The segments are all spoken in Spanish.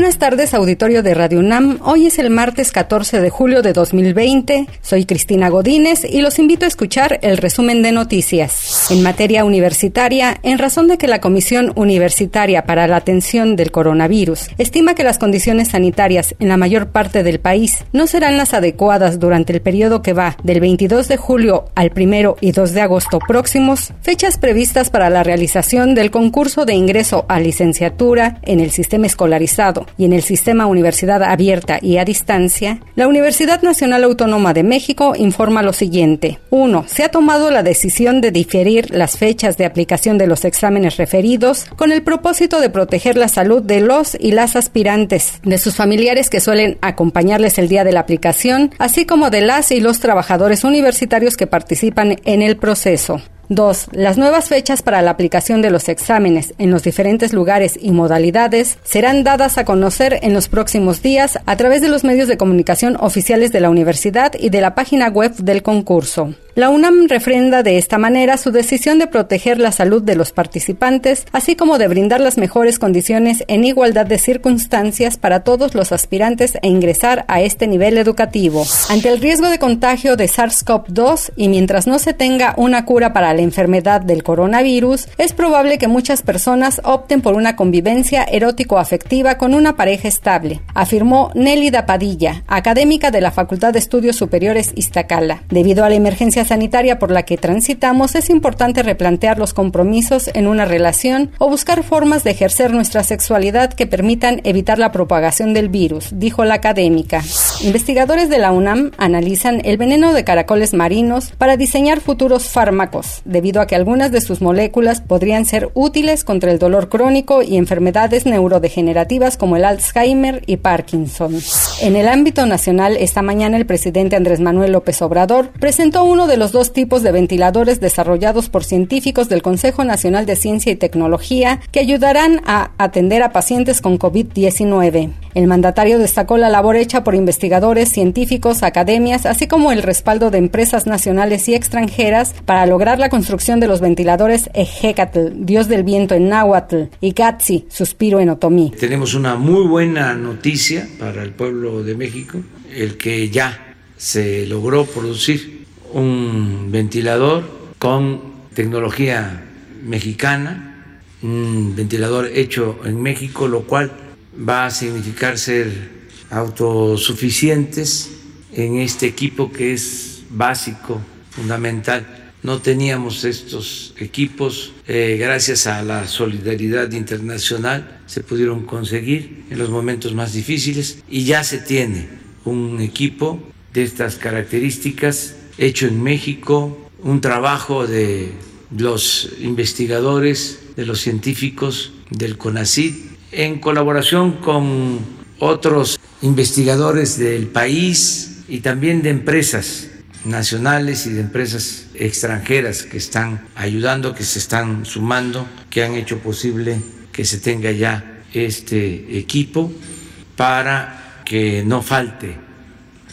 Buenas tardes, auditorio de Radio UNAM. Hoy es el martes 14 de julio de 2020. Soy Cristina Godínez y los invito a escuchar el resumen de noticias. En materia universitaria, en razón de que la Comisión Universitaria para la Atención del Coronavirus estima que las condiciones sanitarias en la mayor parte del país no serán las adecuadas durante el periodo que va del 22 de julio al 1 y 2 de agosto próximos, fechas previstas para la realización del concurso de ingreso a licenciatura en el sistema escolarizado y en el sistema Universidad Abierta y a Distancia, la Universidad Nacional Autónoma de México informa lo siguiente. 1. Se ha tomado la decisión de diferir las fechas de aplicación de los exámenes referidos con el propósito de proteger la salud de los y las aspirantes, de sus familiares que suelen acompañarles el día de la aplicación, así como de las y los trabajadores universitarios que participan en el proceso. 2. Las nuevas fechas para la aplicación de los exámenes en los diferentes lugares y modalidades serán dadas a conocer en los próximos días a través de los medios de comunicación oficiales de la universidad y de la página web del concurso. La UNAM refrenda de esta manera su decisión de proteger la salud de los participantes, así como de brindar las mejores condiciones en igualdad de circunstancias para todos los aspirantes a ingresar a este nivel educativo. Ante el riesgo de contagio de SARS-CoV-2 y mientras no se tenga una cura para la enfermedad del coronavirus, es probable que muchas personas opten por una convivencia erótico-afectiva con una pareja estable, afirmó Nelly Padilla, académica de la Facultad de Estudios Superiores Iztacala. Debido a la emergencia sanitaria por la que transitamos, es importante replantear los compromisos en una relación o buscar formas de ejercer nuestra sexualidad que permitan evitar la propagación del virus, dijo la académica. Investigadores de la UNAM analizan el veneno de caracoles marinos para diseñar futuros fármacos, debido a que algunas de sus moléculas podrían ser útiles contra el dolor crónico y enfermedades neurodegenerativas como el Alzheimer y Parkinson. En el ámbito nacional, esta mañana el presidente Andrés Manuel López Obrador presentó uno de los dos tipos de ventiladores desarrollados por científicos del Consejo Nacional de Ciencia y Tecnología que ayudarán a atender a pacientes con COVID-19. El mandatario destacó la labor hecha por investigadores, científicos, academias, así como el respaldo de empresas nacionales y extranjeras para lograr la construcción de los ventiladores Ejecatl, Dios del viento en náhuatl, y Gatsi, suspiro en otomí. Tenemos una muy buena noticia para el pueblo de México, el que ya se logró producir un ventilador con tecnología mexicana, un ventilador hecho en México, lo cual va a significar ser autosuficientes en este equipo que es básico, fundamental. No teníamos estos equipos, eh, gracias a la solidaridad internacional se pudieron conseguir en los momentos más difíciles y ya se tiene un equipo de estas características hecho en México, un trabajo de los investigadores, de los científicos del CONACYT, en colaboración con otros investigadores del país y también de empresas nacionales y de empresas extranjeras que están ayudando, que se están sumando, que han hecho posible que se tenga ya este equipo para que no falte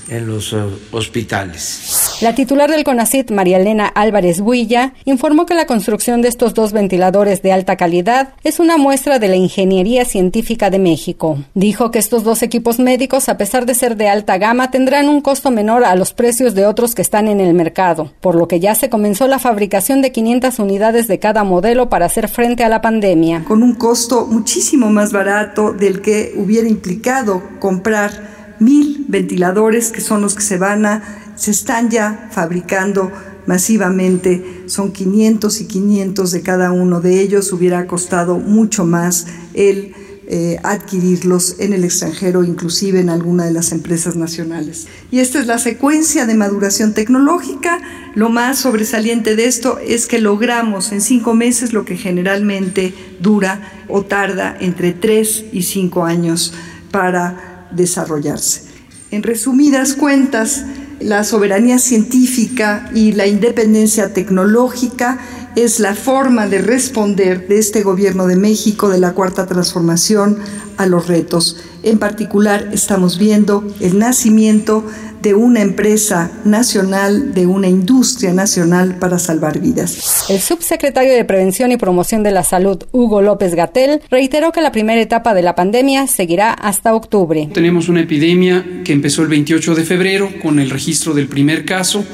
en los eh, hospitales. La titular del CONACIT, María Elena Álvarez Builla, informó que la construcción de estos dos ventiladores de alta calidad es una muestra de la ingeniería científica de México. Dijo que estos dos equipos médicos, a pesar de ser de alta gama, tendrán un costo menor a los precios de otros que están en el mercado, por lo que ya se comenzó la fabricación de 500 unidades de cada modelo para hacer frente a la pandemia. Con un costo muchísimo más barato del que hubiera implicado comprar mil ventiladores, que son los que se van a se están ya fabricando masivamente, son 500 y 500 de cada uno de ellos, hubiera costado mucho más el eh, adquirirlos en el extranjero, inclusive en alguna de las empresas nacionales. Y esta es la secuencia de maduración tecnológica. Lo más sobresaliente de esto es que logramos en cinco meses lo que generalmente dura o tarda entre tres y cinco años para desarrollarse. En resumidas cuentas, la soberanía científica y la independencia tecnológica es la forma de responder de este gobierno de México, de la Cuarta Transformación, a los retos. En particular, estamos viendo el nacimiento de una empresa nacional, de una industria nacional para salvar vidas. El subsecretario de Prevención y Promoción de la Salud, Hugo López Gatel, reiteró que la primera etapa de la pandemia seguirá hasta octubre. Tenemos una epidemia que empezó el 28 de febrero con el registro del primer caso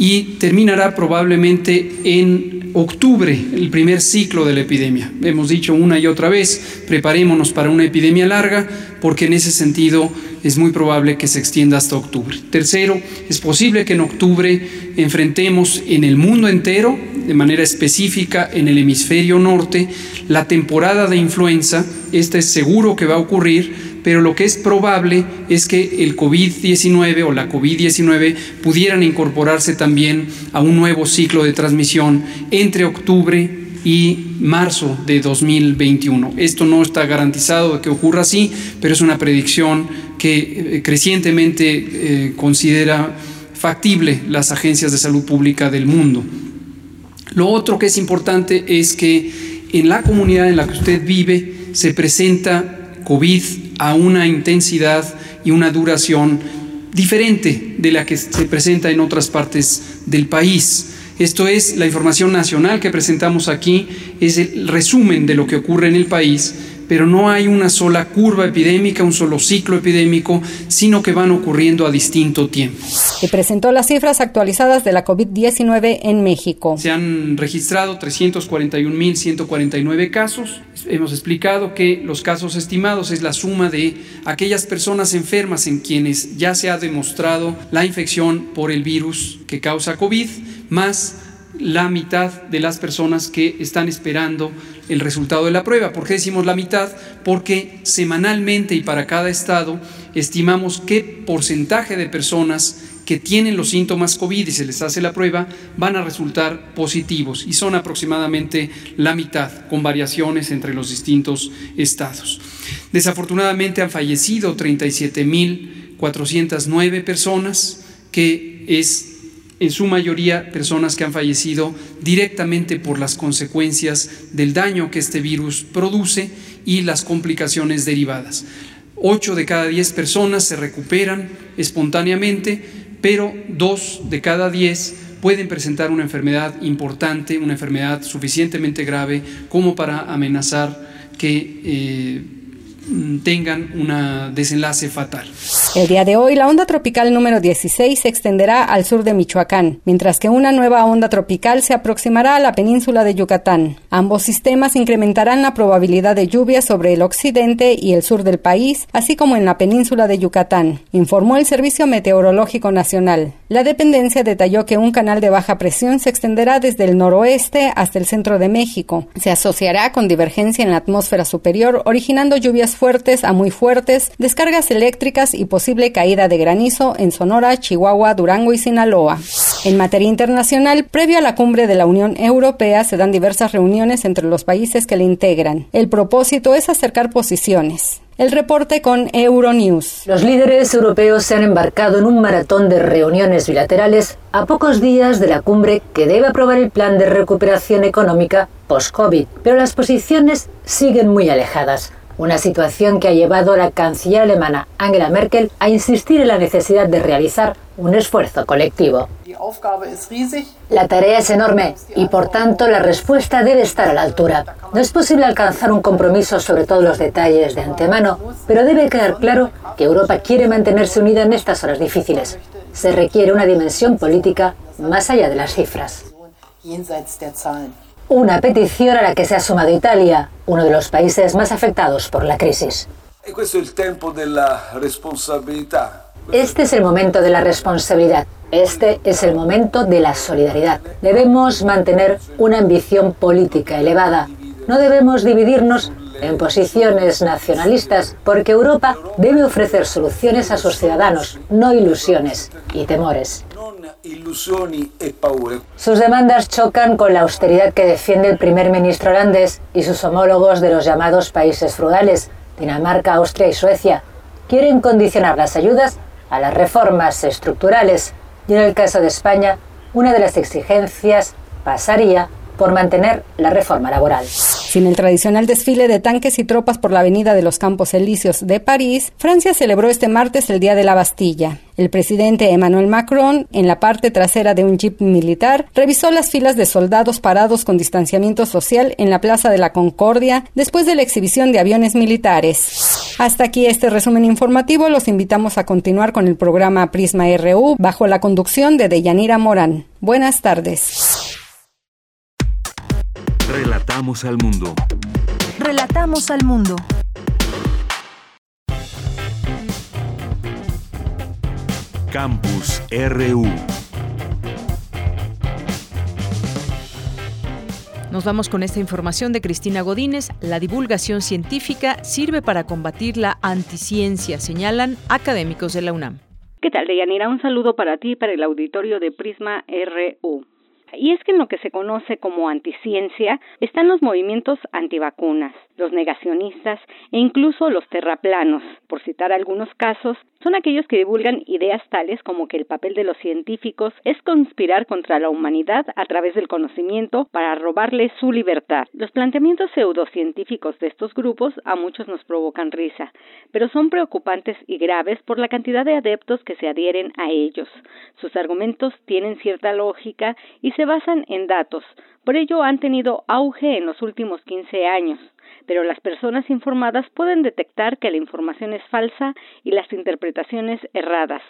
y terminará probablemente en octubre, el primer ciclo de la epidemia. Hemos dicho una y otra vez, preparémonos para una epidemia larga, porque en ese sentido es muy probable que se extienda hasta octubre. Tercero, es posible que en octubre enfrentemos en el mundo entero, de manera específica en el hemisferio norte, la temporada de influenza. Esta es seguro que va a ocurrir pero lo que es probable es que el COVID-19 o la COVID-19 pudieran incorporarse también a un nuevo ciclo de transmisión entre octubre y marzo de 2021. Esto no está garantizado de que ocurra así, pero es una predicción que eh, crecientemente eh, considera factible las agencias de salud pública del mundo. Lo otro que es importante es que en la comunidad en la que usted vive se presenta COVID a una intensidad y una duración diferente de la que se presenta en otras partes del país. Esto es la información nacional que presentamos aquí, es el resumen de lo que ocurre en el país pero no hay una sola curva epidémica, un solo ciclo epidémico, sino que van ocurriendo a distinto tiempo. Y presentó las cifras actualizadas de la COVID-19 en México. Se han registrado 341.149 casos. Hemos explicado que los casos estimados es la suma de aquellas personas enfermas en quienes ya se ha demostrado la infección por el virus que causa COVID, más la mitad de las personas que están esperando el resultado de la prueba. ¿Por qué decimos la mitad? Porque semanalmente y para cada estado estimamos qué porcentaje de personas que tienen los síntomas COVID y se les hace la prueba van a resultar positivos y son aproximadamente la mitad, con variaciones entre los distintos estados. Desafortunadamente han fallecido 37.409 personas, que es en su mayoría personas que han fallecido directamente por las consecuencias del daño que este virus produce y las complicaciones derivadas. Ocho de cada diez personas se recuperan espontáneamente, pero dos de cada diez pueden presentar una enfermedad importante, una enfermedad suficientemente grave como para amenazar que eh, tengan un desenlace fatal. El día de hoy, la onda tropical número 16 se extenderá al sur de Michoacán, mientras que una nueva onda tropical se aproximará a la península de Yucatán. Ambos sistemas incrementarán la probabilidad de lluvia sobre el occidente y el sur del país, así como en la península de Yucatán, informó el Servicio Meteorológico Nacional. La dependencia detalló que un canal de baja presión se extenderá desde el noroeste hasta el centro de México. Se asociará con divergencia en la atmósfera superior, originando lluvias fuertes a muy fuertes, descargas eléctricas y posible caída de granizo en Sonora, Chihuahua, Durango y Sinaloa. En materia internacional, previo a la cumbre de la Unión Europea se dan diversas reuniones entre los países que la integran. El propósito es acercar posiciones. El reporte con Euronews. Los líderes europeos se han embarcado en un maratón de reuniones bilaterales a pocos días de la cumbre que debe aprobar el plan de recuperación económica post-COVID, pero las posiciones siguen muy alejadas una situación que ha llevado a la canciller alemana Angela Merkel a insistir en la necesidad de realizar un esfuerzo colectivo. La tarea es enorme y por tanto la respuesta debe estar a la altura. No es posible alcanzar un compromiso sobre todos los detalles de antemano, pero debe quedar claro que Europa quiere mantenerse unida en estas horas difíciles. Se requiere una dimensión política más allá de las cifras. Una petición a la que se ha sumado Italia, uno de los países más afectados por la crisis. Este es el momento de la responsabilidad. Este es el momento de la solidaridad. Debemos mantener una ambición política elevada. No debemos dividirnos en posiciones nacionalistas, porque Europa debe ofrecer soluciones a sus ciudadanos, no ilusiones y temores. Sus demandas chocan con la austeridad que defiende el primer ministro holandés y sus homólogos de los llamados países frugales, Dinamarca, Austria y Suecia. Quieren condicionar las ayudas a las reformas estructurales y en el caso de España, una de las exigencias pasaría por mantener la reforma laboral. Sin el tradicional desfile de tanques y tropas por la avenida de los Campos Elíseos de París, Francia celebró este martes el Día de la Bastilla. El presidente Emmanuel Macron, en la parte trasera de un jeep militar, revisó las filas de soldados parados con distanciamiento social en la Plaza de la Concordia después de la exhibición de aviones militares. Hasta aquí este resumen informativo. Los invitamos a continuar con el programa Prisma RU bajo la conducción de Deyanira Morán. Buenas tardes. Relatamos al mundo. Relatamos al mundo. Campus RU. Nos vamos con esta información de Cristina Godínez. La divulgación científica sirve para combatir la anticiencia, señalan académicos de la UNAM. ¿Qué tal, Deyanira? Un saludo para ti y para el auditorio de Prisma RU. Y es que en lo que se conoce como anticiencia están los movimientos antivacunas, los negacionistas e incluso los terraplanos. Por citar algunos casos, son aquellos que divulgan ideas tales como que el papel de los científicos es conspirar contra la humanidad a través del conocimiento para robarle su libertad. Los planteamientos pseudocientíficos de estos grupos a muchos nos provocan risa, pero son preocupantes y graves por la cantidad de adeptos que se adhieren a ellos. Sus argumentos tienen cierta lógica y se basan en datos, por ello han tenido auge en los últimos 15 años pero las personas informadas pueden detectar que la información es falsa y las interpretaciones erradas.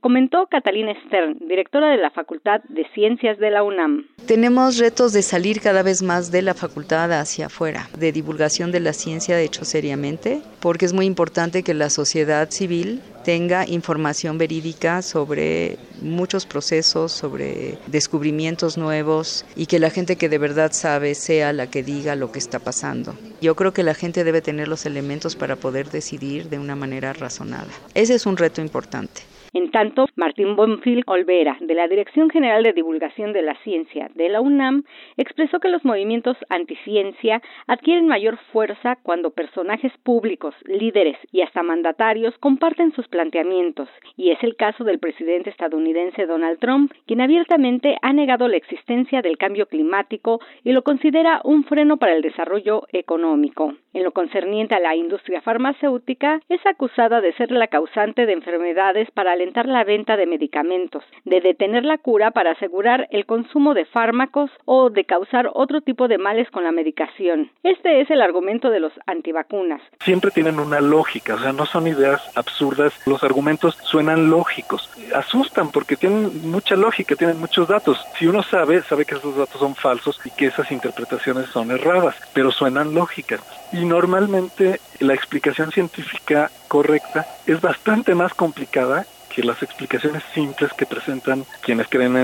Comentó Catalina Stern, directora de la Facultad de Ciencias de la UNAM. Tenemos retos de salir cada vez más de la facultad hacia afuera, de divulgación de la ciencia de hecho seriamente, porque es muy importante que la sociedad civil tenga información verídica sobre muchos procesos, sobre descubrimientos nuevos y que la gente que de verdad sabe sea la que diga lo que está pasando. Yo creo que la gente debe tener los elementos para poder decidir de una manera razonada. Ese es un reto importante. En tanto, Martín Bonfil Olvera, de la Dirección General de Divulgación de la Ciencia de la UNAM, expresó que los movimientos anticiencia adquieren mayor fuerza cuando personajes públicos, líderes y hasta mandatarios comparten sus planteamientos, y es el caso del presidente estadounidense Donald Trump, quien abiertamente ha negado la existencia del cambio climático y lo considera un freno para el desarrollo económico. En lo concerniente a la industria farmacéutica, es acusada de ser la causante de enfermedades para alentar la venta de medicamentos, de detener la cura para asegurar el consumo de fármacos o de causar otro tipo de males con la medicación. Este es el argumento de los antivacunas. Siempre tienen una lógica, o sea, no son ideas absurdas, los argumentos suenan lógicos, asustan porque tienen mucha lógica, tienen muchos datos. Si uno sabe, sabe que esos datos son falsos y que esas interpretaciones son erradas, pero suenan lógicas. Y normalmente la explicación científica correcta es bastante más complicada que las explicaciones simples que presentan quienes creen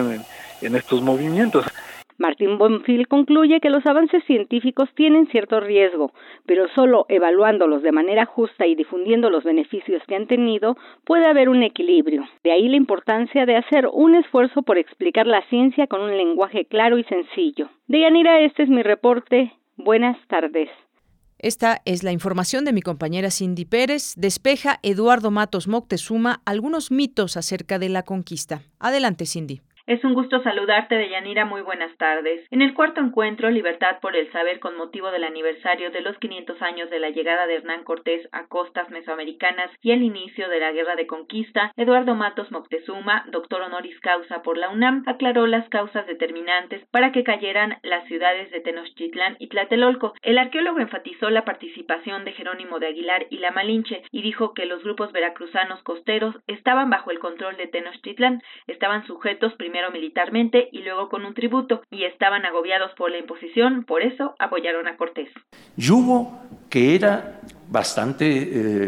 en, estos movimientos. Martín Bonfil concluye que los avances científicos tienen cierto riesgo, pero solo evaluándolos de manera justa y difundiendo los beneficios que han tenido puede haber un equilibrio. De ahí la importancia de hacer un esfuerzo por explicar la ciencia con un lenguaje claro y sencillo. Deyanira, este es mi reporte. Buenas tardes. Esta es la información de mi compañera Cindy Pérez. Despeja Eduardo Matos Moctezuma algunos mitos acerca de la conquista. Adelante, Cindy. Es un gusto saludarte, Deyanira. Muy buenas tardes. En el cuarto encuentro, Libertad por el Saber, con motivo del aniversario de los 500 años de la llegada de Hernán Cortés a costas mesoamericanas y el inicio de la Guerra de Conquista, Eduardo Matos Moctezuma, doctor honoris causa por la UNAM, aclaró las causas determinantes para que cayeran las ciudades de Tenochtitlán y Tlatelolco. El arqueólogo enfatizó la participación de Jerónimo de Aguilar y la Malinche y dijo que los grupos veracruzanos costeros estaban bajo el control de Tenochtitlán, estaban sujetos primero militarmente y luego con un tributo, y estaban agobiados por la imposición, por eso apoyaron a Cortés. Yugo, que era bastante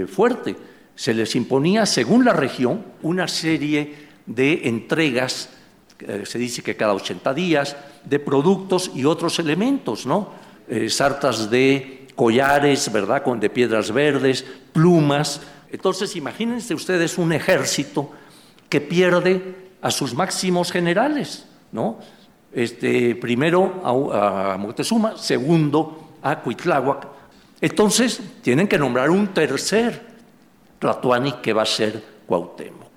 eh, fuerte, se les imponía, según la región, una serie de entregas, eh, se dice que cada 80 días, de productos y otros elementos, ¿no? Eh, sartas de collares, ¿verdad?, con de piedras verdes, plumas. Entonces, imagínense ustedes un ejército que pierde a sus máximos generales, ¿no? Este, primero a, a Moctezuma, segundo a Cuitláhuac. Entonces, tienen que nombrar un tercer Tlatuani que va a ser Cuauhtémoc.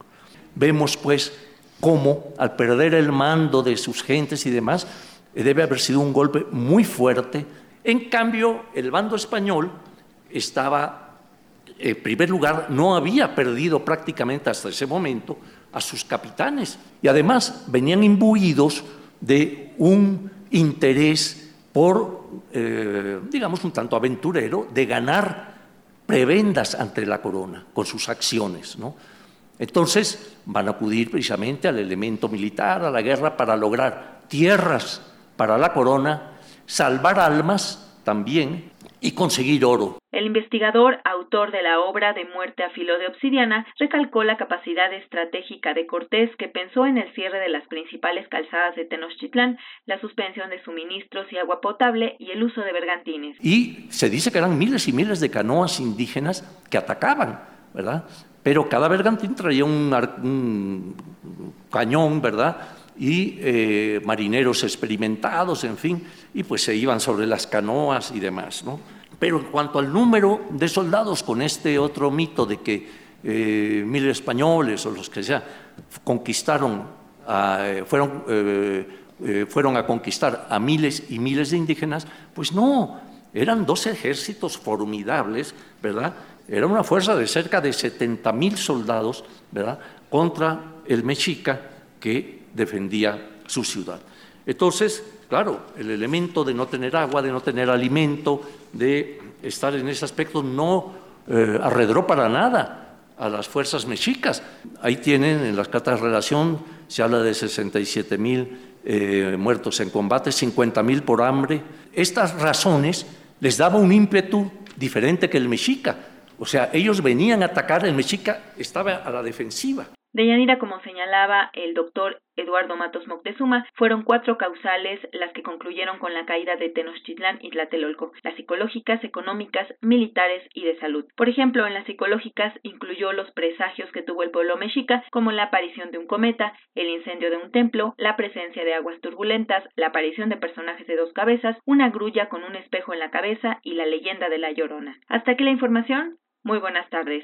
Vemos, pues, cómo al perder el mando de sus gentes y demás, debe haber sido un golpe muy fuerte. En cambio, el bando español estaba, en primer lugar, no había perdido prácticamente hasta ese momento a sus capitanes y además venían imbuidos de un interés por, eh, digamos, un tanto aventurero de ganar prebendas ante la corona con sus acciones. ¿no? Entonces van a acudir precisamente al elemento militar, a la guerra, para lograr tierras para la corona, salvar almas también y conseguir oro. El investigador, autor de la obra de Muerte a filo de obsidiana, recalcó la capacidad estratégica de Cortés que pensó en el cierre de las principales calzadas de Tenochtitlán, la suspensión de suministros y agua potable y el uso de bergantines. Y se dice que eran miles y miles de canoas indígenas que atacaban, ¿verdad? Pero cada bergantín traía un, un cañón, ¿verdad? y eh, marineros experimentados, en fin, y pues se iban sobre las canoas y demás. ¿no? Pero en cuanto al número de soldados, con este otro mito de que eh, mil españoles o los que sea conquistaron, eh, fueron, fueron a conquistar a miles y miles de indígenas, pues no, eran dos ejércitos formidables, ¿verdad? Era una fuerza de cerca de 70 mil soldados, ¿verdad? Contra el mexica que defendía su ciudad. Entonces, claro, el elemento de no tener agua, de no tener alimento, de estar en ese aspecto no eh, arredró para nada a las fuerzas mexicas. Ahí tienen en las cartas de relación, se habla de 67 mil eh, muertos en combate, 50 mil por hambre. Estas razones les daba un ímpetu diferente que el mexica. O sea, ellos venían a atacar, el mexica estaba a la defensiva. Deyanira, como señalaba el doctor Eduardo Matos Moctezuma, fueron cuatro causales las que concluyeron con la caída de Tenochtitlán y Tlatelolco, las psicológicas, económicas, militares y de salud. Por ejemplo, en las psicológicas incluyó los presagios que tuvo el pueblo mexica, como la aparición de un cometa, el incendio de un templo, la presencia de aguas turbulentas, la aparición de personajes de dos cabezas, una grulla con un espejo en la cabeza y la leyenda de la Llorona. Hasta aquí la información. Muy buenas tardes.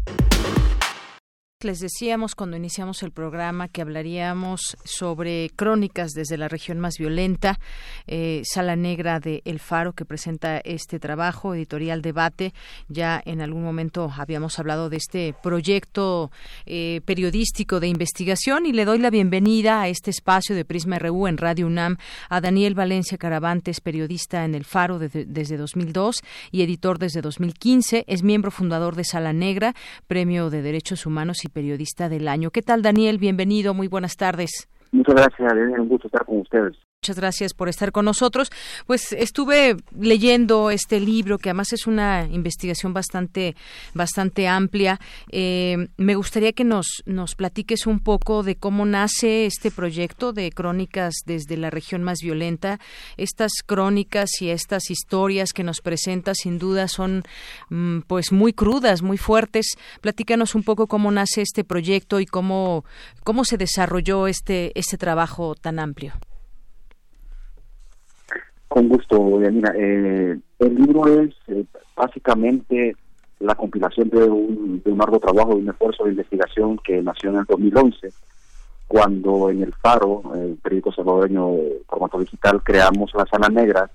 Les decíamos cuando iniciamos el programa que hablaríamos sobre crónicas desde la región más violenta, eh, Sala Negra de El Faro que presenta este trabajo, editorial debate. Ya en algún momento habíamos hablado de este proyecto eh, periodístico de investigación y le doy la bienvenida a este espacio de Prisma RU en Radio UNAM a Daniel Valencia Caravantes, periodista en El Faro desde 2002 y editor desde 2015. Es miembro fundador de Sala Negra, Premio de Derechos Humanos y Periodista del Año. ¿Qué tal, Daniel? Bienvenido, muy buenas tardes. Muchas gracias, un gusto estar con ustedes. Muchas gracias por estar con nosotros. Pues estuve leyendo este libro, que además es una investigación bastante, bastante amplia. Eh, me gustaría que nos, nos platiques un poco de cómo nace este proyecto de crónicas desde la región más violenta. Estas crónicas y estas historias que nos presenta, sin duda, son mm, pues muy crudas, muy fuertes. Platícanos un poco cómo nace este proyecto y cómo, cómo se desarrolló este, este trabajo tan amplio. Con gusto, Yanina. Eh, el libro es eh, básicamente la compilación de un, de un arduo trabajo, de un esfuerzo de investigación que nació en el 2011, cuando en el Faro, el periódico salvadoreño de formato digital, creamos la Sala Negra,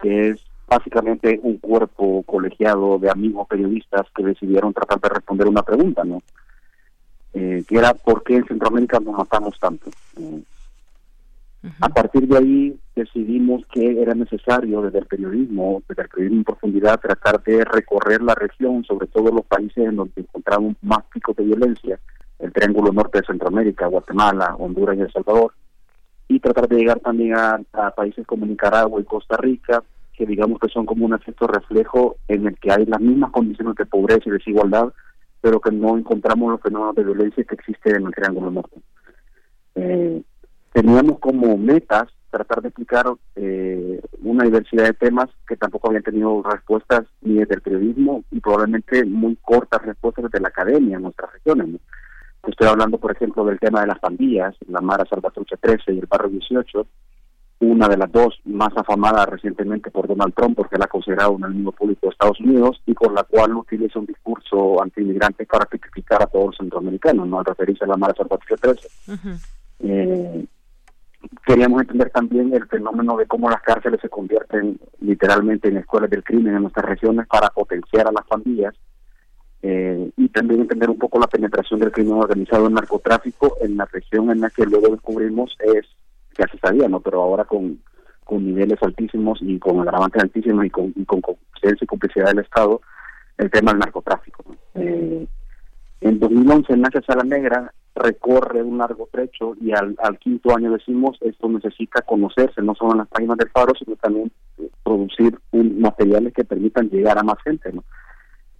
que es básicamente un cuerpo colegiado de amigos periodistas que decidieron tratar de responder una pregunta, ¿no? Eh, que era ¿por qué en Centroamérica nos matamos tanto? Eh, a partir de ahí decidimos que era necesario desde el periodismo, desde el periodismo en profundidad, tratar de recorrer la región, sobre todo los países en donde encontramos más picos de violencia, el Triángulo Norte de Centroamérica, Guatemala, Honduras y El Salvador, y tratar de llegar también a, países como Nicaragua y Costa Rica, que digamos que son como un efecto reflejo en el que hay las mismas condiciones de pobreza y desigualdad, pero que no encontramos los fenómenos de violencia que existen en el Triángulo Norte. Eh, teníamos como metas tratar de explicar eh, una diversidad de temas que tampoco habían tenido respuestas ni desde el periodismo y probablemente muy cortas respuestas desde la academia en nuestras regiones. Estoy hablando, por ejemplo, del tema de las pandillas, la Mara Salvatrucha 13 y el Barrio 18, una de las dos más afamadas recientemente por Donald Trump porque la ha considerado un enemigo público de Estados Unidos y por la cual utiliza un discurso antiinmigrante para criticar a todos los centroamericanos, ¿no? al referirse a la Mara Salvatrucha 13. eh, queríamos entender también el fenómeno de cómo las cárceles se convierten literalmente en escuelas del crimen en nuestras regiones para potenciar a las familias eh, y también entender un poco la penetración del crimen organizado en narcotráfico en la región en la que luego descubrimos es, ya se sabía, ¿no? Pero ahora con, con niveles altísimos y con agravantes altísimos y con, y con y complicidad del Estado, el tema del narcotráfico. Eh, en 2011 nace Sala Negra, recorre un largo trecho y al, al, quinto año decimos esto necesita conocerse, no solo en las páginas del faro, sino también eh, producir un, materiales que permitan llegar a más gente.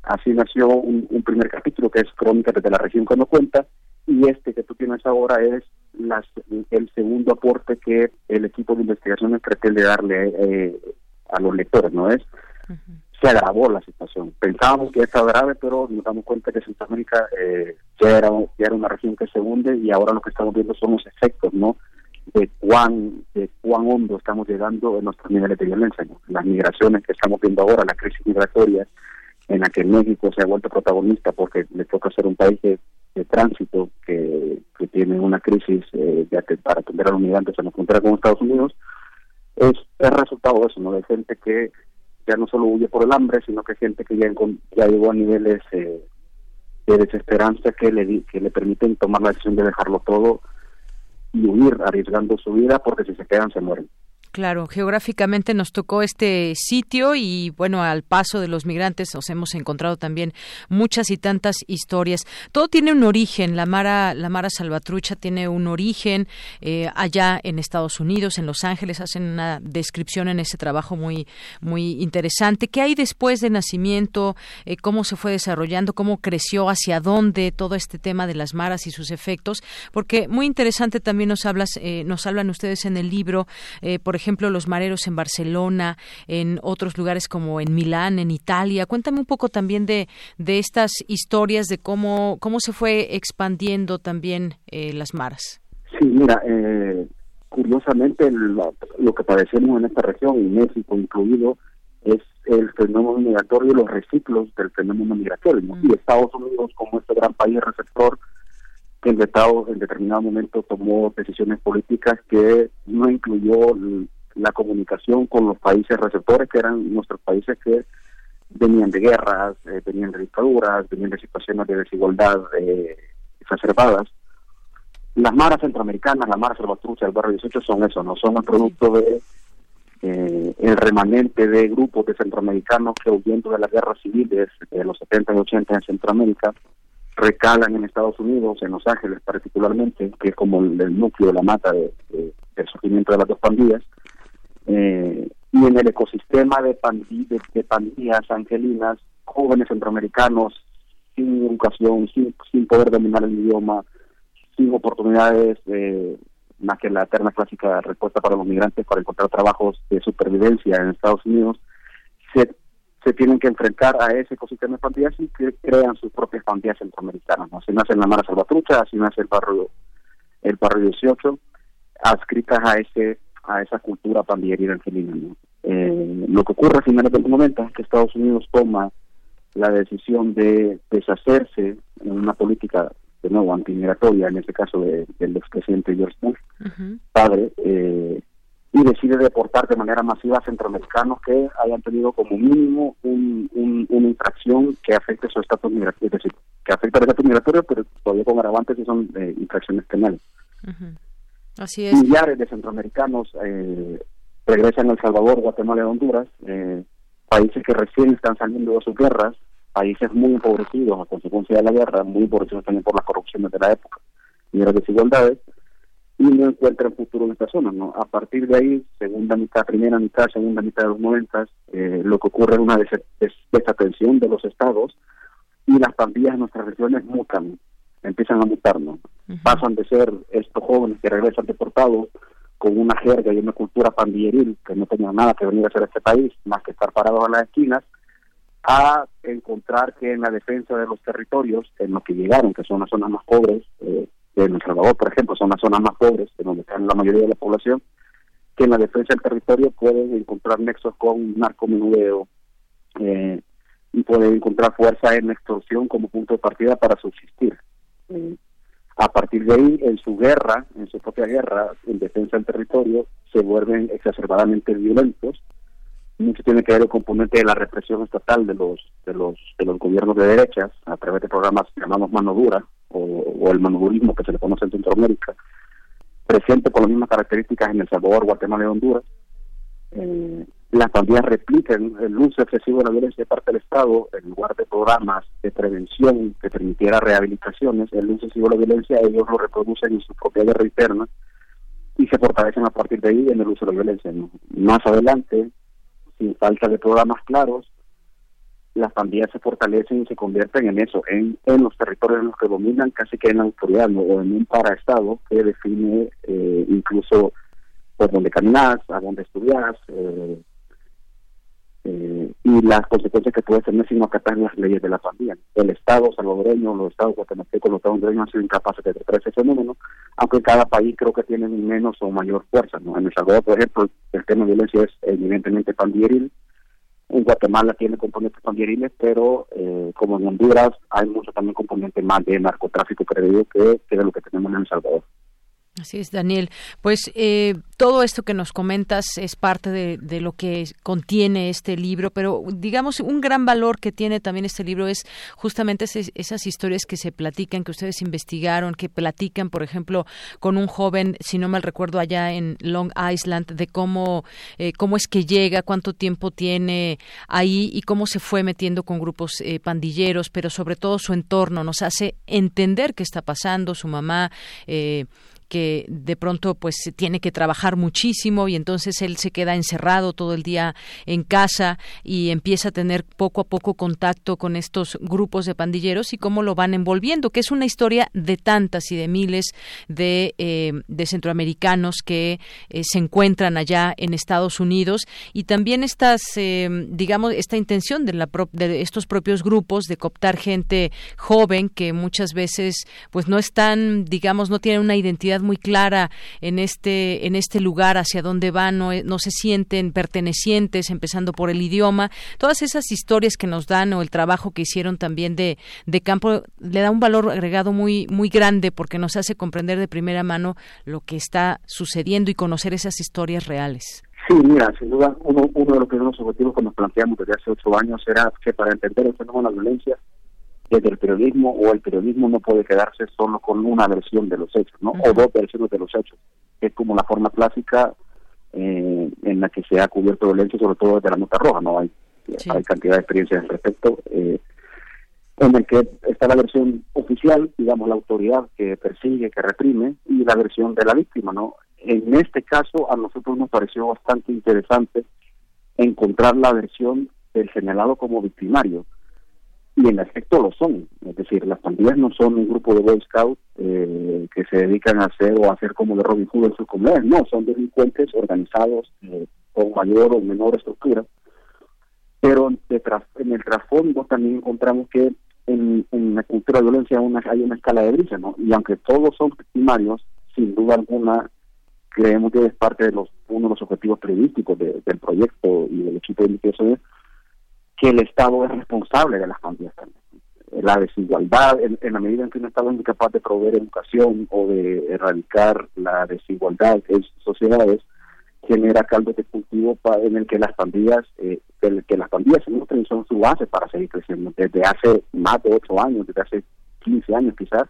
Así nació un, primer capítulo que es Crónica desde la región que cuenta y este que tú tienes ahora es las, el segundo aporte que el equipo de investigación pretende darle eh, a los lectores, ¿no es? Se agravó la situación. Pensábamos que estaba grave, pero nos damos cuenta que Centroamérica eh, ya, era, ya era una región que se hunde y ahora lo que estamos viendo son los efectos, ¿no? De cuán, de cuán hondo estamos llegando en nuestros niveles de violencia, Las migraciones que estamos viendo ahora, la crisis migratoria, en la que México se ha vuelto protagonista porque le toca ser un país de, tránsito que, que, tiene una crisis eh, para atender a los migrantes en la frontera con Estados Unidos, es el resultado de eso, ¿no? De gente que ya no solo huye por el hambre, sino que gente que ya, llegó a niveles eh, de desesperanza que le, que le permiten tomar la decisión de dejarlo todo y huir arriesgando su vida porque si se quedan se mueren. Claro, geográficamente nos tocó este sitio y bueno, al paso de los migrantes nos hemos encontrado también muchas y tantas historias. Todo tiene un origen. La Mara, la Mara Salvatrucha tiene un origen eh, allá en Estados Unidos, en Los Ángeles. Hacen una descripción en ese trabajo muy, muy interesante. ¿Qué hay después de nacimiento? Eh, ¿Cómo se fue desarrollando? ¿Cómo creció? ¿Hacia dónde? Todo este tema de las maras y sus efectos. Porque muy interesante también nos hablas, eh, nos hablan ustedes en el libro, por ejemplo, los mareros en Barcelona, en otros lugares como en Milán, en Italia. Cuéntame un poco también de, de estas historias, de cómo, cómo se fue expandiendo también eh, las maras. Sí, mira, eh, curiosamente lo, que padecemos en esta región, y México incluido, es el fenómeno migratorio y los reciclos del fenómeno migratorio. Mm. Y Estados Unidos, como este gran país receptor, que el Estado en determinado momento tomó decisiones políticas que no incluyó la comunicación con los países receptores, que eran nuestros países que venían de guerras, eh, venían de dictaduras, venían de situaciones de desigualdad eh, exacerbadas. Las maras centroamericanas, la mara salvatrucha, el barrio 18 son eso, no son el producto de eh, el remanente de grupos de centroamericanos que huyendo de las guerras civiles de los 70 y 80 en Centroamérica recalan en Estados Unidos, en Los Ángeles particularmente, que es como el, núcleo, la mata de, del surgimiento de las dos pandillas, eh, y en el ecosistema de, de, pandillas angelinas, jóvenes centroamericanos sin educación, sin, sin poder dominar el idioma, sin oportunidades, eh, más que la eterna clásica respuesta para los migrantes para encontrar trabajos de supervivencia en Estados Unidos, se se tienen que enfrentar a ese ecosistema de pandillas y que crean sus propias pandillas centroamericanas. Así nace la Mara Salvatrucha, así nace el barrio, el barrio 18, adscritas a ese a esa cultura pandillerina angelina. Eh, lo que ocurre a finales del momento es que Estados Unidos toma la decisión de deshacerse en una política de nuevo antimigratoria, en este caso de, del expresidente George Bush, padre, eh, y decide deportar de manera masiva a centroamericanos que hayan tenido como mínimo un, una infracción que afecte su estatus migratorio, es decir, que afecta el estatus migratorio, pero todavía con agravantes y son eh, infracciones penales. Así es. Millares de centroamericanos eh, regresan a El Salvador, Guatemala y Honduras, eh, países que recién están saliendo de sus guerras, países muy empobrecidos a consecuencia de la guerra, muy empobrecidos también por las corrupciones de la época y las desigualdades, y no encuentran futuro en esta zona. ¿no? A partir de ahí, segunda mitad, primera mitad, segunda mitad de los noventas, eh, lo que ocurre es una desatención de los estados y las pandillas en nuestras regiones mutan, empiezan a mutar, ¿no? Pasan de ser estos jóvenes que regresan deportados con una jerga y una cultura pandilleril que no tenían nada que venir a hacer a este país, más que estar parados a las esquinas, a encontrar que en la defensa de los territorios, en los que llegaron, que son las zonas más pobres, eh, de El Salvador, por ejemplo, son las zonas más pobres, en donde están la mayoría de la población, que en la defensa del territorio pueden encontrar nexos con narcomenudeo eh, y pueden encontrar fuerza en la extorsión como punto de partida para subsistir. A partir de ahí, en su guerra, en su propia guerra en defensa del territorio, se vuelven exacerbadamente violentos. Mucho tiene que ver el componente de la represión estatal de los de los de los gobiernos de derechas a través de programas llamados mano dura o, el manodurismo que se le conoce en Centroamérica, presente con las mismas características en El Salvador, Guatemala y Honduras. Eh, las pandillas replican el uso excesivo de la violencia de parte del Estado en lugar de programas de prevención que permitiera rehabilitaciones, el uso excesivo de la violencia ellos lo reproducen en su propia guerra interna y se fortalecen a partir de ahí en el uso de la violencia. Más adelante, sin falta de programas claros, las pandillas se fortalecen y se convierten en eso, en, en los territorios en los que dominan casi que en la autoridad o en un paraestado que define eh, incluso por dónde caminas, a dónde estudias, eh, eh, y las consecuencias que puede tener si no acatan las leyes de la pandilla. El Estado salvadoreño, los Estados guatemaltecos, los Estados hondureños han sido incapaces de tratar ese fenómeno, aunque cada país creo que tiene menos o mayor fuerza. En El Salvador, por ejemplo, el tema de violencia es evidentemente pandilleril, en Guatemala tiene componentes pandilleriles, pero eh, como en Honduras hay mucho también componente más de narcotráfico, creo que, que de lo que tenemos en El Salvador. Así es, Daniel. Pues eh, todo esto que nos comentas es parte de, lo que contiene este libro, pero digamos un gran valor que tiene también este libro es justamente esas historias que se platican, que ustedes investigaron, que platican, por ejemplo, con un joven, si no mal recuerdo, allá en Long Island, de cómo, eh, cómo es que llega, cuánto tiempo tiene ahí y cómo se fue metiendo con grupos eh, pandilleros, pero sobre todo su entorno nos hace entender qué está pasando, su mamá. Eh, que de pronto pues tiene que trabajar muchísimo y entonces él se queda encerrado todo el día en casa y empieza a tener poco a poco contacto con estos grupos de pandilleros y cómo lo van envolviendo, que es una historia de tantas y de miles de, eh, de centroamericanos que eh, se encuentran allá en Estados Unidos y también estas, eh, digamos, esta intención de, la de estos propios grupos de cooptar gente joven que muchas veces pues no están, digamos, no tienen una identidad muy clara en este en este lugar hacia dónde van no, no se sienten pertenecientes empezando por el idioma. Todas esas historias que nos dan o el trabajo que hicieron también de, de campo le da un valor agregado muy muy grande porque nos hace comprender de primera mano lo que está sucediendo y conocer esas historias reales. Sí, mira, sin duda, uno, uno de los primeros objetivos que nos planteamos desde hace ocho años era que para entender el fenómeno de la violencia desde el periodismo o el periodismo no puede quedarse solo con una versión de los hechos, ¿no? O dos versiones de los hechos. Es como la forma clásica eh, en la que se ha cubierto violencia, sobre todo desde la nota roja, ¿no? Hay, hay cantidad de experiencias al respecto. Eh, en el que está la versión oficial, digamos, la autoridad que persigue, que reprime, y la versión de la víctima, ¿no? En este caso, a nosotros nos pareció bastante interesante encontrar la versión del señalado como victimario y en efecto lo son. Es decir, las pandillas no son un grupo de Boy Scouts eh, que se dedican a hacer o a hacer como de Robin Hood en sus comunidades, no, son delincuentes organizados eh, con mayor o menor estructura. Pero detrás, en el trasfondo también encontramos que en, la cultura de violencia una, hay una escala de brisa, ¿no? Y aunque todos son primarios, sin duda alguna, creemos que es parte de los uno de los objetivos periodísticos del proyecto y del equipo de investigación que el Estado es responsable de las también. La desigualdad, en, la medida en que un Estado es incapaz de proveer educación o de erradicar la desigualdad en sociedades, genera caldo de cultivo en el que las pandillas, eh, que las pandillas se son su base para seguir creciendo. Desde hace más de ocho años, desde hace 15 años quizás,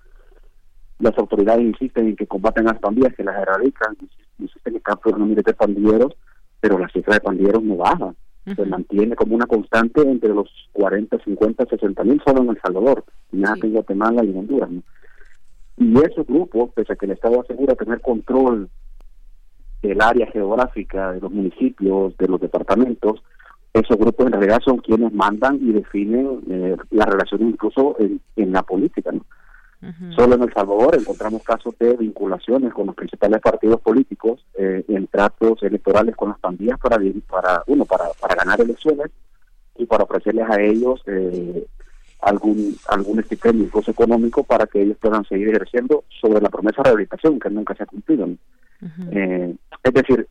las autoridades insisten en que combaten a las pandillas, que las erradican, insisten en capturan un de pandilleros, pero la cifra de pandilleros no baja se mantiene como una constante entre los 40, 50, 60 mil solo en El Salvador, nada en Guatemala y en Honduras. Y esos grupos, pese a que el Estado asegura tener control del área geográfica, de los municipios, de los departamentos, esos grupos en realidad son quienes mandan y definen eh, la relación incluso en, la política. ¿no? Solo en El Salvador encontramos casos de vinculaciones con los principales partidos políticos eh, en tratos electorales con las pandillas para, para uno para, para ganar elecciones y para ofrecerles a ellos eh, algún algún estipendio incluso económico para que ellos puedan seguir ejerciendo sobre la promesa de rehabilitación que nunca se ha cumplido. Eh, es decir,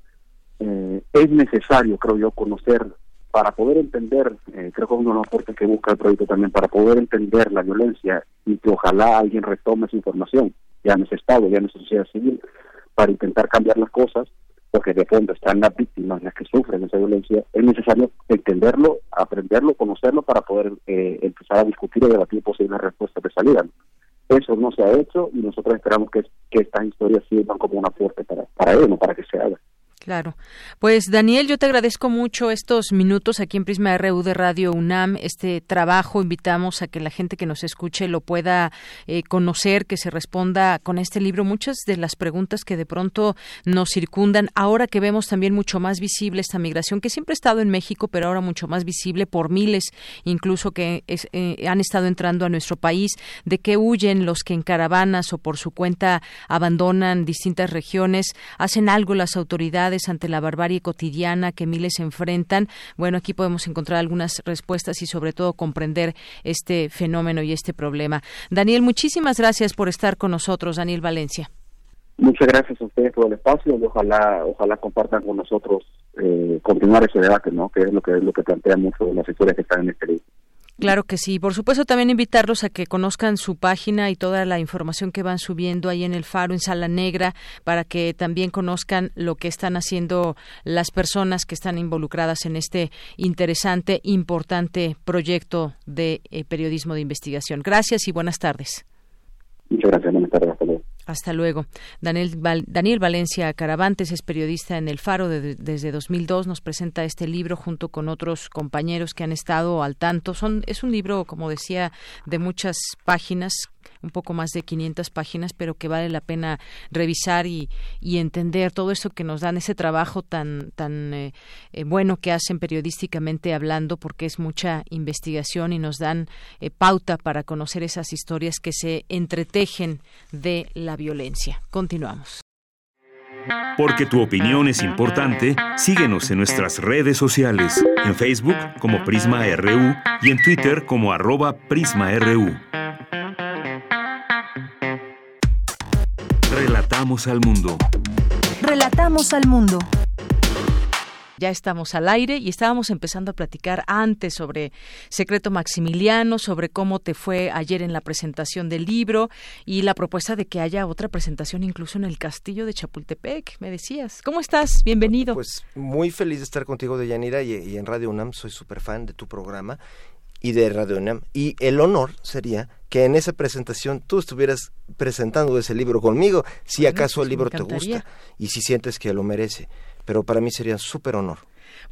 eh, es necesario, creo yo, conocer para poder entender, eh, creo que uno de los aportes que busca el proyecto también, para poder entender la violencia y que ojalá alguien retome esa información, ya en ese Estado, ya en esa sociedad civil, para intentar cambiar las cosas, porque de fondo están las víctimas, las que sufren esa violencia, es necesario entenderlo, aprenderlo, conocerlo para poder eh, empezar a discutir y debatir posibles respuestas de salida. Eso no se ha hecho y nosotros esperamos que, que estas historias sirvan como un aporte para, para ello, para que se haga. Claro. Pues Daniel, yo te agradezco mucho estos minutos aquí en Prisma RU de Radio UNAM, este trabajo. Invitamos a que la gente que nos escuche lo pueda eh, conocer, que se responda con este libro muchas de las preguntas que de pronto nos circundan. Ahora que vemos también mucho más visible esta migración, que siempre ha estado en México, pero ahora mucho más visible por miles, incluso que eh, han estado entrando a nuestro país, de que huyen los que en caravanas o por su cuenta abandonan distintas regiones, hacen algo las autoridades ante la barbarie cotidiana que miles enfrentan. Bueno, aquí podemos encontrar algunas respuestas y sobre todo comprender este fenómeno y este problema. Daniel, muchísimas gracias por estar con nosotros, Daniel Valencia. Muchas gracias a ustedes por el espacio y ojalá ojalá compartan con nosotros eh, continuar ese debate, ¿no? Que es lo que es lo que plantea mucho las historias que están en este libro. Claro que sí. Por supuesto, también invitarlos a que conozcan su página y toda la información que van subiendo ahí en el Faro, en Sala Negra, para que también conozcan lo que están haciendo las personas que están involucradas en este interesante, importante proyecto de eh, periodismo de investigación. Gracias y buenas tardes. Muchas gracias. Buenas tardes. Hasta luego. Daniel, Daniel Valencia Caravantes es periodista en El Faro desde 2002. Nos presenta este libro junto con otros compañeros que han estado al tanto. Son, es un libro, como decía, de muchas páginas un poco más de 500 páginas, pero que vale la pena revisar y, y entender todo eso que nos dan, ese trabajo tan, tan eh, eh, bueno que hacen periodísticamente hablando, porque es mucha investigación y nos dan eh, pauta para conocer esas historias que se entretejen de la violencia. Continuamos. Porque tu opinión es importante, síguenos en nuestras redes sociales, en Facebook como Prisma RU y en Twitter como arroba PrismaRU. Relatamos al mundo. Relatamos al mundo. Ya estamos al aire y estábamos empezando a platicar antes sobre Secreto Maximiliano, sobre cómo te fue ayer en la presentación del libro y la propuesta de que haya otra presentación incluso en el castillo de Chapultepec, me decías. ¿Cómo estás? Bienvenido. Pues muy feliz de estar contigo, Deyanira, y, y en Radio UNAM soy súper fan de tu programa y de Radio UNAM. Y el honor sería que en esa presentación tú estuvieras presentando ese libro conmigo, si acaso el pues libro te gusta y si sientes que lo merece. Pero para mí sería un súper honor.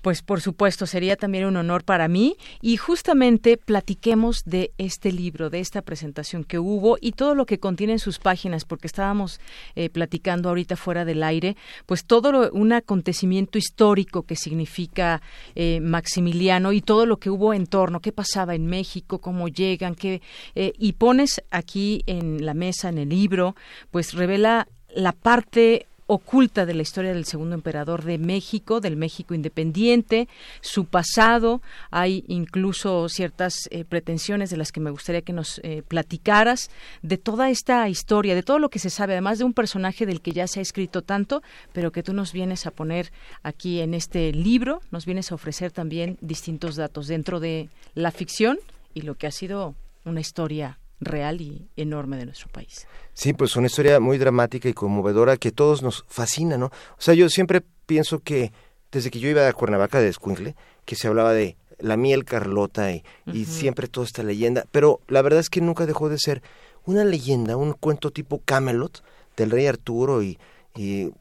Pues por supuesto, sería también un honor para mí. Y justamente platiquemos de este libro, de esta presentación que hubo y todo lo que contiene en sus páginas, porque estábamos eh, platicando ahorita fuera del aire, pues todo un acontecimiento histórico que significa eh, Maximiliano y todo lo que hubo en torno, qué pasaba en México, cómo llegan, qué, eh, y pones aquí en la mesa, en el libro, pues revela la parte oculta de la historia del segundo emperador de México, del México independiente, su pasado. Hay incluso ciertas eh, pretensiones de las que me gustaría que nos eh, platicaras de toda esta historia, de todo lo que se sabe, además de un personaje del que ya se ha escrito tanto, pero que tú nos vienes a poner aquí en este libro, nos vienes a ofrecer también distintos datos dentro de la ficción y lo que ha sido una historia real y enorme de nuestro país. Sí, pues una historia muy dramática y conmovedora que todos nos fascina, ¿no? O sea, yo siempre pienso que desde que yo iba a Cuernavaca de Escuincle, que se hablaba de la miel Carlota y, siempre toda esta leyenda, pero la verdad es que nunca dejó de ser una leyenda, un cuento tipo Camelot del rey Arturo y, y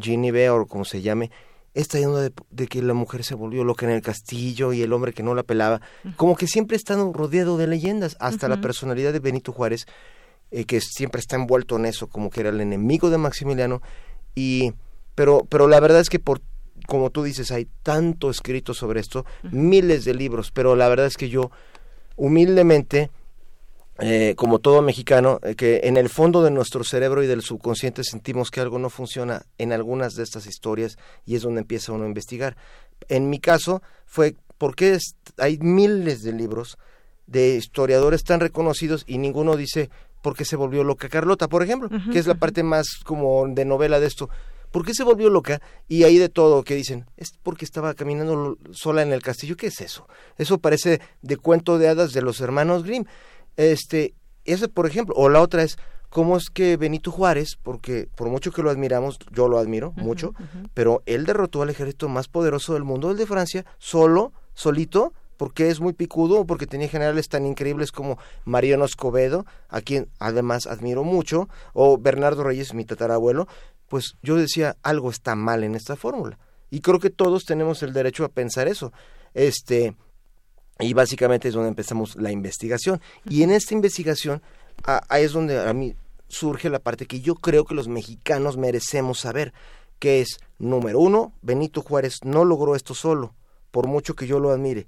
Ginny o como se llame, esta idea de, que la mujer se volvió loca en el castillo y el hombre que no la pelaba, como que siempre están rodeado de leyendas, hasta la personalidad de Benito Juárez, eh, que siempre está envuelto en eso, como que era el enemigo de Maximiliano, y, pero, pero la verdad es que por como tú dices, hay tanto escrito sobre esto, miles de libros, pero la verdad es que yo humildemente eh, como todo mexicano, eh, que en el fondo de nuestro cerebro y del subconsciente sentimos que algo no funciona en algunas de estas historias y es donde empieza uno a investigar. En mi caso fue porque hay miles de libros de historiadores tan reconocidos y ninguno dice por qué se volvió loca Carlota, por ejemplo, que es la parte más como de novela de esto. ¿Por qué se volvió loca? Y ahí de todo que dicen, es porque estaba caminando sola en el castillo. ¿Qué es eso? Eso parece de cuento de hadas de los hermanos Grimm. Este, ese por ejemplo, o la otra es cómo es que Benito Juárez, porque por mucho que lo admiramos, yo lo admiro mucho, pero él derrotó al ejército más poderoso del mundo, el de Francia, solo, solito, porque es muy picudo o porque tenía generales tan increíbles como Mariano Escobedo, a quien además admiro mucho, o Bernardo Reyes, mi tatarabuelo, pues yo decía, algo está mal en esta fórmula. Y creo que todos tenemos el derecho a pensar eso. Este, y básicamente es donde empezamos la investigación. Y en esta investigación, ahí es donde a mí surge la parte que yo creo que los mexicanos merecemos saber, que es, número uno, Benito Juárez no logró esto solo, por mucho que yo lo admire.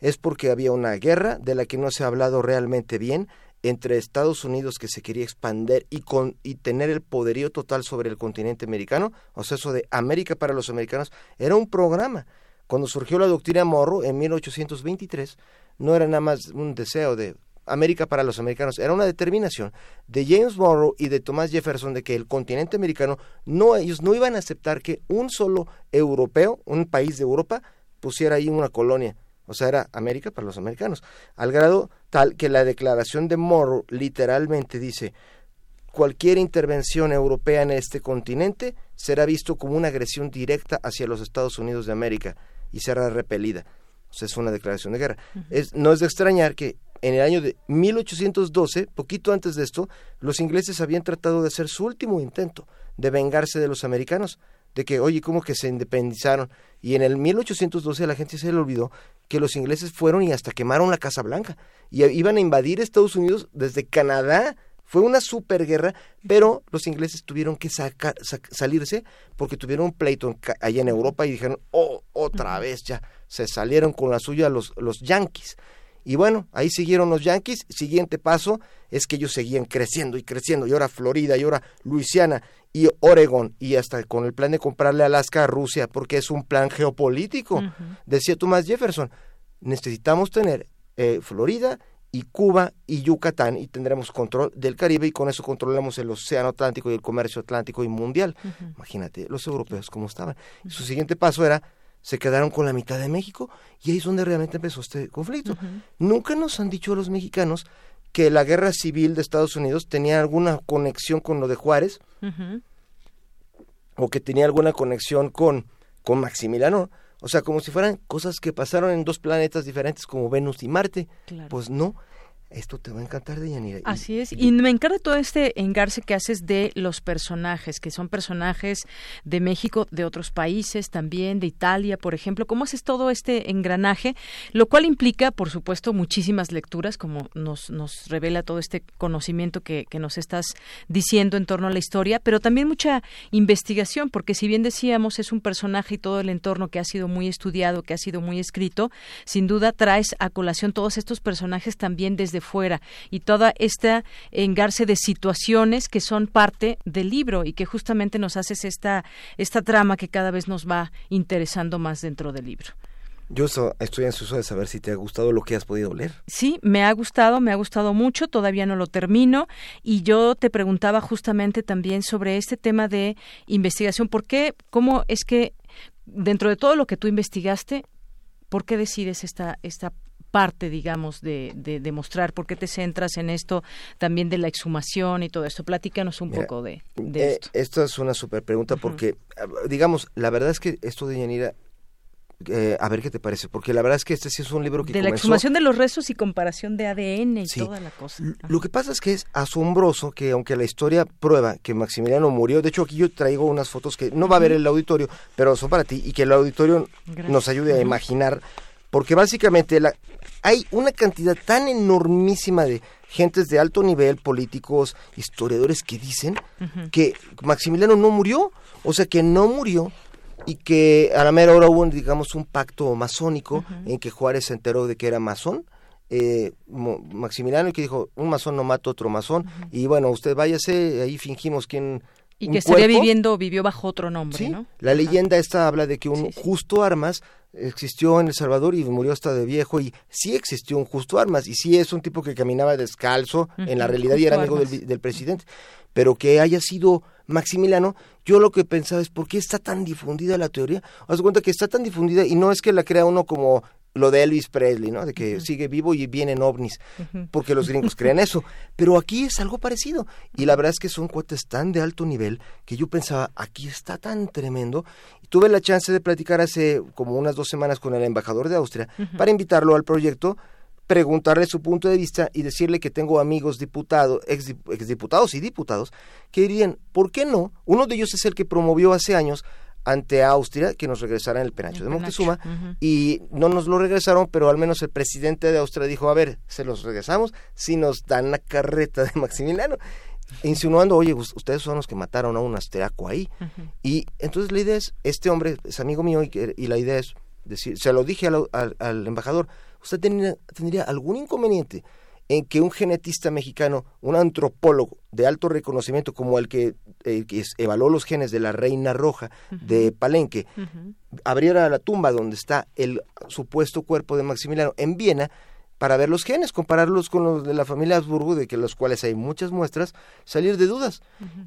Es porque había una guerra de la que no se ha hablado realmente bien entre Estados Unidos que se quería expandir y, con, y tener el poderío total sobre el continente americano, o sea, eso de América para los americanos, era un programa cuando surgió la doctrina Morro en 1823, no era nada más un deseo de América para los americanos, era una determinación de James Morrow y de Thomas Jefferson de que el continente americano no ellos no iban a aceptar que un solo europeo, un país de Europa pusiera ahí una colonia, o sea, era América para los americanos, al grado tal que la declaración de Morrow literalmente dice cualquier intervención europea en este continente será visto como una agresión directa hacia los Estados Unidos de América y será repelida. O sea, es una declaración de guerra. es, no es de extrañar que en el año de 1812, poquito antes de esto, los ingleses habían tratado de hacer su último intento de vengarse de los americanos, de que, oye, ¿cómo que se independizaron? Y en el 1812 a la gente se le olvidó que los ingleses fueron y hasta quemaron la Casa Blanca y iban a invadir Estados Unidos desde Canadá fue una superguerra, pero los ingleses tuvieron que salirse porque tuvieron un pleito allá en Europa y dijeron, oh, otra vez ya, se salieron con la suya los, los yanquis. Y bueno, ahí siguieron los yanquis. Siguiente paso es que ellos seguían creciendo y creciendo. Y ahora Florida, y ahora Luisiana, y Oregon, y hasta con el plan de comprarle Alaska a Rusia, porque es un plan geopolítico. Decía Thomas Jefferson, necesitamos tener eh, Florida y Cuba y Yucatán y tendremos control del Caribe y con eso controlamos el océano Atlántico y el comercio atlántico y mundial. Imagínate, los europeos cómo estaban. Su siguiente paso era se quedaron con la mitad de México y ahí es donde realmente empezó este conflicto. Nunca nos han dicho los mexicanos que la guerra civil de Estados Unidos tenía alguna conexión con lo de Juárez o que tenía alguna conexión con, con Maximiliano. O sea, como si fueran cosas que pasaron en dos planetas diferentes como Venus y Marte. Pues no, esto te va a encantar, Deyanira. Así es. Y me encanta todo este engarce que haces de los personajes, que son personajes de México, de otros países también, de Italia, por ejemplo. ¿Cómo haces todo este engranaje? Lo cual implica, por supuesto, muchísimas lecturas, como nos, nos revela todo este conocimiento que, que nos estás diciendo en torno a la historia, pero también mucha investigación, porque si bien decíamos es un personaje y todo el entorno que ha sido muy estudiado, que ha sido muy escrito, sin duda traes a colación todos estos personajes también desde fuera y toda esta engarce de situaciones que son parte del libro y que justamente nos haces esta, esta trama que cada vez nos va interesando más dentro del libro. Yo estoy ansioso de saber si te ha gustado lo que has podido leer. Sí, me ha gustado, me ha gustado mucho, todavía no lo termino y yo te preguntaba justamente también sobre este tema de investigación, ¿por qué, cómo es que dentro de todo lo que tú investigaste, ¿por qué decides esta, esta parte, digamos, de, demostrar por qué te centras en esto también de la exhumación y todo esto. Platícanos un poco de, eh, esto. Esta es una super pregunta porque, digamos, la verdad es que esto de Yanira eh, a ver qué te parece, porque la verdad es que este sí es un libro que de la exhumación de los restos y comparación de ADN y toda la cosa. Lo que pasa es que es asombroso que aunque la historia prueba que Maximiliano murió, de hecho aquí yo traigo unas fotos que no va a ver el auditorio, pero son para ti y que el auditorio nos ayude a imaginar porque básicamente la, hay una cantidad tan enormísima de, gentes de alto nivel, políticos, historiadores que dicen que Maximiliano no murió, o sea que no murió y que a la mera hora hubo, digamos, un pacto masónico en que Juárez se enteró de que era masón. Eh, Maximiliano que dijo un masón no mata otro masón y bueno usted váyase ahí fingimos quién y que estaría viviendo, vivió bajo otro nombre, ¿no? La leyenda esta habla de que un justo armas existió en El Salvador y murió hasta de viejo y sí existió un justo armas y sí es un tipo que caminaba descalzo en la realidad y era amigo del, presidente, pero que haya sido Maximiliano, yo lo que pensaba es por qué está tan difundida la teoría. Haz cuenta que está tan difundida y no es que la crea uno como lo de Elvis Presley, ¿no? De que sigue vivo y vienen ovnis, porque los gringos creen eso. Pero aquí es algo parecido. Y la verdad es que son cuates tan de alto nivel que yo pensaba, aquí está tan tremendo. Y tuve la chance de platicar hace como unas dos semanas con el embajador de Austria para invitarlo al proyecto preguntarle su punto de vista y decirle que tengo amigos diputados, ex, exdiputados y diputados, que dirían, ¿por qué no? Uno de ellos es el que promovió hace años ante Austria que nos regresaran el penacho de Moctezuma y no nos lo regresaron, pero al menos el presidente de Austria dijo, a ver, se los regresamos si nos dan la carreta de Maximiliano, insinuando, oye, ustedes son los que mataron a un asteraco ahí. Y entonces la idea es, este hombre es amigo mío y, y la idea es decir, se lo dije al, embajador, ¿usted tendría algún inconveniente en que un genetista mexicano, un antropólogo de alto reconocimiento como el que, evaluó los genes de la reina roja de Palenque, abriera la tumba donde está el supuesto cuerpo de Maximiliano en Viena para ver los genes, compararlos con los de la familia Habsburgo, de que los cuales hay muchas muestras, salir de dudas.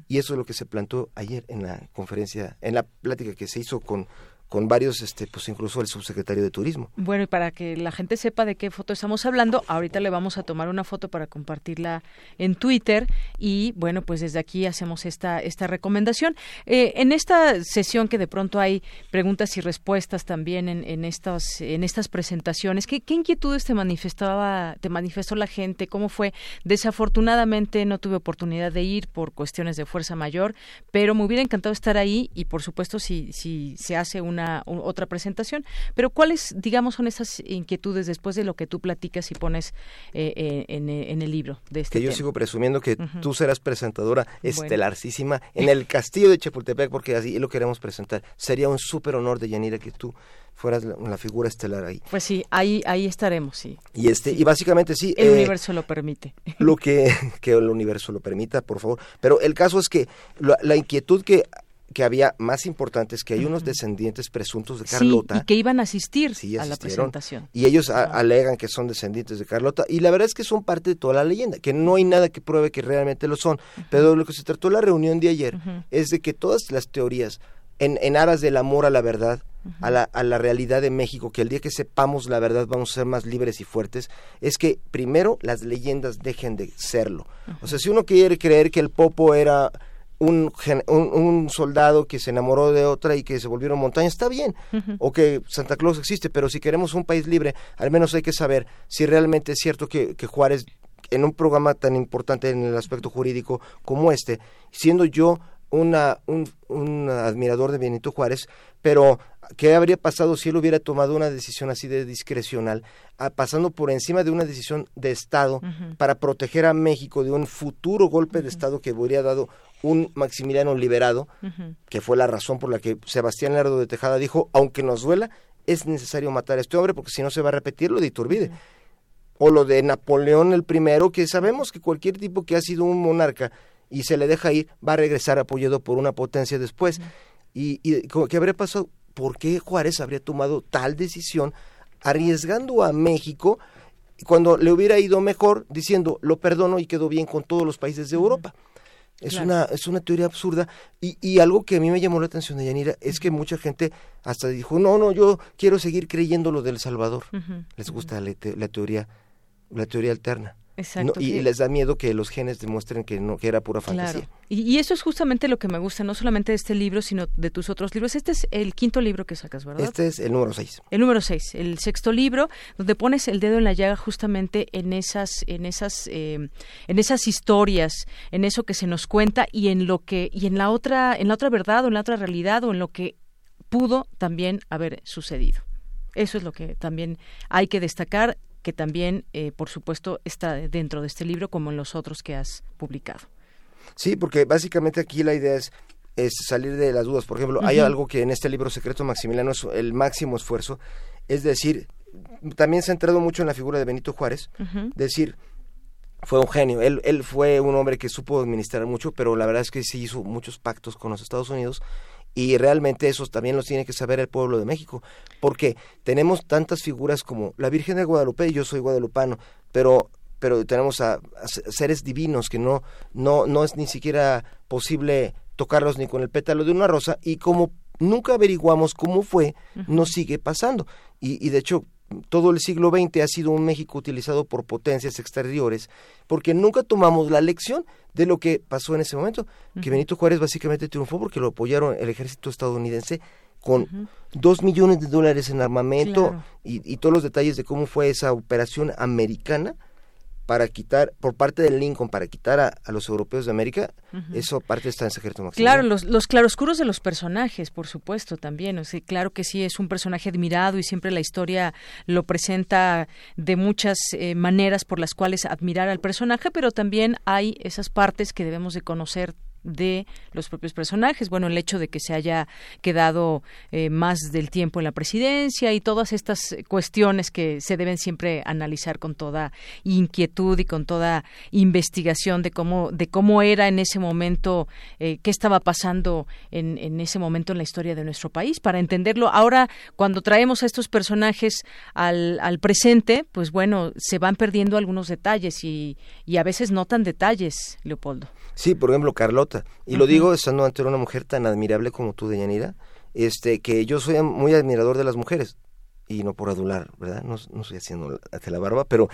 Y eso es lo que se plantó ayer en la conferencia, en la plática que se hizo con con varios, este, pues incluso el subsecretario de Turismo. Bueno, y para que la gente sepa de qué foto estamos hablando, ahorita le vamos a tomar una foto para compartirla en Twitter y bueno, pues desde aquí hacemos esta, esta recomendación. Eh, en esta sesión que de pronto hay preguntas y respuestas también en, en, estas, en estas presentaciones, ¿qué, ¿qué inquietudes te manifestaba, te manifestó la gente? ¿Cómo fue? Desafortunadamente no tuve oportunidad de ir por cuestiones de fuerza mayor, pero me hubiera encantado estar ahí y por supuesto si, si se hace una otra presentación. Pero ¿cuáles, digamos, son esas inquietudes después de lo que tú platicas y pones eh, eh, en, el libro de este Que yo sigo presumiendo que tú serás presentadora estelarcísima en el Castillo de Chapultepec, porque así lo queremos presentar. Sería un súper honor de Yanira que tú fueras la, figura estelar ahí. Pues sí, ahí ahí estaremos, sí. Y este y básicamente sí. El eh, universo lo permite. Lo que que el universo lo permita, por favor. Pero el caso es que la inquietud que que había más importantes que hay unos descendientes presuntos de Carlota. y que iban a asistir a la presentación. Y ellos alegan que son descendientes de Carlota. Y la verdad es que son parte de toda la leyenda, que no hay nada que pruebe que realmente lo son. Pero lo que se trató la reunión de ayer es de que todas las teorías, en, en aras del amor a la verdad, a, la, a la realidad de México, que el día que sepamos la verdad vamos a ser más libres y fuertes, es que primero las leyendas dejen de serlo. O sea, si uno quiere creer que el Popo era un, un, soldado que se enamoró de otra y que se volvieron montaña, está bien, o que Santa Claus existe, pero si queremos un país libre, al menos hay que saber si realmente es cierto que, que Juárez, en un programa tan importante en el aspecto jurídico como este, siendo yo una, un, un admirador de Benito Juárez, pero ¿qué habría pasado si él hubiera tomado una decisión así de discrecional, pasando por encima de una decisión de Estado para proteger a México de un futuro golpe de Estado que hubiera dado un Maximiliano liberado, que fue la razón por la que Sebastián Lerdo de Tejada dijo, aunque nos duela, es necesario matar a este hombre porque si no se va a repetir lo de Iturbide. O lo de Napoleón el primero, que sabemos que cualquier tipo que ha sido un monarca y se le deja ir, va a regresar apoyado por una potencia después. Y, y ¿qué habría pasado? ¿Por qué Juárez habría tomado tal decisión arriesgando a México cuando le hubiera ido mejor diciendo lo perdono y quedó bien con todos los países de Europa? Es, una, es una teoría absurda y, y, algo que a mí me llamó la atención de Yanira es que mucha gente hasta dijo, no, no, yo quiero seguir creyendo lo del Salvador. Les gusta la, la, teoría, la teoría alterna y, les da miedo que los genes demuestren que no que era pura fantasía. Y, eso es justamente lo que me gusta, no solamente de este libro, sino de tus otros libros. Este es el quinto libro que sacas, ¿verdad? Este es el número seis. El número seis, el sexto libro, donde pones el dedo en la llaga justamente en esas, en esas, eh, en esas historias, en eso que se nos cuenta y en lo que, y en la otra, en la otra verdad o en la otra realidad o en lo que pudo también haber sucedido. Eso es lo que también hay que destacar que también, eh, por supuesto, está dentro de este libro como en los otros que has publicado. Sí, porque básicamente aquí la idea es es salir de las dudas. Por ejemplo, hay algo que en este libro Secreto Maximiliano es el máximo esfuerzo, es decir, también se ha entrado mucho en la figura de Benito Juárez, decir, fue un genio, él, él fue un hombre que supo administrar mucho, pero la verdad es que sí hizo muchos pactos con los Estados Unidos y realmente esos también los tiene que saber el pueblo de México, porque tenemos tantas figuras como la Virgen de Guadalupe, y yo soy guadalupano, pero pero tenemos a, seres divinos que no no no es ni siquiera posible tocarlos ni con el pétalo de una rosa y como nunca averiguamos cómo fue, nos sigue pasando. Y, y de hecho, todo el siglo XX ha sido un México utilizado por potencias exteriores, porque nunca tomamos la lección de lo que pasó en ese momento, que Benito Juárez básicamente triunfó porque lo apoyaron el ejército estadounidense con dos millones de dólares en armamento y, y, todos los detalles de cómo fue esa operación americana para quitar, por parte del Lincoln, para quitar a, los europeos de América, eso parte está en secreto máximo. Claro, los, los claroscuros de los personajes, por supuesto, también. O sea, claro que sí, es un personaje admirado y siempre la historia lo presenta de muchas eh, maneras por las cuales admirar al personaje, pero también hay esas partes que debemos de conocer de los propios personajes. Bueno, el hecho de que se haya quedado eh, más del tiempo en la presidencia y todas estas cuestiones que se deben siempre analizar con toda inquietud y con toda investigación de cómo de cómo era en ese momento, eh, qué estaba pasando en, en, ese momento en la historia de nuestro país para entenderlo. Ahora, cuando traemos a estos personajes al, al presente, pues bueno, se van perdiendo algunos detalles y, y a veces no tan detalles, Leopoldo. Sí, por ejemplo, Carlota. Y lo digo estando ante una mujer tan admirable como tú, Deyanira, este, que yo soy muy admirador de las mujeres. Y no por adular, ¿verdad? No, no estoy haciendo hasta la barba, pero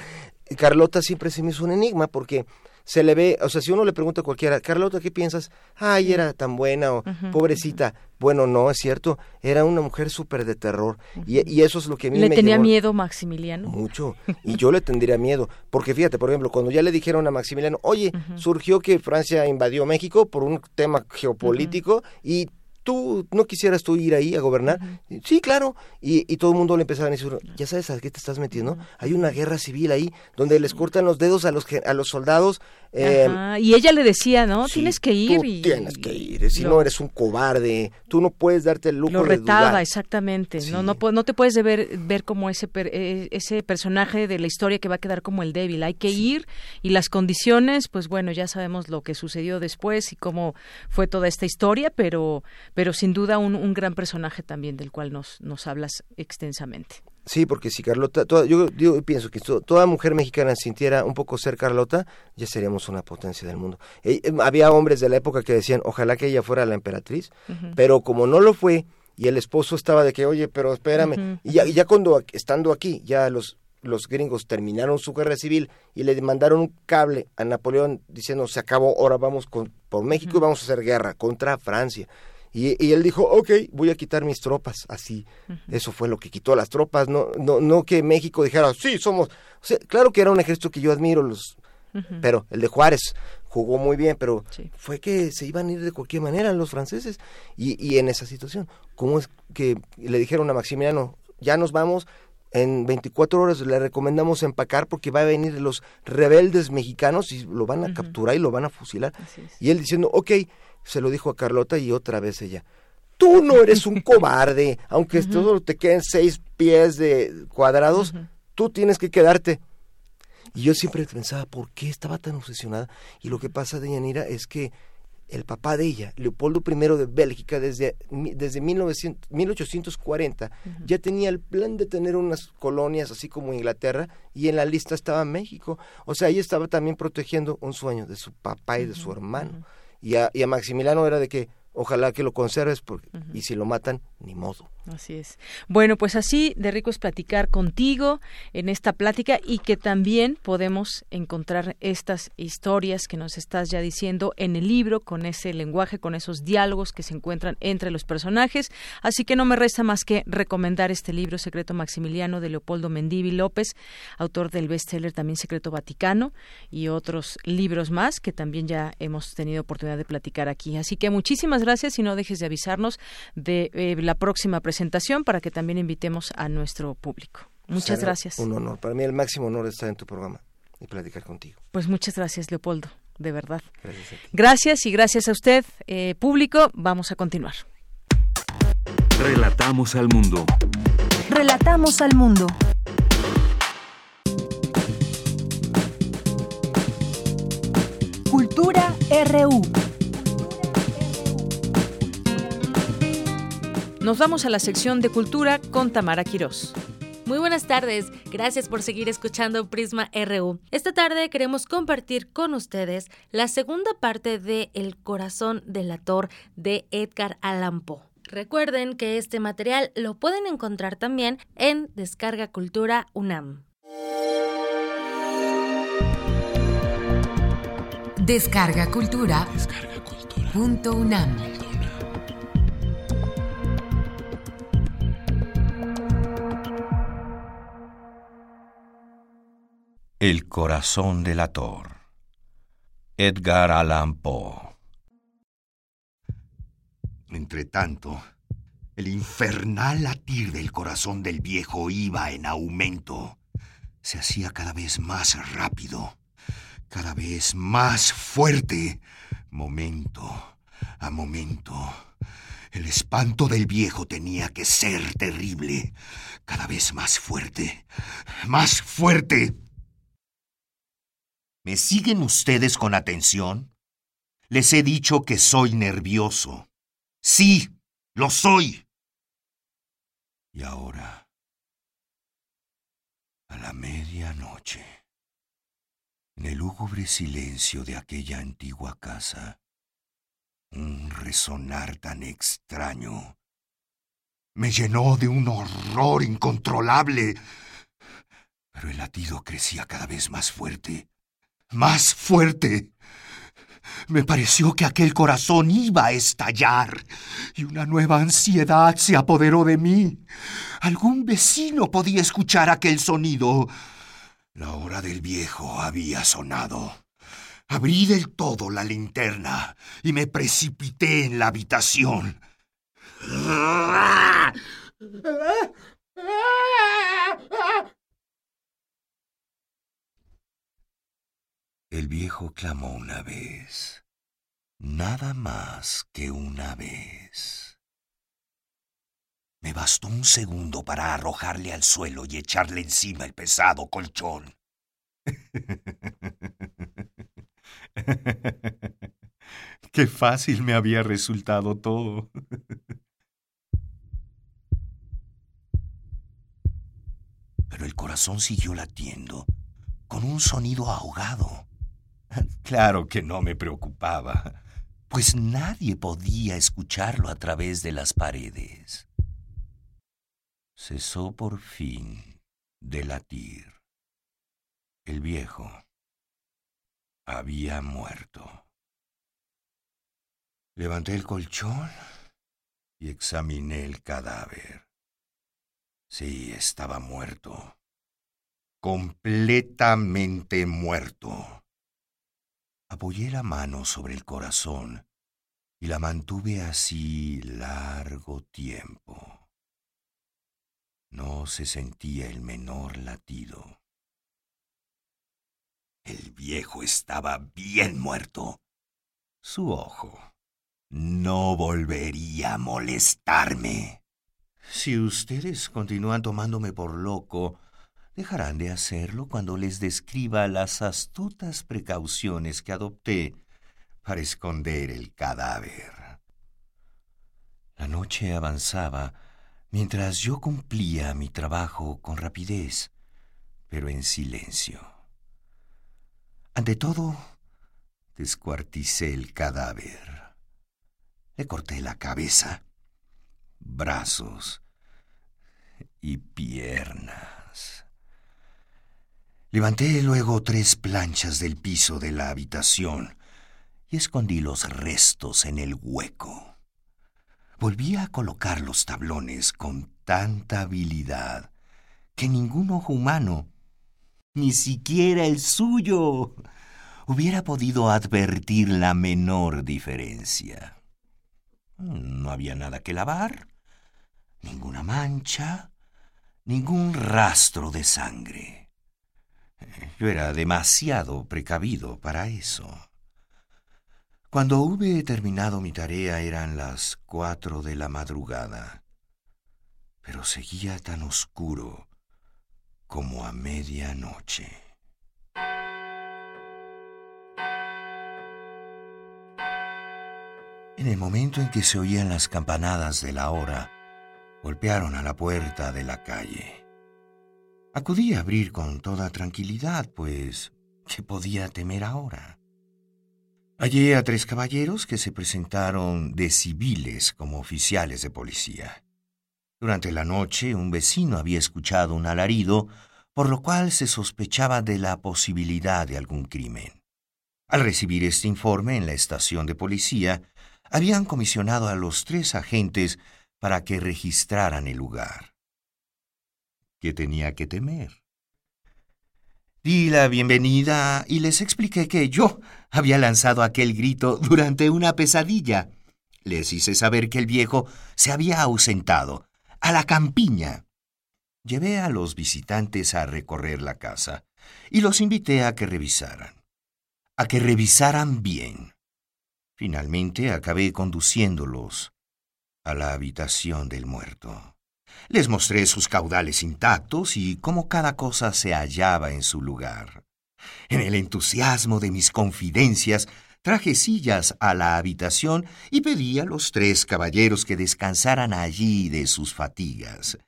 Carlota siempre se me hizo un enigma porque se le ve, o sea, si uno le pregunta a cualquiera, Carlota, ¿qué piensas? Ay, era tan buena o pobrecita. Bueno, no, es cierto, era una mujer súper de terror. y, y, eso es lo que a mí ¿Le me tenía miedo Maximiliano? Mucho. Y yo le tendría miedo. Porque fíjate, por ejemplo, cuando ya le dijeron a Maximiliano, oye, surgió que Francia invadió México por un tema geopolítico y tú no quisieras tú ir ahí a gobernar. Sí, claro. Y, y, todo el mundo le empezaba a decir, ya sabes a qué te estás metiendo. Hay una guerra civil ahí donde les cortan los dedos a los a los soldados. Eh, y ella le decía, ¿no? tienes que ir. y, tienes que ir. Si no eres un cobarde, tú no puedes darte el lujo lo retaba, de dudar. exactamente. No, no, no te puedes ver, ver como ese, eh, ese personaje de la historia que va a quedar como el débil. Hay que ir y las condiciones, pues bueno, ya sabemos lo que sucedió después y cómo fue toda esta historia, pero pero sin duda un, un gran personaje también del cual nos, nos hablas extensamente. Sí, porque si Carlota, toda, yo, yo, pienso que toda mujer mexicana sintiera un poco ser Carlota, ya seríamos una potencia del mundo. Eh, había hombres de la época que decían, ojalá que ella fuera la emperatriz, uh -huh. pero como no lo fue, y el esposo estaba de que, oye, pero espérame, uh -huh. y ya, ya cuando estando aquí, ya los los gringos terminaron su guerra civil y le mandaron un cable a Napoleón diciendo se acabó, ahora vamos con, por México uh -huh. y vamos a hacer guerra contra Francia. Y, y, él dijo, ok, voy a quitar mis tropas, así. Uh -huh. Eso fue lo que quitó las tropas, no, no, no que México dijera, sí, somos... O sea, claro que era un ejército que yo admiro, los, uh -huh. pero el de Juárez jugó muy bien, pero sí. fue que se iban a ir de cualquier manera los franceses. Y, y en esa situación, ¿cómo es que le dijeron a Maximiliano, ya nos vamos, en 24 horas le recomendamos empacar porque va a venir los rebeldes mexicanos y lo van a uh -huh. capturar y lo van a fusilar. Y él diciendo, ok, se lo dijo a Carlota y otra vez ella. Tú no eres un cobarde, aunque uh -huh. todo te queden seis pies de cuadrados, uh -huh. tú tienes que quedarte. Y yo siempre pensaba, ¿por qué estaba tan obsesionada? Y lo que pasa de Yanira es que el papá de ella, Leopoldo I de Bélgica, desde, desde 1900, 1840, uh -huh. ya tenía el plan de tener unas colonias así como Inglaterra y en la lista estaba México. O sea, ella estaba también protegiendo un sueño de su papá y de su hermano. Y, a, y a Maximiliano era de que ojalá que lo conserves porque, uh -huh. y si lo matan, ni modo. Así es. Bueno, pues así de rico es platicar contigo en esta plática y que también podemos encontrar estas historias que nos estás ya diciendo en el libro, con ese lenguaje, con esos diálogos que se encuentran entre los personajes. Así que no me resta más que recomendar este libro, Secreto Maximiliano, de Leopoldo Mendivi López, autor del bestseller también Secreto Vaticano y otros libros más que también ya hemos tenido oportunidad de platicar aquí. Así que muchísimas gracias y no dejes de avisarnos de eh, la próxima presentación para que también invitemos a nuestro público. Muchas gracias. Un honor. Para mí el máximo honor es estar en tu programa y platicar contigo. Pues muchas gracias, Leopoldo, de verdad. Gracias, gracias y gracias a usted, eh, público. Vamos a continuar. Relatamos al mundo. Relatamos al mundo. Cultura RU. Nos vamos a la sección de cultura con Tamara Quirós. Muy buenas tardes, gracias por seguir escuchando Prisma RU. Esta tarde queremos compartir con ustedes la segunda parte de El corazón del ator de Edgar Allan Poe. Recuerden que este material lo pueden encontrar también en Descarga Cultura UNAM. Descarga Cultura. Descarga Cultura. Punto UNAM. El corazón del ator. Edgar Allan Poe. Entretanto, el infernal latir del corazón del viejo iba en aumento. Se hacía cada vez más rápido, cada vez más fuerte, momento a momento. El espanto del viejo tenía que ser terrible, cada vez más fuerte, más fuerte. ¿Me siguen ustedes con atención? Les he dicho que soy nervioso. Sí, lo soy. Y ahora, a la medianoche, en el lúgubre silencio de aquella antigua casa, un resonar tan extraño me llenó de un horror incontrolable. Pero el latido crecía cada vez más fuerte más fuerte. Me pareció que aquel corazón iba a estallar y una nueva ansiedad se apoderó de mí. Algún vecino podía escuchar aquel sonido. La hora del viejo había sonado. Abrí del todo la linterna y me precipité en la habitación. El viejo clamó una vez, nada más que una vez. Me bastó un segundo para arrojarle al suelo y echarle encima el pesado colchón. Qué fácil me había resultado todo. Pero el corazón siguió latiendo con un sonido ahogado. Claro que no me preocupaba, pues nadie podía escucharlo a través de las paredes. Cesó por fin de latir. El viejo había muerto. Levanté el colchón y examiné el cadáver. Sí, estaba muerto. Completamente muerto. Apoyé la mano sobre el corazón y la mantuve así largo tiempo. No se sentía el menor latido. El viejo estaba bien muerto. Su ojo no volvería a molestarme. Si ustedes continúan tomándome por loco, dejarán de hacerlo cuando les describa las astutas precauciones que adopté para esconder el cadáver. La noche avanzaba mientras yo cumplía mi trabajo con rapidez, pero en silencio. Ante todo, descuarticé el cadáver. Le corté la cabeza, brazos y piernas. Levanté luego tres planchas del piso de la habitación y escondí los restos en el hueco. Volví a colocar los tablones con tanta habilidad que ningún ojo humano, ni siquiera el suyo, hubiera podido advertir la menor diferencia. No había nada que lavar, ninguna mancha, ningún rastro de sangre. Yo era demasiado precavido para eso. Cuando hube terminado mi tarea eran las cuatro de la madrugada, pero seguía tan oscuro como a medianoche. En el momento en que se oían las campanadas de la hora, golpearon a la puerta de la calle. Acudí a abrir con toda tranquilidad, pues, ¿qué podía temer ahora? Hallé a tres caballeros que se presentaron de civiles como oficiales de policía. Durante la noche un vecino había escuchado un alarido, por lo cual se sospechaba de la posibilidad de algún crimen. Al recibir este informe en la estación de policía, habían comisionado a los tres agentes para que registraran el lugar. ¿Qué tenía que temer? Di la bienvenida y les expliqué que yo había lanzado aquel grito durante una pesadilla. Les hice saber que el viejo se había ausentado, a la campiña. Llevé a los visitantes a recorrer la casa y los invité a que revisaran. A que revisaran bien. Finalmente acabé conduciéndolos a la habitación del muerto. Les mostré sus caudales intactos y cómo cada cosa se hallaba en su lugar. En el entusiasmo de mis confidencias, traje sillas a la habitación y pedí a los tres caballeros que descansaran allí de sus fatigas,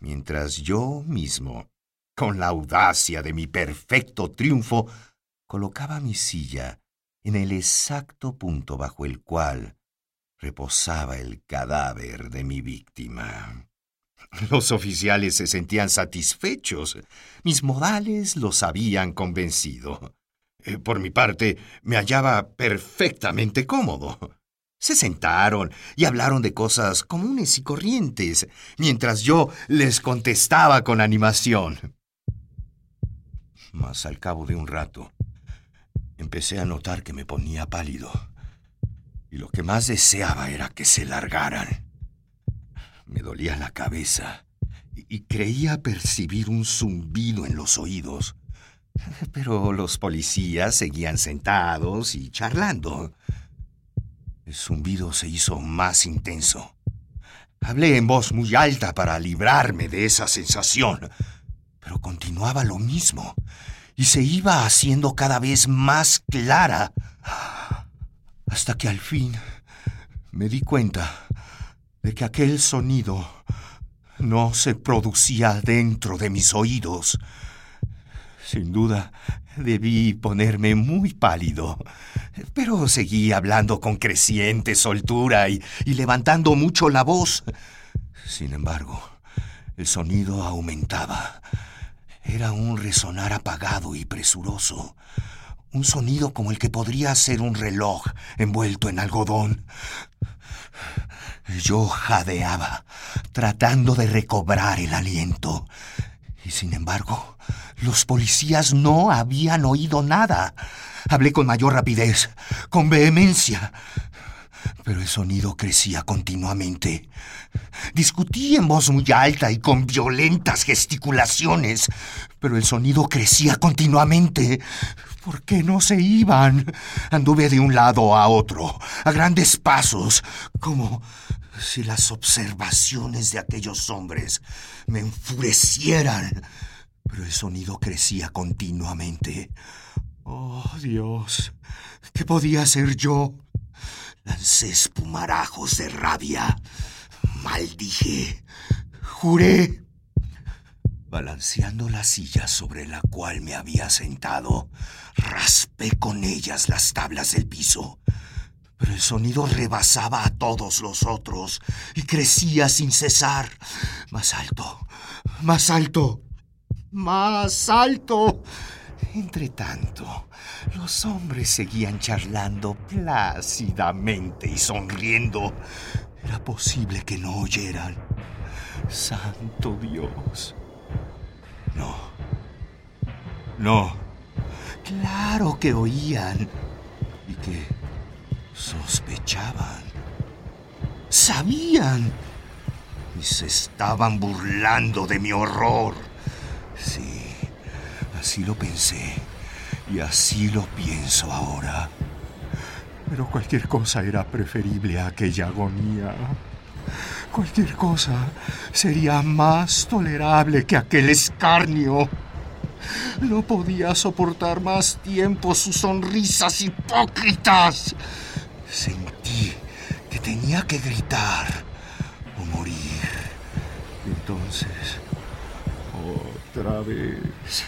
mientras yo mismo, con la audacia de mi perfecto triunfo, colocaba mi silla en el exacto punto bajo el cual reposaba el cadáver de mi víctima. Los oficiales se sentían satisfechos. Mis modales los habían convencido. Eh, por mi parte, me hallaba perfectamente cómodo. Se sentaron y hablaron de cosas comunes y corrientes, mientras yo les contestaba con animación. Mas al cabo de un rato, empecé a notar que me ponía pálido. Y lo que más deseaba era que se largaran. Me dolía la cabeza y creía percibir un zumbido en los oídos. Pero los policías seguían sentados y charlando. El zumbido se hizo más intenso. Hablé en voz muy alta para librarme de esa sensación, pero continuaba lo mismo y se iba haciendo cada vez más clara, hasta que al fin me di cuenta de que aquel sonido no se producía dentro de mis oídos. Sin duda, debí ponerme muy pálido, pero seguí hablando con creciente soltura y, y levantando mucho la voz. Sin embargo, el sonido aumentaba era un resonar apagado y presuroso, un sonido como el que podría ser un reloj envuelto en algodón. Yo jadeaba, tratando de recobrar el aliento, y sin embargo, los policías no habían oído nada. Hablé con mayor rapidez, con vehemencia, pero el sonido crecía continuamente. Discutí en voz muy alta y con violentas gesticulaciones, pero el sonido crecía continuamente. ¿Por qué no se iban? Anduve de un lado a otro, a grandes pasos, como si las observaciones de aquellos hombres me enfurecieran. Pero el sonido crecía continuamente. Oh, Dios, ¿qué podía hacer yo? Lancé espumarajos de rabia. Maldije. Juré. Balanceando la silla sobre la cual me había sentado, raspé con ellas las tablas del piso. Pero el sonido rebasaba a todos los otros y crecía sin cesar. Más alto, más alto, más alto. Entre tanto, los hombres seguían charlando plácidamente y sonriendo. Era posible que no oyeran. Santo Dios. No. No. Claro que oían. Y que sospechaban. Sabían. Y se estaban burlando de mi horror. Sí, así lo pensé. Y así lo pienso ahora. Pero cualquier cosa era preferible a aquella agonía. Cualquier cosa sería más tolerable que aquel escarnio. No podía soportar más tiempo sus sonrisas hipócritas. Sentí que tenía que gritar o morir. Entonces, otra vez.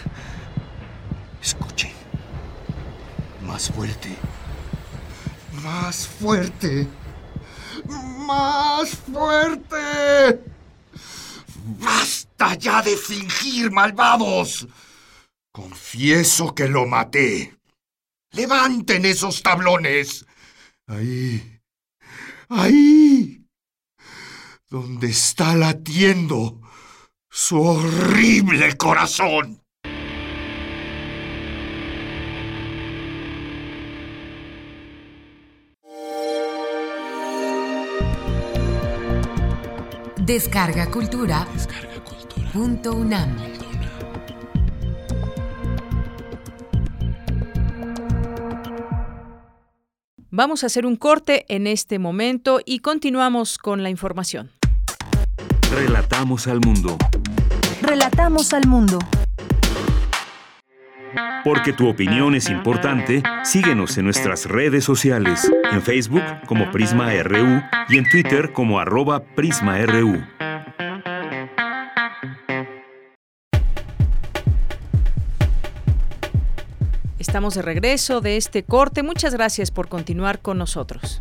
Escuchen. Más fuerte. Más fuerte. Más fuerte. ¡Basta ya de fingir, malvados! Confieso que lo maté. Levanten esos tablones. Ahí. Ahí. Donde está latiendo su horrible corazón. Descarga Cultura. Descarga Cultura. Punto UNAM. Vamos a hacer un corte en este momento y continuamos con la información. Relatamos al mundo. Relatamos al mundo. Porque tu opinión es importante, síguenos en nuestras redes sociales, en Facebook como Prisma RU y en Twitter como arroba PrismaRU. Estamos de regreso de este corte. Muchas gracias por continuar con nosotros.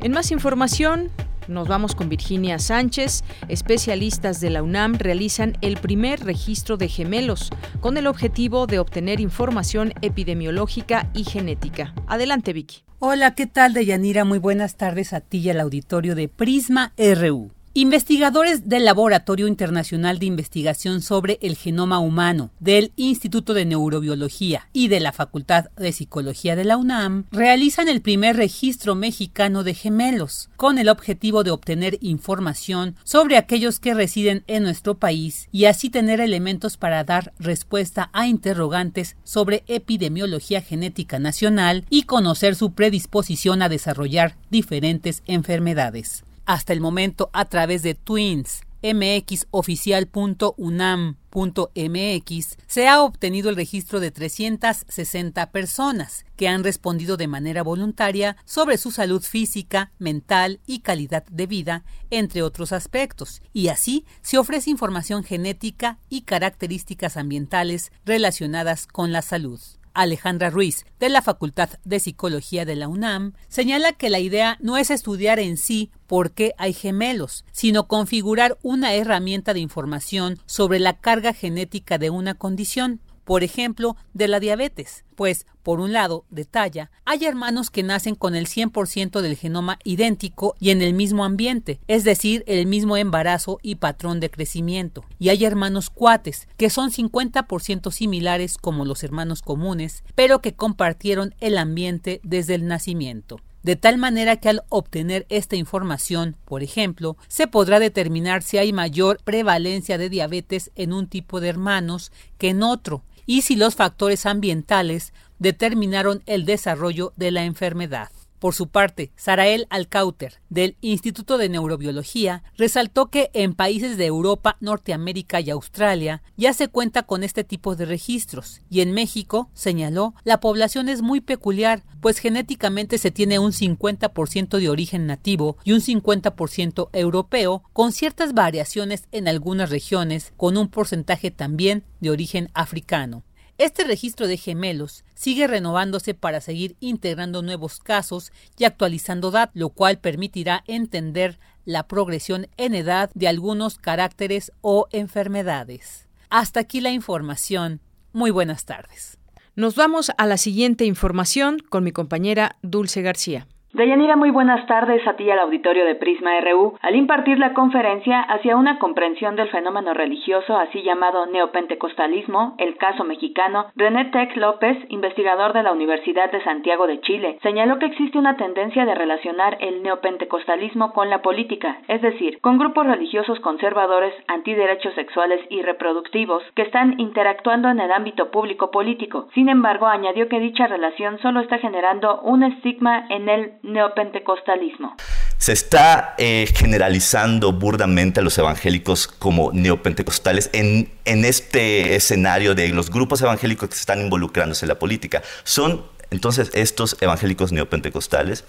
En más información, nos vamos con Virginia Sánchez. Especialistas de la UNAM realizan el primer registro de gemelos con el objetivo de obtener información epidemiológica y genética. Adelante, Vicky. Hola, ¿qué tal, Deyanira? Muy buenas tardes a ti y al auditorio de Prisma RU. Investigadores del Laboratorio Internacional de Investigación sobre el Genoma Humano, del Instituto de Neurobiología y de la Facultad de Psicología de la UNAM realizan el primer registro mexicano de gemelos, con el objetivo de obtener información sobre aquellos que residen en nuestro país y así tener elementos para dar respuesta a interrogantes sobre epidemiología genética nacional y conocer su predisposición a desarrollar diferentes enfermedades hasta el momento a través de Twins mxoficial.unam.mx se ha obtenido el registro de 360 personas que han respondido de manera voluntaria sobre su salud física, mental y calidad de vida, entre otros aspectos, y así se ofrece información genética y características ambientales relacionadas con la salud. Alejandra Ruiz, de la Facultad de Psicología de la UNAM, señala que la idea no es estudiar en sí por qué hay gemelos, sino configurar una herramienta de información sobre la carga genética de una condición por ejemplo, de la diabetes, pues, por un lado, detalla, hay hermanos que nacen con el 100% del genoma idéntico y en el mismo ambiente, es decir, el mismo embarazo y patrón de crecimiento, y hay hermanos cuates, que son 50% similares como los hermanos comunes, pero que compartieron el ambiente desde el nacimiento. De tal manera que al obtener esta información, por ejemplo, se podrá determinar si hay mayor prevalencia de diabetes en un tipo de hermanos que en otro, y si los factores ambientales determinaron el desarrollo de la enfermedad. Por su parte, Sarael Alcauter, del Instituto de Neurobiología, resaltó que en países de Europa, Norteamérica y Australia ya se cuenta con este tipo de registros, y en México, señaló, la población es muy peculiar, pues genéticamente se tiene un 50% de origen nativo y un 50% europeo, con ciertas variaciones en algunas regiones, con un porcentaje también de origen africano. Este registro de gemelos sigue renovándose para seguir integrando nuevos casos y actualizando datos, lo cual permitirá entender la progresión en edad de algunos caracteres o enfermedades. Hasta aquí la información. Muy buenas tardes. Nos vamos a la siguiente información con mi compañera Dulce García. Deyanira, muy buenas tardes a ti y al auditorio de Prisma RU. Al impartir la conferencia hacia una comprensión del fenómeno religioso así llamado neopentecostalismo, el caso mexicano, René Tech López, investigador de la Universidad de Santiago de Chile, señaló que existe una tendencia de relacionar el neopentecostalismo con la política, es decir, con grupos religiosos conservadores antiderechos sexuales y reproductivos que están interactuando en el ámbito público político. Sin embargo, añadió que dicha relación solo está generando un estigma en el neopentecostalismo. Se está eh, generalizando burdamente a los evangélicos como neopentecostales en, en este escenario de los grupos evangélicos que se están involucrándose en la política. Son entonces, estos evangélicos neopentecostales.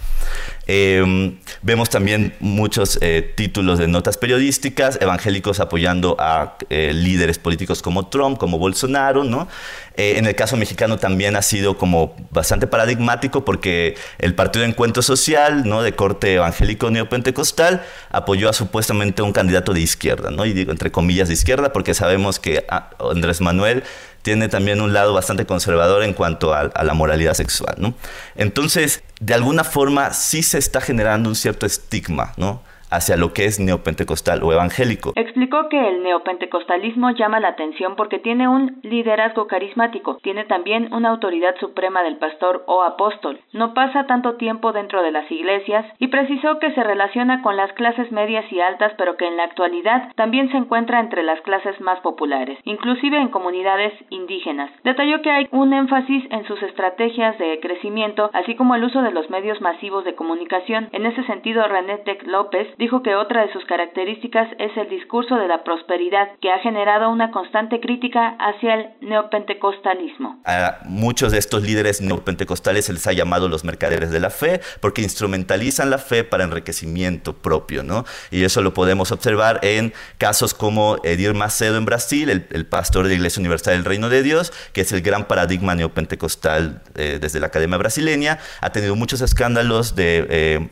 Em, vemos también muchos eh, títulos de notas periodísticas, evangélicos apoyando a eh, líderes políticos como Trump, como Bolsonaro, ¿no? Eh, en el caso mexicano también ha sido como bastante paradigmático porque el Partido de Encuentro Social, ¿no? De corte evangélico neopentecostal, apoyó a supuestamente un candidato de izquierda, ¿no? Y digo entre comillas de izquierda porque sabemos que Andrés Manuel tiene también un lado bastante conservador en cuanto a, la moralidad sexual, ¿no? Entonces, de alguna forma sí se está generando un cierto estigma, ¿no? Hacia lo que es neopentecostal o evangélico. Explicó que el neopentecostalismo llama la atención porque tiene un liderazgo carismático, tiene también una autoridad suprema del pastor o apóstol, no pasa tanto tiempo dentro de las iglesias y precisó que se relaciona con las clases medias y altas pero que en la actualidad también se encuentra entre las clases más populares, inclusive en comunidades indígenas. Detalló que hay un énfasis en sus estrategias de crecimiento, así como el uso de los medios masivos de comunicación. En ese sentido, René Tec López dijo que otra de sus características es el discurso de la prosperidad, que ha generado una constante crítica hacia el neopentecostalismo. A muchos de estos líderes neopentecostales se les ha llamado los mercaderes de la fe, porque instrumentalizan la fe para enriquecimiento propio, ¿no? Y eso lo podemos observar en casos como Edir Macedo en Brasil, el, pastor de la Iglesia Universal del Reino de Dios, que es el gran paradigma neopentecostal eh, desde la Academia Brasileña, ha tenido muchos escándalos de... Eh,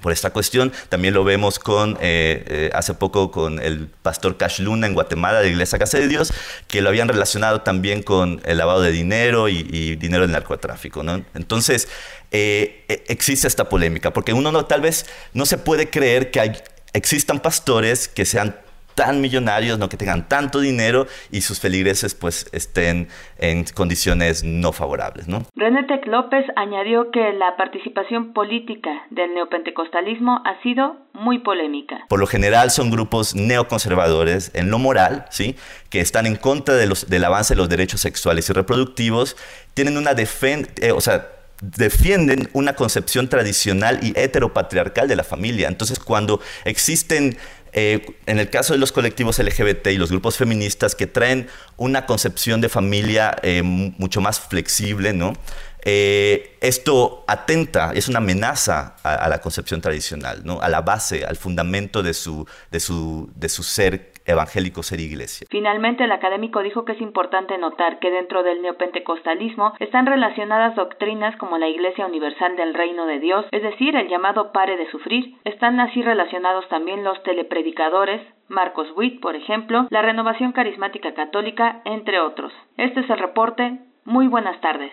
por esta cuestión. También lo vemos con, eh, eh, hace poco con el pastor Cash Luna en Guatemala, de Iglesia Casa de Dios, que lo habían relacionado también con el lavado de dinero y, dinero del narcotráfico. ¿no? Entonces, eh, e, existe esta polémica, porque uno no, tal vez no se puede creer que hay, existan pastores que sean tan millonarios, no que tengan tanto dinero y sus feligreses pues estén en condiciones no favorables, ¿no? René Tec López añadió que la participación política del neopentecostalismo ha sido muy polémica. Por lo general son grupos neoconservadores en lo moral, ¿sí? que están en contra de los, del avance de los derechos sexuales y reproductivos, tienen una defensa, eh, o sea, defienden una concepción tradicional y heteropatriarcal de la familia. Entonces, cuando existen eh, en el caso de los colectivos LGBT y los grupos feministas que traen una concepción de familia eh, mucho más flexible. Eh, esto atenta, es una amenaza a, la concepción tradicional, a la base, al fundamento de de su ser evangélico ser iglesia. Finalmente, el académico dijo que es importante notar que dentro del neopentecostalismo están relacionadas doctrinas como la Iglesia Universal del Reino de Dios, es decir, el llamado pare de sufrir. Están así relacionados también los telepredicadores, Marcos Witt, por ejemplo, la Renovación Carismática Católica, entre otros. Este es el reporte. Muy buenas tardes.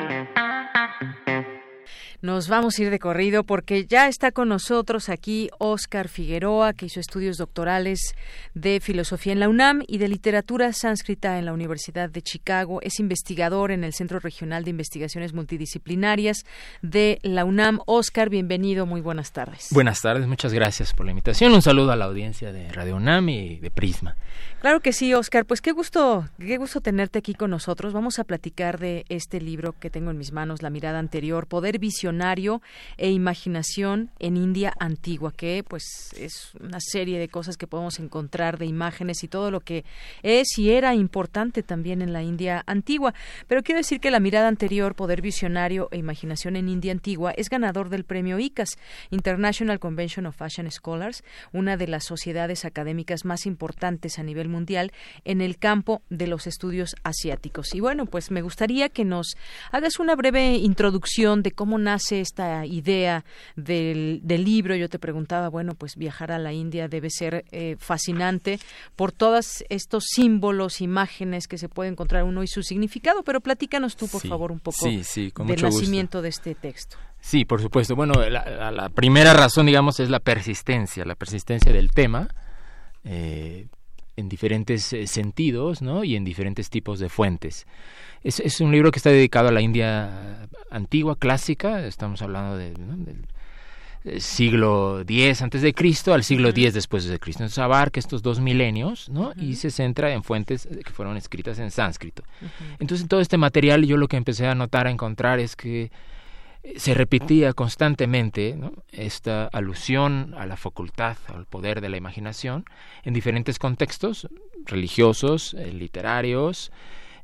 Nos vamos a ir de corrido porque ya está con nosotros aquí Oscar Figueroa, que hizo estudios doctorales de filosofía en la UNAM y de literatura sánscrita en la Universidad de Chicago. Es investigador en el Centro Regional de Investigaciones Multidisciplinarias de la UNAM. Oscar, bienvenido, muy buenas tardes. Buenas tardes, muchas gracias por la invitación. Un saludo a la audiencia de Radio UNAM y de Prisma. Claro que sí, Oscar. Pues qué gusto, qué gusto tenerte aquí con nosotros. Vamos a platicar de este libro que tengo en mis manos, La mirada anterior, Poder Visionario e Imaginación en India Antigua, que pues es una serie de cosas que podemos encontrar de imágenes y todo lo que es y era importante también en la India Antigua. Pero quiero decir que La mirada anterior, Poder Visionario e Imaginación en India Antigua es ganador del premio ICAS, International Convention of Fashion Scholars, una de las sociedades académicas más importantes a nivel mundial en el campo de los estudios asiáticos. Y bueno, pues me gustaría que nos hagas una breve introducción de cómo nace nace esta idea del, del, libro? Yo te preguntaba, bueno, pues viajar a la India debe ser eh, fascinante por todos estos símbolos, imágenes que se puede encontrar uno y su significado, pero platícanos tú, por favor, un poco del nacimiento de este texto. Sí, por supuesto. Bueno, la, primera razón, digamos, es la persistencia, la persistencia del tema. Eh, en diferentes eh, sentidos ¿no? y en diferentes tipos de fuentes. Es, es, un libro que está dedicado a la India antigua, clásica, estamos hablando de, del eh, siglo X antes de Cristo al siglo X después de Cristo. Entonces abarca estos dos milenios ¿no? y se centra en fuentes que fueron escritas en sánscrito. Entonces en todo este material yo lo que empecé a notar, a encontrar es que se repetía constantemente esta alusión a la facultad, al poder de la imaginación, en diferentes contextos religiosos, eh, literarios,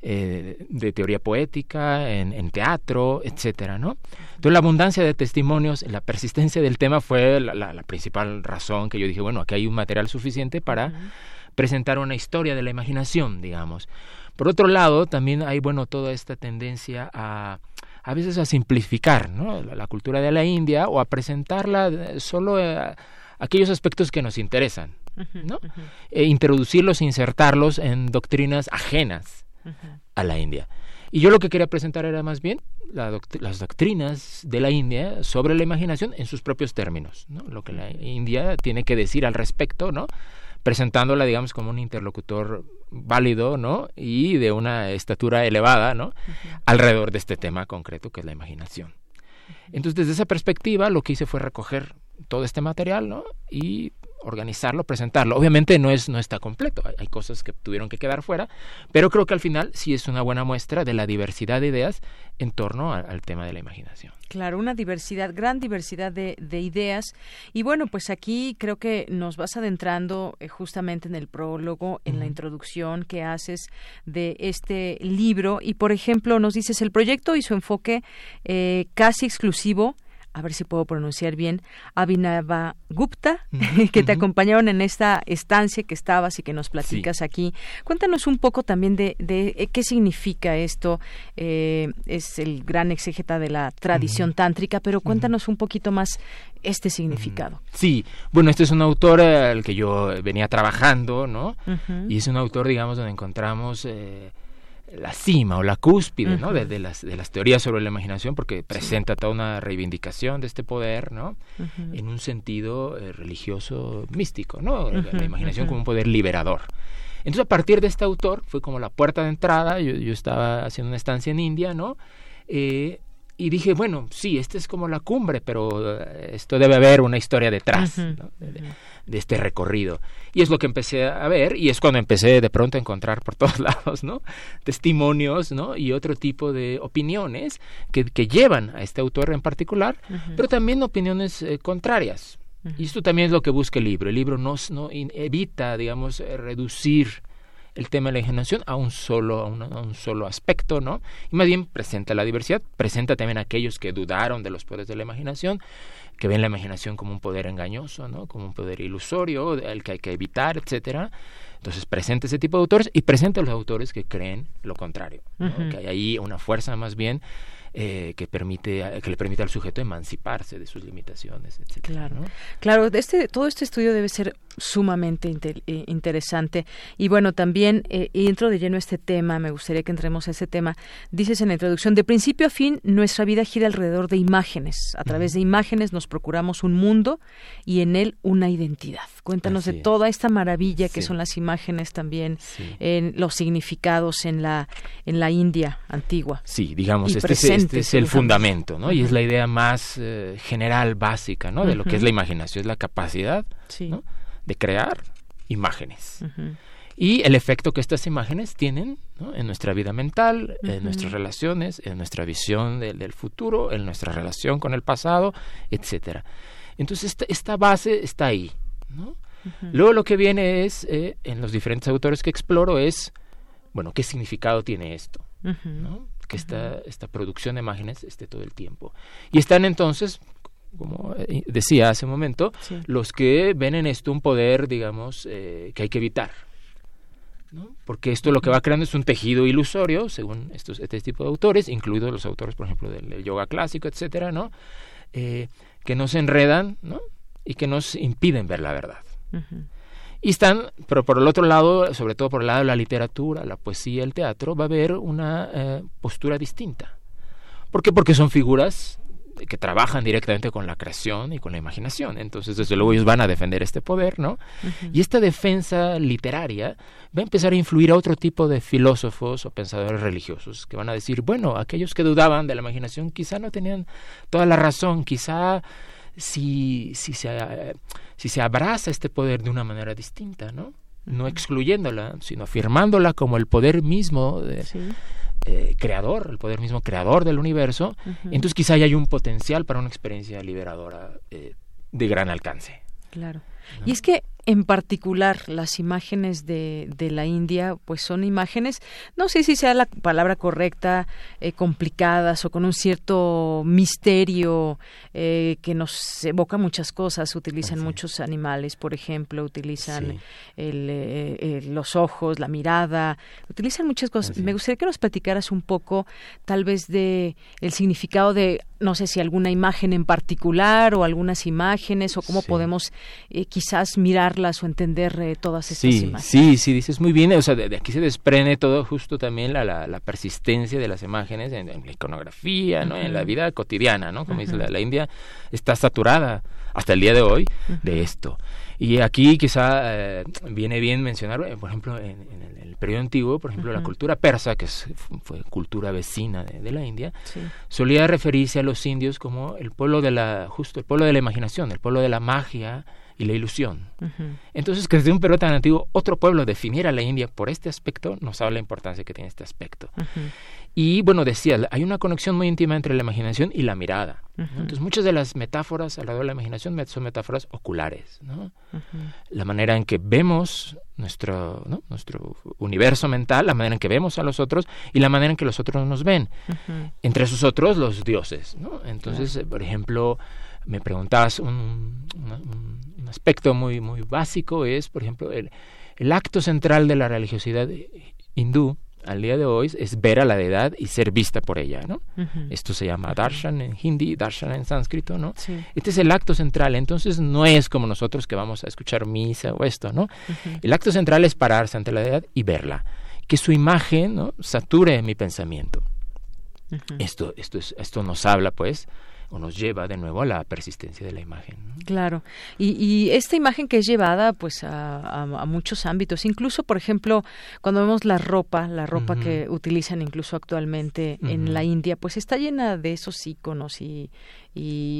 eh, de teoría poética, en, teatro, etcétera, ¿no? Entonces la abundancia de testimonios, la persistencia del tema fue la, principal razón que yo dije, bueno, aquí hay un material suficiente para presentar una historia de la imaginación, digamos. Por otro lado, también hay, bueno, toda esta tendencia a a veces a simplificar ¿no? la, cultura de la India o a presentarla eh, solo a aquellos aspectos que nos interesan, ¿no? E introducirlos, insertarlos en doctrinas ajenas a la India. Y yo lo que quería presentar era más bien las doctrinas de la India sobre la imaginación en sus propios términos, ¿no? lo que la India tiene que decir al respecto, ¿no? presentándola, digamos, como un interlocutor válido, ¿no? Y de una estatura elevada, ¿no? Alrededor de este tema concreto que es la imaginación. Entonces, desde esa perspectiva, lo que hice fue recoger todo este material, ¿no? Y organizarlo, presentarlo. Obviamente no es no está completo, hay, cosas que tuvieron que quedar fuera, pero creo que al final sí es una buena muestra de la diversidad de ideas en torno al tema de la imaginación. Claro, una diversidad, gran diversidad de, ideas. Y bueno, pues aquí creo que nos vas adentrando eh, justamente en el prólogo, en la introducción que haces de este libro. Y por ejemplo, nos dices el proyecto y su enfoque eh, casi exclusivo a ver si puedo pronunciar bien, Abhinava Gupta, que te acompañaron en esta estancia que estabas y que nos platicas aquí. Cuéntanos un poco también de, eh, qué significa esto. Eh, es el gran exégeta de la tradición tántrica, pero cuéntanos un poquito más este significado. Sí, bueno, este es un autor al que yo venía trabajando, ¿no? Y es un autor, digamos, donde encontramos... Eh, la cima o la cúspide ¿no? de, las, de las teorías sobre la imaginación porque presenta toda una reivindicación de este poder ¿no? en un sentido eh, religioso místico ¿no? la, imaginación como un poder liberador entonces a partir de este autor fue como la puerta de entrada yo, yo estaba haciendo una estancia en India no eh, y dije, bueno, sí, esta es como la cumbre, pero eh, esto debe haber una historia detrás de, este recorrido. Y es lo que empecé a ver, y es cuando empecé de pronto a encontrar por todos lados, ¿no? Testimonios, ¿no? Y otro tipo de opiniones que, que llevan a este autor en particular, pero también opiniones eh, contrarias. Y esto también es lo que busca el libro. El libro no, no evita, digamos, reducir el tema de la imaginación a un solo, a un, solo aspecto, ¿no? Y más bien presenta la diversidad, presenta también a aquellos que dudaron de los poderes de la imaginación, que ven la imaginación como un poder engañoso, ¿no? Como un poder ilusorio, el que hay que evitar, etcétera. Entonces presenta ese tipo de autores y presenta a los autores que creen lo contrario, que hay ahí una fuerza más bien eh, que permite que le permite al sujeto emanciparse de sus limitaciones etc. claro. Claro este todo este estudio debe ser sumamente eh, interesante. Y bueno también eh, entro de lleno a este tema me gustaría que entremos a ese tema. Dices en la introducción de principio a fin nuestra vida gira alrededor de imágenes. A través de imágenes nos procuramos un mundo y en él una identidad. Cuéntanos de toda esta maravilla que son las imágenes también en los significados en la en la India antigua. Sí digamos este este es el fundamento, ¿no? Y es la idea más eh, general, básica, ¿no? De lo que es la imaginación, es la capacidad de crear imágenes. Y el efecto que estas imágenes tienen en nuestra vida mental, en nuestras relaciones, en nuestra visión del futuro, en nuestra relación con el pasado, etcétera. Entonces esta, esta, base está ahí, ¿no? Luego lo que viene es, eh, en los diferentes autores que exploro, es, bueno, ¿qué significado tiene esto? ¿no? Que esta, esta producción de imágenes esté todo el tiempo. Y están entonces, como eh, decía hace un momento, los que ven en esto un poder, digamos, eh, que hay que evitar. porque esto lo que va creando es un tejido ilusorio, según estos, este tipo de autores, incluidos los autores, por ejemplo, del, yoga clásico, etcétera, ¿no? Eh, que nos enredan ¿no? y que nos impiden ver la verdad. Y están, pero por el otro lado, sobre todo por el lado de la literatura, la poesía, el teatro, va a haber una eh, postura distinta. ¿Por qué? Porque son figuras que trabajan directamente con la creación y con la imaginación. Entonces, desde luego, ellos van a defender este poder, ¿no? Y esta defensa literaria va a empezar a influir a otro tipo de filósofos o pensadores religiosos que van a decir, bueno, aquellos que dudaban de la imaginación quizá no tenían toda la razón, quizá si, si, se, si se abraza este poder de una manera distinta, ¿no? No excluyéndola, sino afirmándola como el poder mismo de, eh, creador, el poder mismo creador del universo, entonces quizá hay un potencial para una experiencia liberadora eh, de gran alcance. Claro. Y es que en particular las imágenes de, de, la India, pues son imágenes, no sé si sea la palabra correcta, eh, complicadas o con un cierto misterio eh, que nos evoca muchas cosas. Utilizan muchos animales, por ejemplo, utilizan eh, los ojos, la mirada, utilizan muchas cosas. Me gustaría que nos platicaras un poco, tal vez, de el significado de, no sé si alguna imagen en particular o algunas imágenes o cómo podemos quizás mirar o entender eh, todas estas sí, imágenes. Sí, sí, dices muy bien, o sea, de, aquí se desprende todo justo también la, la, persistencia de las imágenes en, la iconografía, ¿no? En la vida cotidiana, ¿no? Como dice la, India está saturada hasta el día de hoy de esto. Y aquí quizá eh, viene bien mencionar, eh, por ejemplo, en, el, periodo antiguo, por ejemplo, la cultura persa, que fue cultura vecina de, la India, solía referirse a los indios como el pueblo de la, justo el pueblo de la imaginación, el pueblo de la magia, y la ilusión. Entonces, que desde un periodo tan antiguo otro pueblo definiera la India por este aspecto, nos habla la importancia que tiene este aspecto. Y bueno, decía, hay una conexión muy íntima entre la imaginación y la mirada. Entonces, muchas de las metáforas alrededor de la imaginación son metáforas oculares. ¿no? La manera en que vemos nuestro, nuestro universo mental, la manera en que vemos a los otros y la manera en que los otros nos ven. Entre esos otros, los dioses. ¿no? Entonces, por ejemplo, me preguntabas un, aspecto muy, muy básico es, por ejemplo, el, el acto central de la religiosidad hindú al día de hoy es ver a la deidad y ser vista por ella, ¿no? Esto se llama darshan en hindi, darshan en sánscrito, ¿no? Este es el acto central, entonces no es como nosotros que vamos a escuchar misa o esto, ¿no? El acto central es pararse ante la deidad y verla, que su imagen, ¿no? sature mi pensamiento. Esto, esto, es, esto nos habla, pues, o nos lleva de nuevo a la persistencia de la imagen. Claro, y, esta imagen que es llevada pues a, muchos ámbitos, incluso por ejemplo cuando vemos la ropa, la ropa que utilizan incluso actualmente en la India, pues está llena de esos iconos y,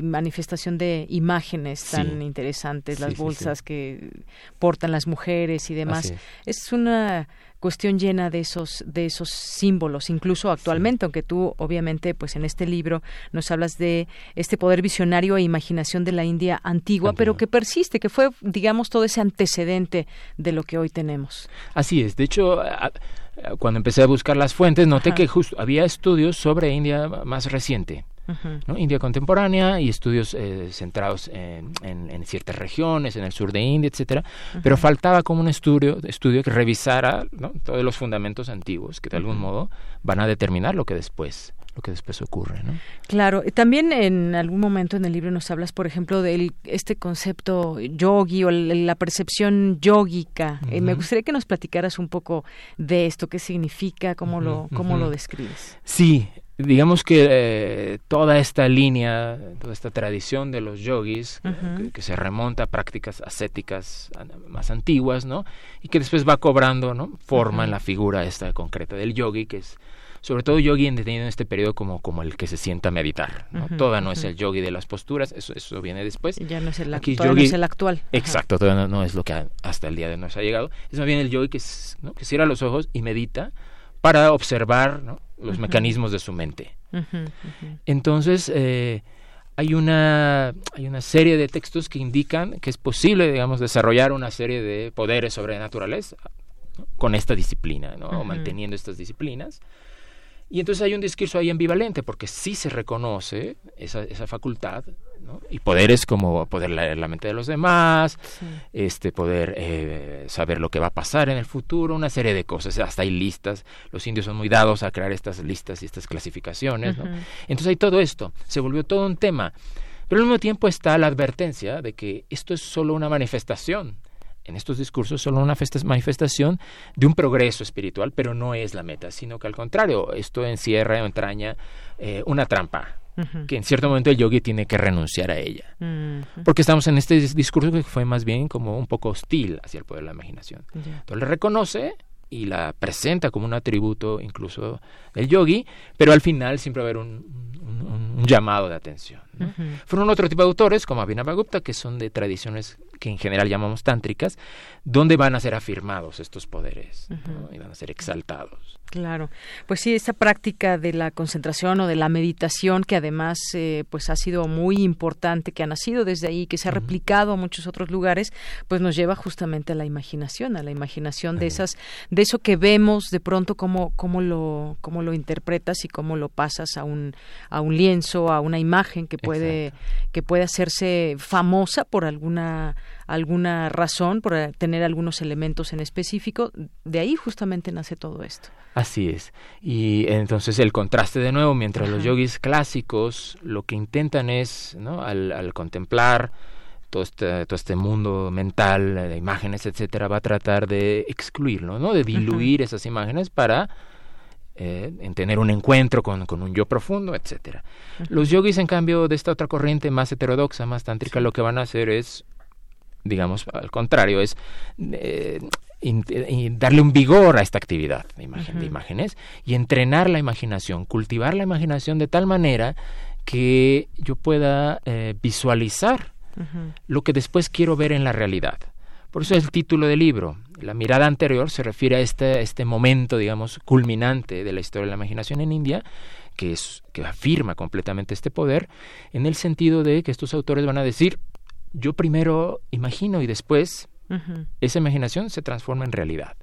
manifestación de imágenes tan interesantes, las bolsas que portan las mujeres y demás. es una cuestión llena de esos de esos símbolos. Incluso actualmente aunque tú obviamente pues en este libro nos hablas de este poder visionario e imaginación de la India antigua pero que persiste que fue digamos todo ese antecedente de lo que hoy tenemos. Así es. De hecho cuando empecé a buscar las fuentes noté que justo había estudios sobre India más reciente India contemporánea y estudios eh, centrados en, ciertas regiones, en el sur de India, etcétera, pero faltaba como un estudio, estudio que revisara todos los fundamentos antiguos que de algún modo van a determinar lo que después lo que después ocurre, ¿no? Claro, también en algún momento en el libro nos hablas, por ejemplo, de este concepto yogi o la percepción yógica. Eh, me gustaría que nos platicaras un poco de esto, qué significa, cómo lo cómo lo describes. Sí, digamos que eh, toda esta línea, toda esta tradición de los yogis, que, se remonta a prácticas ascéticas más antiguas, ¿no? Y que después va cobrando, ¿no? Forma en la figura esta concreta del yogi, que es sobre todo yogi entendido en este periodo como, como el que se sienta a meditar. ¿no? Toda no es el yogi de las posturas, eso, eso viene después. Ya no es el, Aquí yogi, no es el actual. Exacto, todavía no, es lo que hasta el día de hoy nos ha llegado. Es más bien el yogi que, ¿no? que cierra los ojos y medita para observar ¿no? los mecanismos de su mente. Entonces, eh, hay, una, hay una serie de textos que indican que es posible, digamos, desarrollar una serie de poderes sobrenaturales con esta disciplina, ¿no? o manteniendo estas disciplinas. Y entonces hay un discurso ahí ambivalente, porque sí se reconoce esa, esa facultad, ¿no? y poderes como poder leer la mente de los demás, este poder eh, saber lo que va a pasar en el futuro, una serie de cosas, hasta hay listas, los indios son muy dados a crear estas listas y estas clasificaciones, ¿no? Entonces hay todo esto, se volvió todo un tema, pero al mismo tiempo está la advertencia de que esto es solo una manifestación en estos discursos solo una manifestación de un progreso espiritual, pero no es la meta, sino que al contrario, esto encierra o entraña eh, una trampa, que en cierto momento el yogi tiene que renunciar a ella. Porque estamos en este discurso que fue más bien como un poco hostil hacia el poder de la imaginación. Entonces le reconoce y la presenta como un atributo incluso del yogi, pero al final siempre va a haber un, llamado de atención. Fueron otro tipo de autores, como Abhinavagupta, que son de tradiciones que en general llamamos tántricas, donde van a ser afirmados estos poderes y van a ser exaltados. Claro, pues sí, esta práctica de la concentración o de la meditación, que además eh, pues ha sido muy importante, que ha nacido desde ahí, que se ha replicado a muchos otros lugares, pues nos lleva justamente a la imaginación, a la imaginación de esas, de eso que vemos de pronto cómo, cómo lo, cómo lo interpretas y cómo lo pasas a un, a un lienzo, a una imagen que puede, que puede hacerse famosa por alguna alguna razón, por tener algunos elementos en específico. De ahí justamente nace todo esto. Así es. Y entonces el contraste de nuevo, mientras los yogis clásicos lo que intentan es, ¿no? al, al contemplar todo este, todo este mundo mental de imágenes, etcétera, va a tratar de excluirlo, ¿no? De diluir esas imágenes para eh, en tener un encuentro con, con, un yo profundo, etcétera. Los yogis, en cambio, de esta otra corriente más heterodoxa, más tántrica, lo que van a hacer es digamos, al contrario, es eh, darle un vigor a esta actividad de, imagen, de imágenes y entrenar la imaginación, cultivar la imaginación de tal manera que yo pueda eh, visualizar lo que después quiero ver en la realidad. Por eso es el título del libro. La mirada anterior se refiere a este, este momento, digamos, culminante de la historia de la imaginación en India, que, es, que afirma completamente este poder, en el sentido de que estos autores van a decir, yo primero imagino y después esa imaginación se transforma en realidad.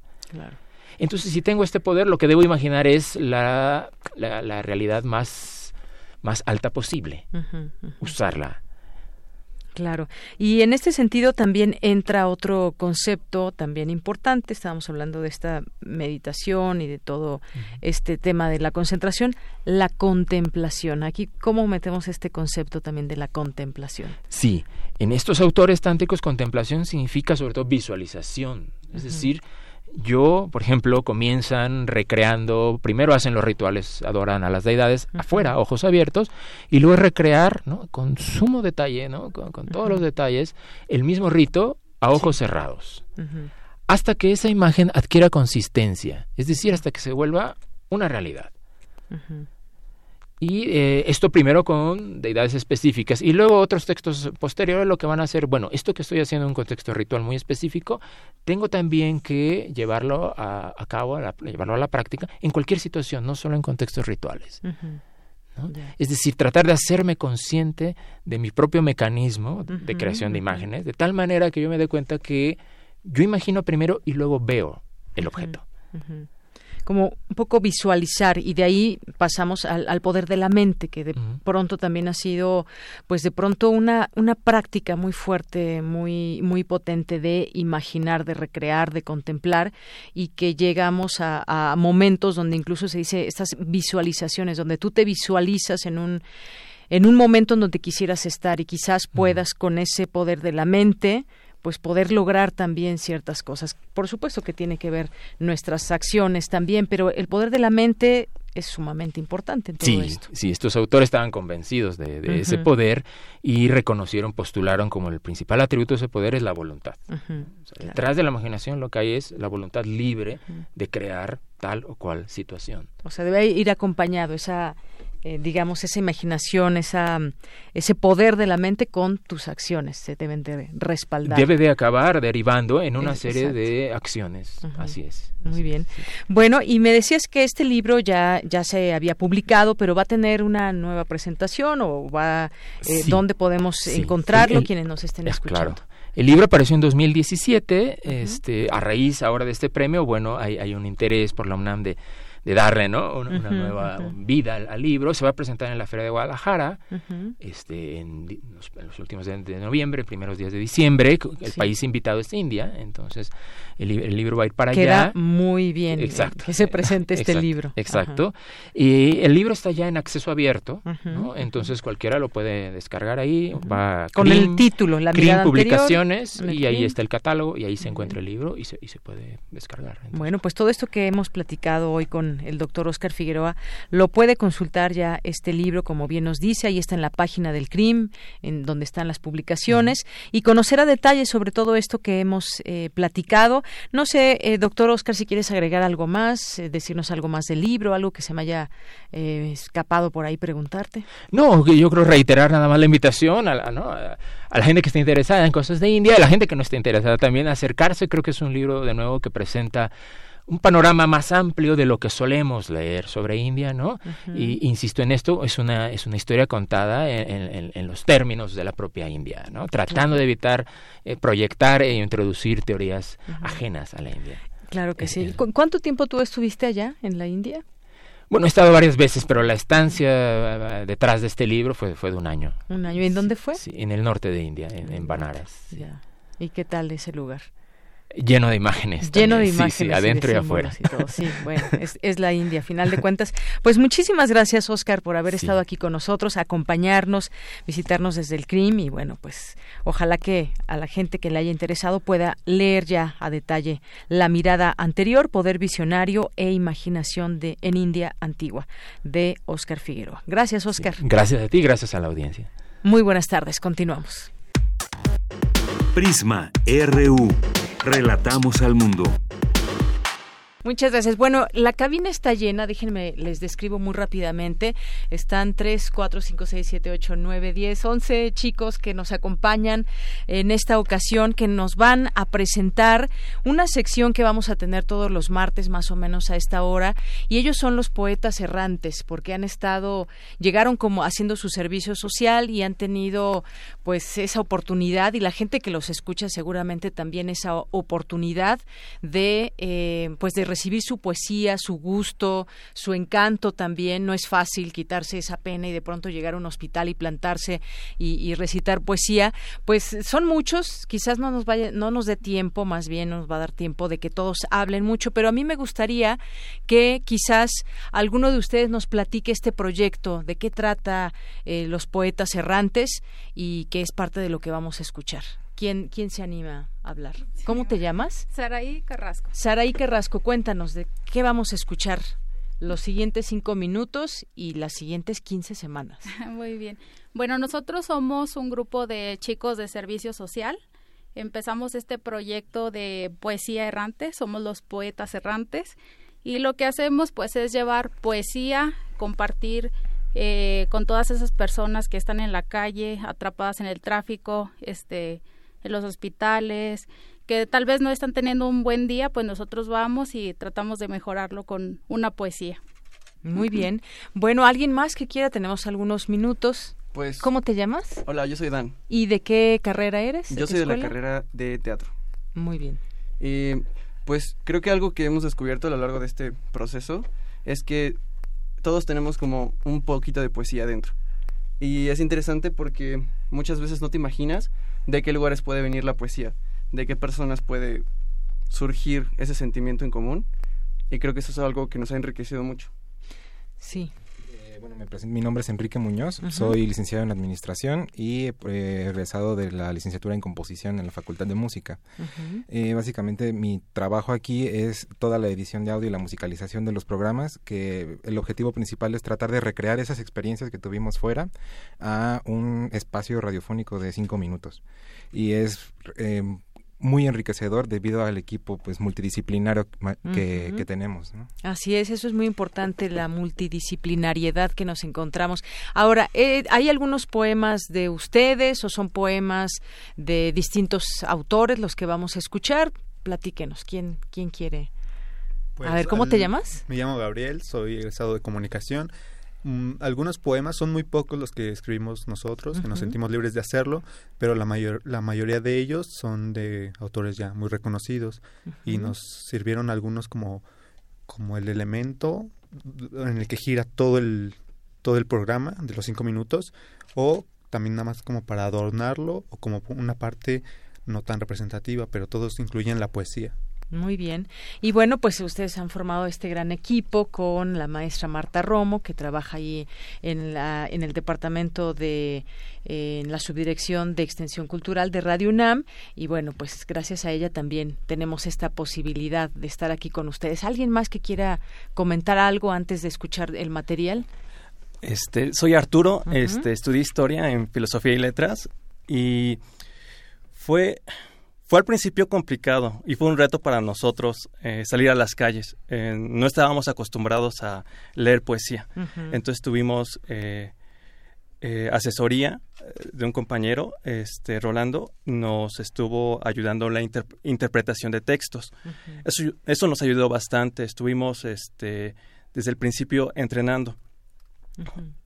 Entonces, si tengo este poder, lo que debo imaginar es la, la, realidad más, más alta posible, usarla. Claro. Y en este sentido también entra otro concepto también importante. Estábamos hablando de esta meditación y de todo este tema de la concentración, la contemplación. Aquí, ¿cómo metemos este concepto también de la contemplación? Sí, en estos autores tántricos, contemplación significa sobre todo visualización. Es decir, yo, por ejemplo, comienzan recreando, primero hacen los rituales, adoran a las deidades afuera, ojos abiertos, y luego recrear, ¿no? Con sumo detalle, ¿no? Con, todos los detalles, el mismo rito a ojos cerrados. Hasta que esa imagen adquiera consistencia, es decir, hasta que se vuelva una realidad. Y eh, esto primero con deidades específicas. Y luego otros textos posteriores lo que van a hacer, bueno, esto que estoy haciendo en un contexto ritual muy específico, tengo también que llevarlo a, cabo, llevarlo a la práctica en cualquier situación, no solo en contextos rituales. Es decir, tratar de hacerme consciente de mi propio mecanismo de creación de imágenes, de tal manera que yo me dé cuenta que yo imagino primero y luego veo el objeto como un poco visualizar y de ahí pasamos al, poder de la mente que de pronto también ha sido pues de pronto una una práctica muy fuerte muy muy potente de imaginar de recrear de contemplar y que llegamos a, momentos donde incluso se dice estas visualizaciones donde tú te visualizas en un en un momento en donde quisieras estar y quizás puedas con ese poder de la mente pues poder lograr también ciertas cosas. Por supuesto que tiene que ver nuestras acciones también, pero el poder de la mente es sumamente importante en todo sí, esto. Sí, estos autores estaban convencidos de, ese poder y reconocieron, postularon como el principal atributo de ese poder es la voluntad. Detrás de la imaginación lo que hay es la voluntad libre de crear tal o cual situación. O sea, debe ir acompañado esa eh, digamos, esa imaginación, esa, ese poder de la mente con tus acciones, se deben de respaldar. Debe de acabar derivando en una serie de acciones, así es. Muy bien. Bueno, y me decías que este libro ya, ya se había publicado, pero va a tener una nueva presentación o va, eh, ¿dónde podemos encontrarlo quienes nos estén escuchando? Claro. El libro apareció en 2017, este, a raíz ahora de este premio, bueno, hay, hay un interés por la UNAM de de darle ¿no? una, nueva vida al, libro. Se va a presentar en la Feria de Guadalajara este, en, los, últimos días de noviembre, primeros días de diciembre. El país invitado es India, entonces el, libro va a ir para Queda allá. muy bien exacto, que se presente este libro. Exacto. Y el libro está ya en acceso abierto, ¿no? entonces cualquiera lo puede descargar ahí. va Con el título, la mirada Publicaciones, y ahí está el catálogo, y ahí se encuentra el libro y se, y se puede descargar. Bueno, pues todo esto que hemos platicado hoy con el doctor Oscar Figueroa, lo puede consultar ya este libro, como bien nos dice, ahí está en la página del CRIM, en donde están las publicaciones, y conocer a detalle sobre todo esto que hemos eh, platicado. No sé, eh, doctor Oscar, si quieres agregar algo más, eh, decirnos algo más del libro, algo que se me haya escapado por ahí preguntarte. No, yo creo reiterar nada más la invitación a, a la gente que está interesada en cosas de India, a la gente que no está interesada también, acercarse. Creo que es un libro, de nuevo, que presenta un panorama más amplio de lo que solemos leer sobre India, ¿no? Y insisto en esto, es una, es una historia contada en, en, los términos de la propia India, ¿no? Tratando de evitar eh, proyectar e introducir teorías ajenas a la India. Claro que sí. ¿Cuánto tiempo tú estuviste allá en la India? Bueno, he estado varias veces, pero la estancia eh, detrás de este libro fue, fue de un año. ¿Un año? ¿Y en dónde fue? Sí, en el norte de India, en, en Banaras. Ya. ¿Y qué tal ese lugar? Lleno de imágenes. Lleno de imágenes. Sí, adentro y, afuera. Sí, bueno, es, la India, a final de cuentas. Pues muchísimas gracias, Oscar, por haber estado aquí con nosotros, acompañarnos, visitarnos desde el CRIM y bueno, pues ojalá que a la gente que le haya interesado pueda leer ya a detalle la mirada anterior, poder visionario e imaginación de en India antigua de Oscar Figueroa. Gracias, Oscar. Gracias a ti, gracias a la audiencia. Muy buenas tardes, continuamos. Prisma RU. Relatamos al mundo. Muchas gracias. Bueno, la cabina está llena, déjenme, les describo muy rápidamente. Están 3, 4, 5, 6, 7, 8, 9, 10, 11 chicos que nos acompañan en esta ocasión, que nos van a presentar una sección que vamos a tener todos los martes más o menos a esta hora. Y ellos son los poetas errantes, porque han estado, llegaron como haciendo su servicio social y han tenido pues esa oportunidad y la gente que los escucha seguramente también esa oportunidad de eh, pues de recibir su poesía, su gusto, su encanto también. No es fácil quitarse esa pena y de pronto llegar a un hospital y plantarse y, recitar poesía. Pues son muchos, quizás no nos vaya, no nos dé tiempo, más bien nos va a dar tiempo de que todos hablen mucho, pero a mí me gustaría que quizás alguno de ustedes nos platique este proyecto, de qué trata eh, los poetas errantes y que es parte de lo que vamos a escuchar. ¿Quién, quién se anima hablar? ¿Cómo te llamas? Saraí Carrasco. Saraí Carrasco, cuéntanos de qué vamos a escuchar los siguientes cinco minutos y las siguientes quince semanas. Muy bien. Bueno, nosotros somos un grupo de chicos de servicio social. Empezamos este proyecto de poesía errante, somos los poetas errantes y lo que hacemos pues es llevar poesía, compartir eh, con todas esas personas que están en la calle, atrapadas en el tráfico, este, en los hospitales, que tal vez no están teniendo un buen día, pues nosotros vamos y tratamos de mejorarlo con una poesía. Muy bien. Bueno, ¿alguien más que quiera? Tenemos algunos minutos. Pues, ¿Cómo te llamas? Hola, yo soy Dan. ¿Y de qué carrera eres? Yo soy de la carrera de teatro. Muy bien. Y pues creo que algo que hemos descubierto a lo largo de este proceso es que todos tenemos como un poquito de poesía dentro. Y es interesante porque muchas veces no te imaginas de qué lugares puede venir la poesía, de qué personas puede surgir ese sentimiento en común. Y creo que eso es algo que nos ha enriquecido mucho. Sí, bueno, mi nombre es Enrique Muñoz, soy licenciado en Administración y eh, egresado de la licenciatura en Composición en la Facultad de Música. Eh, básicamente mi trabajo aquí es toda la edición de audio y la musicalización de los programas, que el objetivo principal es tratar de recrear esas experiencias que tuvimos fuera a un espacio radiofónico de cinco minutos. Y es... Eh, muy enriquecedor debido al equipo pues multidisciplinario que, tenemos. Así es, eso es muy importante, la multidisciplinariedad que nos encontramos. Ahora, eh, ¿hay algunos poemas de ustedes o son poemas de distintos autores los que vamos a escuchar? Platíquenos, ¿quién, quién quiere? a ver, ¿cómo te llamas? Me llamo Gabriel, soy egresado de comunicación. Mm, algunos poemas son muy pocos los que escribimos nosotros, que nos sentimos libres de hacerlo, pero la, mayor, la mayoría de ellos son de autores ya muy reconocidos y nos sirvieron algunos como como el elemento en el que gira todo el, todo el programa de los cinco minutos o también nada más como para adornarlo o como una parte no tan representativa, pero todos incluyen la poesía. Muy bien. Y bueno, pues ustedes han formado este gran equipo con la maestra Marta Romo, que trabaja ahí en, la, en el departamento de, en la subdirección de Extensión Cultural de Radio UNAM. Y bueno, pues gracias a ella también tenemos esta posibilidad de estar aquí con ustedes. ¿Alguien más que quiera comentar algo antes de escuchar el material? Este, soy Arturo, este, estudié historia en filosofía y letras y fue fue al principio complicado y fue un reto para nosotros eh, salir a las calles. Eh, no estábamos acostumbrados a leer poesía. Entonces tuvimos eh, asesoría de un compañero, este Rolando, nos estuvo ayudando en la interpretación de textos. eso, eso, nos ayudó bastante. Estuvimos este, desde el principio entrenando.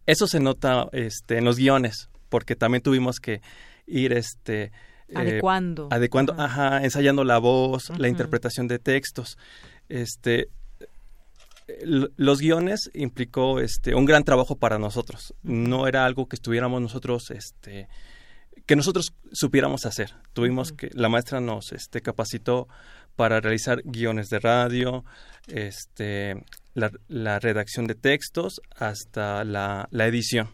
Eso se nota este, en los guiones, porque también tuvimos que ir este, eh, adecuando. adecuando, ajá. ensayando la voz, la interpretación de textos. Este, los guiones implicó este un gran trabajo para nosotros. No era algo que estuviéramos nosotros este que nosotros supiéramos hacer. Tuvimos que la maestra nos este capacitó para realizar guiones de radio, este la, redacción de textos hasta la, la edición.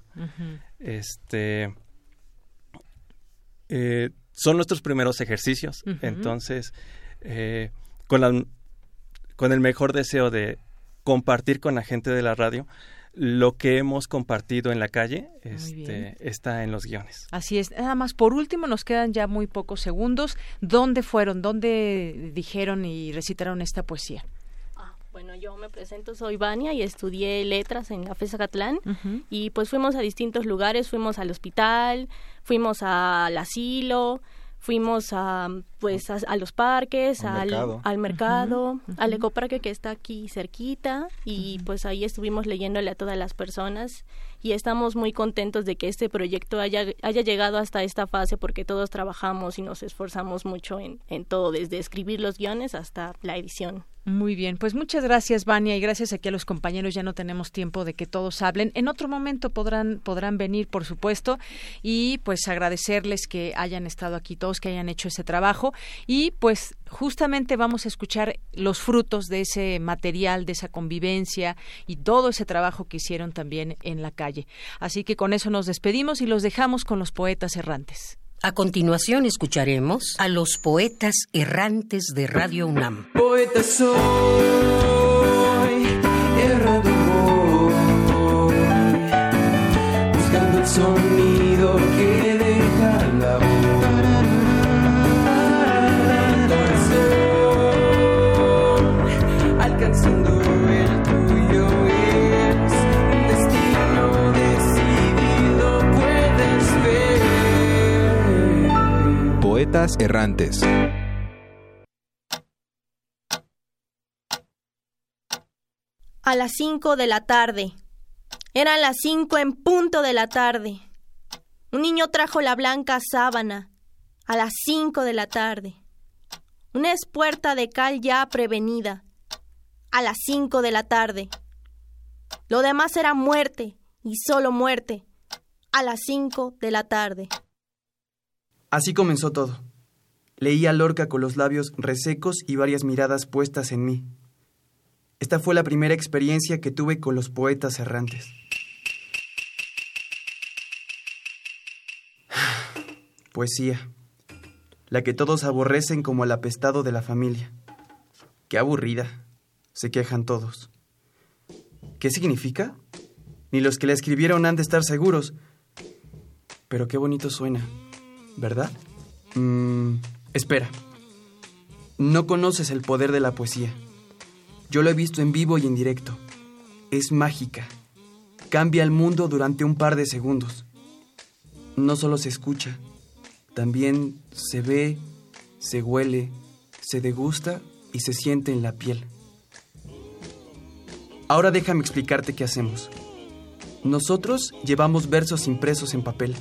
Este eh, son nuestros primeros ejercicios. Entonces, eh, con, con el mejor deseo de compartir con la gente de la radio, lo que hemos compartido en la calle este, está en los guiones. Así es. Nada más, por último, nos quedan ya muy pocos segundos. ¿Dónde fueron? ¿Dónde dijeron y recitaron esta poesía? Bueno, yo me presento, soy Vania y estudié letras en la FESA Catlán y pues fuimos a distintos lugares, fuimos al hospital, fuimos al asilo, fuimos a pues a, los parques, al, mercado, al, mercado, al ecoparque que está aquí cerquita. Y pues ahí estuvimos leyéndole a todas las personas. Y estamos muy contentos de que este proyecto haya, haya llegado hasta esta fase porque todos trabajamos y nos esforzamos mucho en, en todo, desde escribir los guiones hasta la edición. Muy bien, pues muchas gracias, Vania, y gracias aquí a los compañeros. Ya no tenemos tiempo de que todos hablen. En otro momento podrán, podrán venir, por supuesto, y pues agradecerles que hayan estado aquí todos, que hayan hecho ese trabajo. Y pues justamente vamos a escuchar los frutos de ese material, de esa convivencia y todo ese trabajo que hicieron también en la calle. Así que con eso nos despedimos y los dejamos con los poetas errantes. A continuación escucharemos a los poetas errantes de Radio UNAM. Errantes. a las cinco de la tarde. Eran las cinco en punto de la tarde. Un niño trajo la blanca sábana a las cinco de la tarde. Una espuerta de cal ya prevenida a las cinco de la tarde. Lo demás era muerte y solo muerte a las cinco de la tarde. Así comenzó todo. Leía Lorca con los labios resecos y varias miradas puestas en mí. Esta fue la primera experiencia que tuve con los poetas errantes. Poesía. La que todos aborrecen como el apestado de la familia. Qué aburrida. Se quejan todos. ¿Qué significa? Ni los que la escribieron han de estar seguros. Pero qué bonito suena, ¿verdad? Mm, espera. No conoces el poder de la poesía. Yo lo he visto en vivo y en directo. Es mágica. Cambia el mundo durante un par de segundos. No solo se escucha, también se ve, se huele, se degusta y se siente en la piel. Ahora déjame explicarte qué hacemos. Nosotros llevamos versos impresos en papel.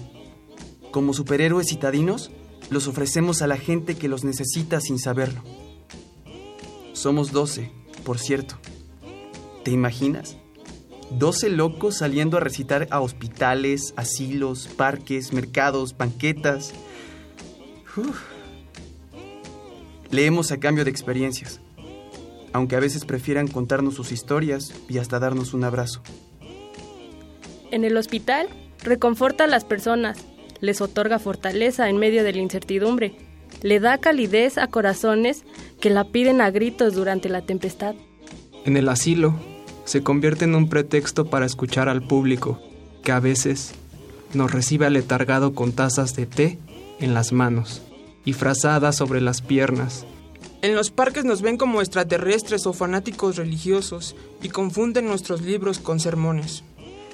Como superhéroes citadinos, los ofrecemos a la gente que los necesita sin saberlo. Somos doce por cierto, ¿Te imaginas? 12 locos saliendo a recitar a hospitales, asilos, parques, mercados, banquetas. Leemos a cambio de experiencias, aunque a veces prefieran contarnos sus historias y hasta darnos un abrazo. En el hospital, reconforta a las personas, les otorga fortaleza en medio de la incertidumbre, le da calidez a corazones que la piden a gritos durante la tempestad. En el asilo, se convierte en un pretexto para escuchar al público, que a veces nos recibe aletargado con tazas de té en las manos y frazadas sobre las piernas. En los parques nos ven como extraterrestres o fanáticos religiosos y confunden nuestros libros con sermones.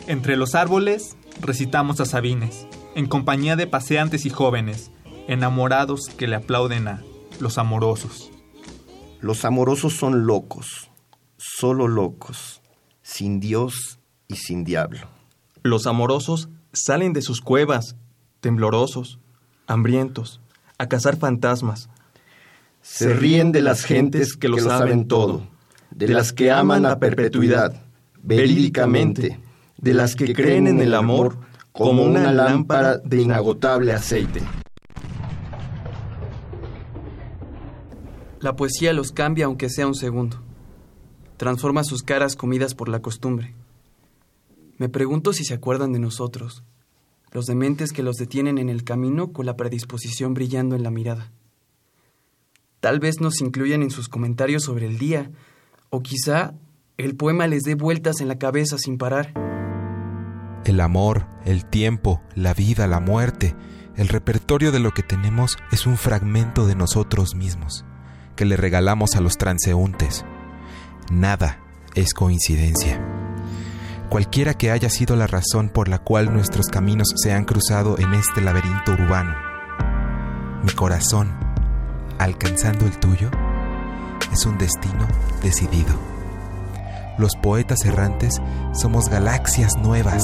Entre los árboles recitamos a Sabines, en compañía de paseantes y jóvenes, enamorados que le aplauden a los amorosos. Los amorosos son locos, solo locos, sin Dios y sin diablo. Los amorosos salen de sus cuevas, temblorosos, hambrientos, a cazar fantasmas. Se ríen de las gentes que lo saben todo, de las que aman a perpetuidad, verídicamente, de las que creen en el amor como una lámpara de inagotable aceite. La poesía los cambia aunque sea un segundo. Transforma sus caras comidas por la costumbre. Me pregunto si se acuerdan de nosotros, los dementes que los detienen en el camino con la predisposición brillando en la mirada. Tal vez nos incluyan en sus comentarios sobre el día, o quizá el poema les dé vueltas en la cabeza sin parar. El amor, el tiempo, la vida, la muerte, el repertorio de lo que tenemos es un fragmento de nosotros mismos, que le regalamos a los transeúntes. Nada es coincidencia. Cualquiera que haya sido la razón por la cual nuestros caminos se han cruzado en este laberinto urbano, mi corazón, alcanzando el tuyo, es un destino decidido. Los poetas errantes somos galaxias nuevas,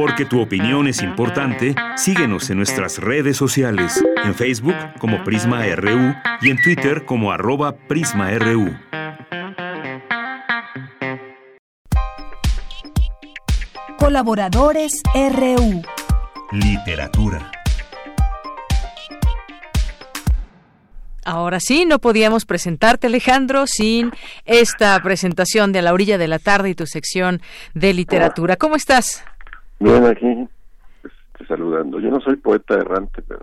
Porque tu opinión es importante, síguenos en nuestras redes sociales, en Facebook como Prisma RU y en Twitter como arroba PrismaRU. Colaboradores RU. Literatura. Ahora sí, no podíamos presentarte, Alejandro, sin esta presentación de A la orilla de la tarde y tu sección de literatura. ¿Cómo estás? Bien, aquí este, saludando. Yo no soy poeta errante, pero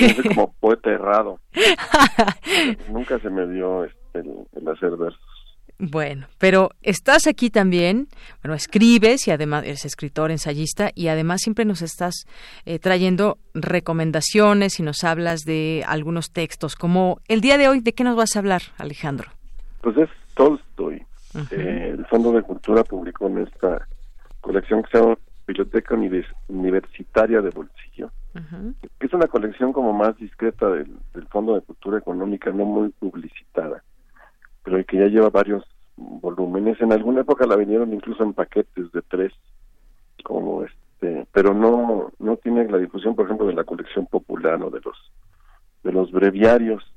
yo soy como poeta errado. Nunca se me dio este, el, el hacer versos. Bueno, pero estás aquí también, bueno, escribes y además eres escritor, ensayista y además siempre nos estás eh, trayendo recomendaciones y nos hablas de algunos textos, como el día de hoy, ¿de qué nos vas a hablar, Alejandro? Pues es Tolstoy. Eh, el Fondo de Cultura publicó en esta colección que se llama Biblioteca Univers- Universitaria de Bolsillo, que es una colección como más discreta del, del Fondo de Cultura Económica, no muy publicitada, pero que ya lleva varios volúmenes. En alguna época la vinieron incluso en paquetes de tres, como este, pero no no tiene la difusión, por ejemplo, de la colección popular o de los de los breviarios.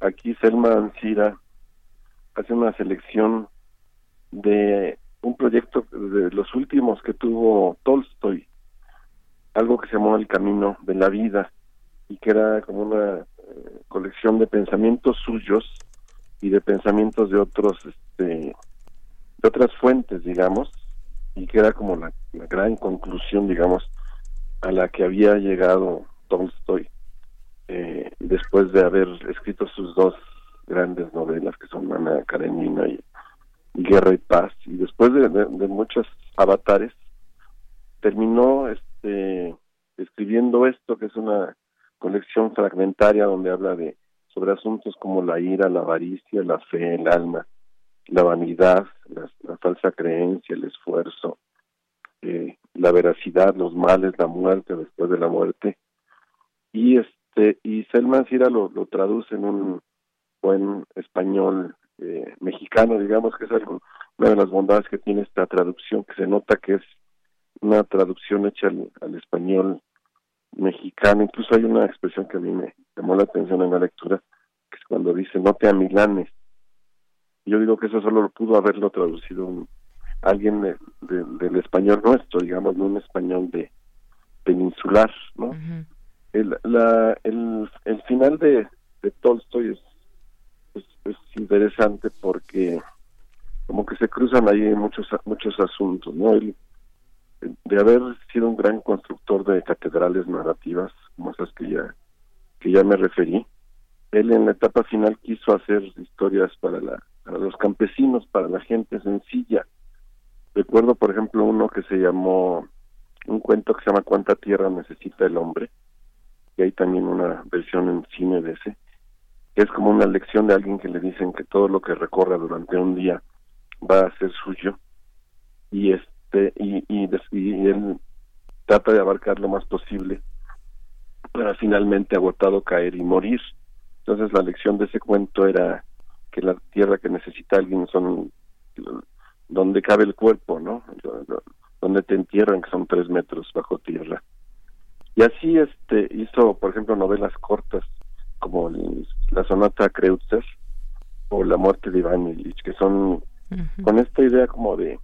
Aquí Selma Ancira hace una selección de un proyecto de los últimos que tuvo Tolstoy, algo que se llamó El Camino de la Vida, y que era como una eh, colección de pensamientos suyos y de pensamientos de otros, este, de otras fuentes, digamos, y que era como la, gran conclusión, digamos, a la que había llegado Tolstoy eh, después de haber escrito sus dos grandes novelas, que son Ana Karenina y Guerra y Paz, y después de, muchos avatares, terminó este escribiendo esto, que es una colección fragmentaria donde habla de sobre asuntos como la ira, la avaricia, la fe, el alma, la vanidad, la, la falsa creencia, el esfuerzo, eh, la veracidad, los males, la muerte después de la muerte. Y este y Selman Sira lo, lo traduce en un buen español eh, mexicano, digamos que es algo, una de las bondades que tiene esta traducción, que se nota que es una traducción hecha al, al español mexicano. Incluso hay una expresión que a mí me llamó la atención en la lectura, que es cuando dice no te amilanes. Yo digo que eso solo lo pudo haberlo traducido un, alguien de- de- del español nuestro, digamos, no un español de peninsular, ¿no? el, la, el, el final de, de Tolstoy es, es, es interesante porque como que se cruzan ahí muchos muchos asuntos, ¿no? Él, de haber sido un gran constructor de catedrales narrativas, como esas que ya que ya me referí, él en la etapa final quiso hacer historias para la para los campesinos, para la gente sencilla. Recuerdo, por ejemplo, uno que se llamó un cuento que se llama ¿Cuánta tierra necesita el hombre? Y hay también una versión en cine de ese, es como una lección de alguien que le dicen que todo lo que recorra durante un día va a ser suyo y este y, y, y él trata de abarcar lo más posible para finalmente agotado caer y morir. Entonces la lección de ese cuento era que la tierra que necesita alguien son donde cabe el cuerpo, ¿no? Donde te entierran, que son tres metros bajo tierra. Y así este hizo, por ejemplo, novelas cortas como la sonata Kreutzer o La muerte de Iván Ilich, que son con esta idea como de,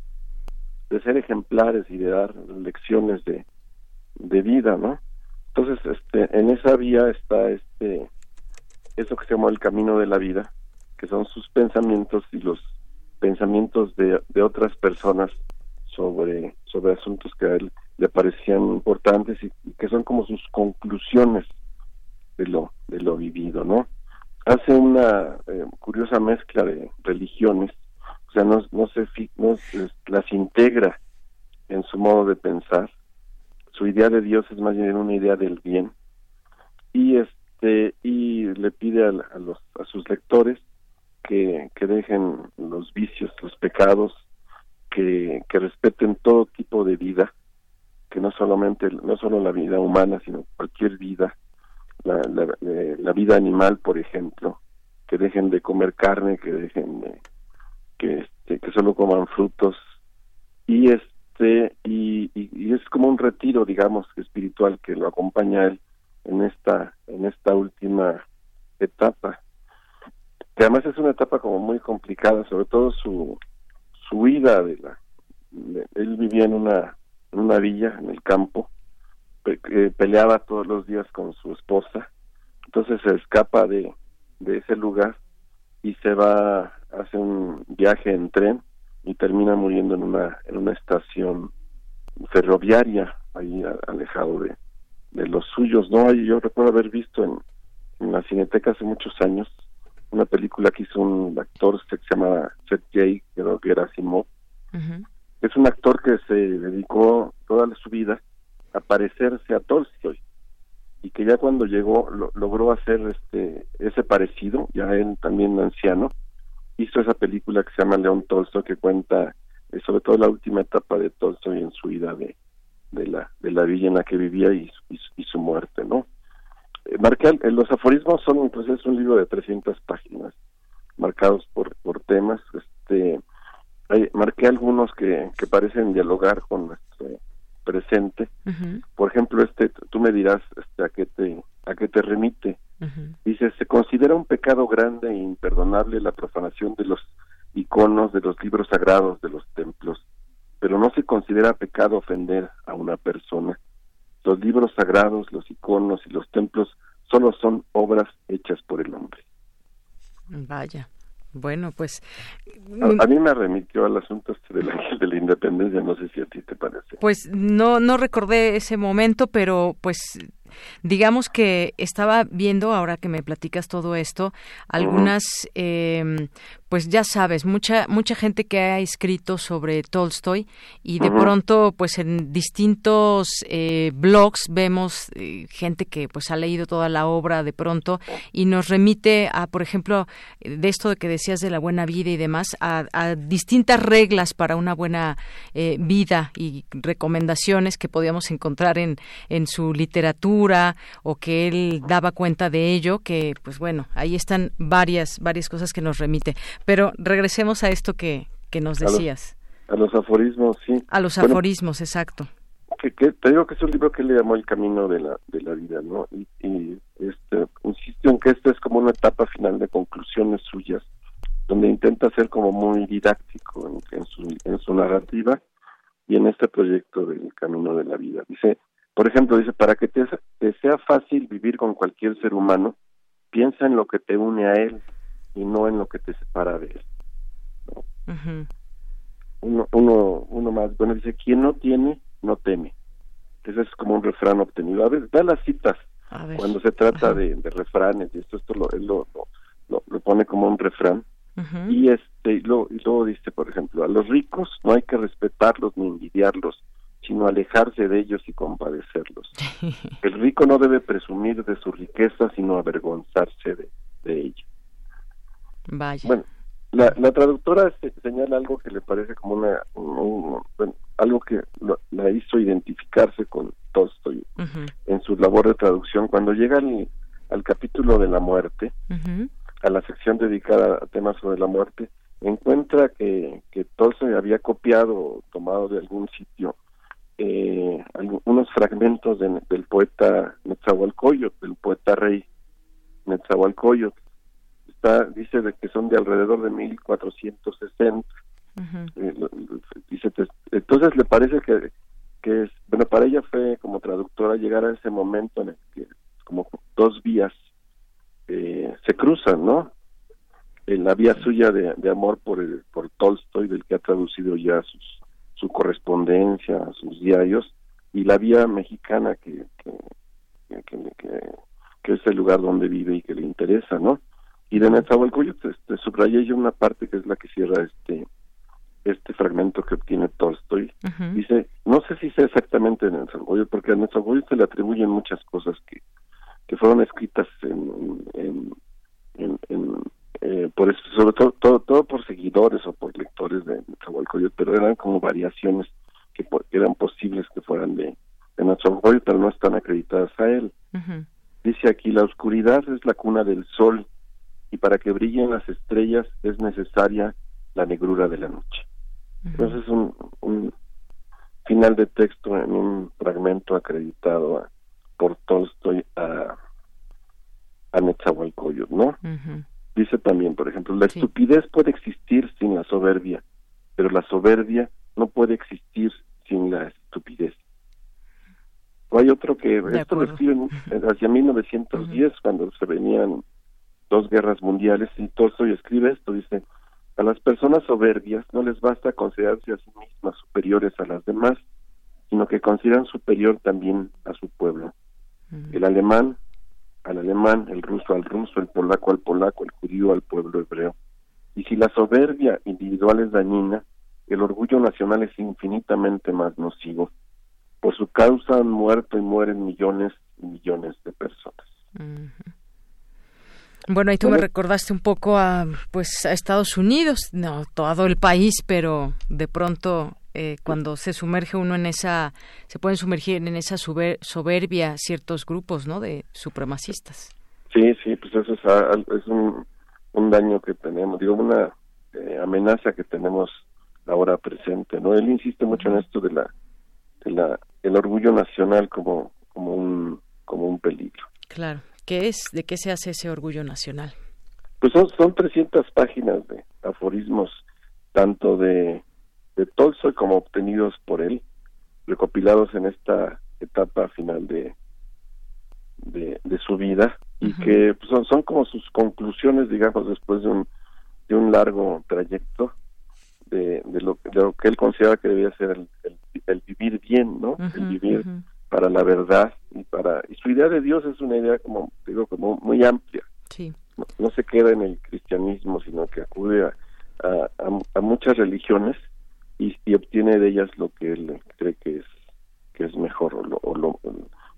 de ser ejemplares y de dar lecciones de, de vida, ¿no? Entonces, este, en esa vía está este, eso que se llama el camino de la vida, que son sus pensamientos y los pensamientos de, de otras personas sobre, sobre asuntos que a él le parecían importantes y, y que son como sus conclusiones de lo, de lo vivido, ¿no? Hace una eh, curiosa mezcla de religiones, o sea, no, no se no las integra en su modo de pensar. Su idea de Dios es más bien una idea del bien y este y le pide a, a los a sus lectores que, que dejen los vicios, los pecados, que, que respeten todo tipo de vida, que no solamente no solo la vida humana, sino cualquier vida, la, la, eh, la vida animal, por ejemplo, que dejen de comer carne, que dejen de que este, que solo coman frutos. Y este y, es como un retiro, digamos, espiritual que lo acompaña él en esta en esta última etapa. Que además es una etapa como muy complicada, sobre todo su su huida de la él vivía en una en una villa en el campo pe- eh, peleaba todos los días con su esposa. Entonces se escapa de de ese lugar y se va hace un viaje en tren y termina muriendo en una en una estación ferroviaria ahí a- alejado de de los suyos. No yo recuerdo haber visto en, en la cineteca hace muchos años una película que hizo un actor que se llama Sergei Gerasimov es un actor que se dedicó toda su vida a parecerse a Tolstoy y que ya cuando llegó lo- logró hacer este ese parecido ya él también anciano hizo esa película que se llama León Tolstoy que cuenta eh, sobre todo la última etapa de Tolstoy en su vida de, de la de la villa en la que vivía y, su- y, y su muerte no Eh, marqué al- eh, los aforismos son pues es un libro de 300 páginas marcados por por temas este marqué algunos que, que parecen dialogar con nuestro presente. Por ejemplo este tú me dirás este a qué te a qué te remite. Dice se considera un pecado grande e imperdonable la profanación de los iconos de los libros sagrados de los templos pero no se considera pecado ofender a una persona los libros sagrados los iconos y los templos solo son obras hechas por el hombre. Vaya. Bueno, pues a, a mí me remitió al asunto este del ángel de la independencia no sé si a ti te parece. Pues no, no recordé ese momento, pero pues digamos que estaba viendo, ahora que me platicas todo esto, algunas eh, pues ya sabes, mucha mucha gente que ha escrito sobre Tolstoy y de pronto, pues en distintos eh, blogs vemos eh, gente que pues ha leído toda la obra de pronto y nos remite a, por ejemplo, de esto de que decías de la buena vida y demás, a, a distintas reglas para una buena eh, vida y recomendaciones que podíamos encontrar en, en su literatura o que él daba cuenta de ello, que pues bueno, ahí están varias, varias cosas que nos remite. Pero regresemos a esto que, que nos A los- decías. A los aforismos, sí. A los Bueno, aforismos, exacto. que, que te digo que es un libro que él le llamó el camino de la de la vida no y, y, este insisto en que esta es como una etapa final de conclusiones suyas donde intenta ser como muy didáctico en, en su en su narrativa y en este proyecto del camino de la vida dice por ejemplo dice para que te, te sea fácil vivir con cualquier ser humano piensa en lo que te une a él y no en lo que te separa de él uno, uno, uno más, bueno, dice, quien no tiene, no teme. Ese es como un refrán obtenido. A ver, da las citas A ver. cuando se trata de, de refranes, y esto, esto lo, él lo, lo, lo- lo pone como un refrán. Y este y luego, y luego dice, por ejemplo, a los ricos no hay que respetarlos ni envidiarlos, sino alejarse de ellos y compadecerlos. El rico no debe presumir de su riqueza, sino avergonzarse de, de ella. Vaya. Bueno, la, la traductora se- señala algo que le parece como una, un- bueno, algo que lo- la hizo identificarse con Tolstoy en su labor de traducción. Cuando llega al, al capítulo de la muerte, a la sección dedicada a temas sobre la muerte, encuentra que, que Tolstoy había copiado o tomado de algún sitio eh, unos fragmentos de- del poeta Netzahualcóyotl, del poeta rey Netzahualcóyotl. Está, dice de que son de alrededor de 1460. Eh, lo- lo- dice, te- entonces le parece que, que es, bueno, para ella fue como traductora llegar a ese momento en el que como dos vías eh, se cruzan, ¿no? En la vía suya de, de amor por el, por Tolstoy, del que ha traducido ya sus, su correspondencia, sus diarios, y la vía mexicana que, que, que, que- que es el lugar donde vive y que le interesa, ¿no? Y de Netzahualcóyotl este, subrayé yo una parte que es la que cierra este este fragmento que obtiene Tolstoy. Dice, no sé si sea exactamente en Netzahualcóyotl, porque a Netzahualcóyotl se le atribuyen muchas cosas que, que fueron escritas en, en, en, en, eh, por eso, sobre todo, todo todo por seguidores o por lectores de Netzahualcóyotl, pero eran como variaciones que, eran posibles que fueran de, de pero no están acreditadas a él. Dice aquí, la oscuridad es la cuna del sol y para que brillen las estrellas es necesaria la negrura de la noche. Entonces es un, un final de texto en un fragmento acreditado a- por Tolstoy a, a ¿no? Ujú. Dice también, por ejemplo, la estupidez puede existir sin la soberbia, pero la soberbia no puede existir sin la estupidez. O hay otro que De esto lo escriben hacia 1910 cuando se venían dos guerras mundiales y Tolstoy escribe esto, dice, a las personas soberbias no les basta considerarse a sí mismas superiores a las demás, sino que consideran superior también a su pueblo. El alemán al alemán, el ruso al ruso, el polaco al polaco, el judío al pueblo hebreo. Y si la soberbia individual es dañina, el orgullo nacional es infinitamente más nocivo. Por su causa han muerto y mueren millones y millones de personas. Bueno, ahí tú me recordaste un poco a pues a Estados Unidos, no todo el país, pero de pronto eh, cuando se sumerge uno en esa, se pueden sumergir en esa sober- soberbia ciertos grupos, ¿no? De supremacistas. Sí, sí, pues eso es, a- al- es un, un daño que tenemos, digo, una eh, amenaza que tenemos ahora presente, ¿no? Él insiste mucho en esto de la, de la, el orgullo nacional como, como un, como un peligro. Claro. ¿Qué es? ¿De qué se hace ese orgullo nacional? Pues son, son 300 páginas de aforismos, tanto de, de Tolstoy como obtenidos por él, recopilados en esta etapa final de, de, de su vida, y que pues, son, son como sus conclusiones, digamos, después de un, de un largo trayecto de, de, lo, de lo que él considera que debía ser el, el, el vivir bien, ¿no? el vivir. Para la verdad y para y su idea de Dios es una idea como digo como muy amplia Sí. no, no se queda en el cristianismo, sino que acude a, a, a- a muchas religiones y, y obtiene de ellas lo que él cree que es que es mejor o, lo, o lo-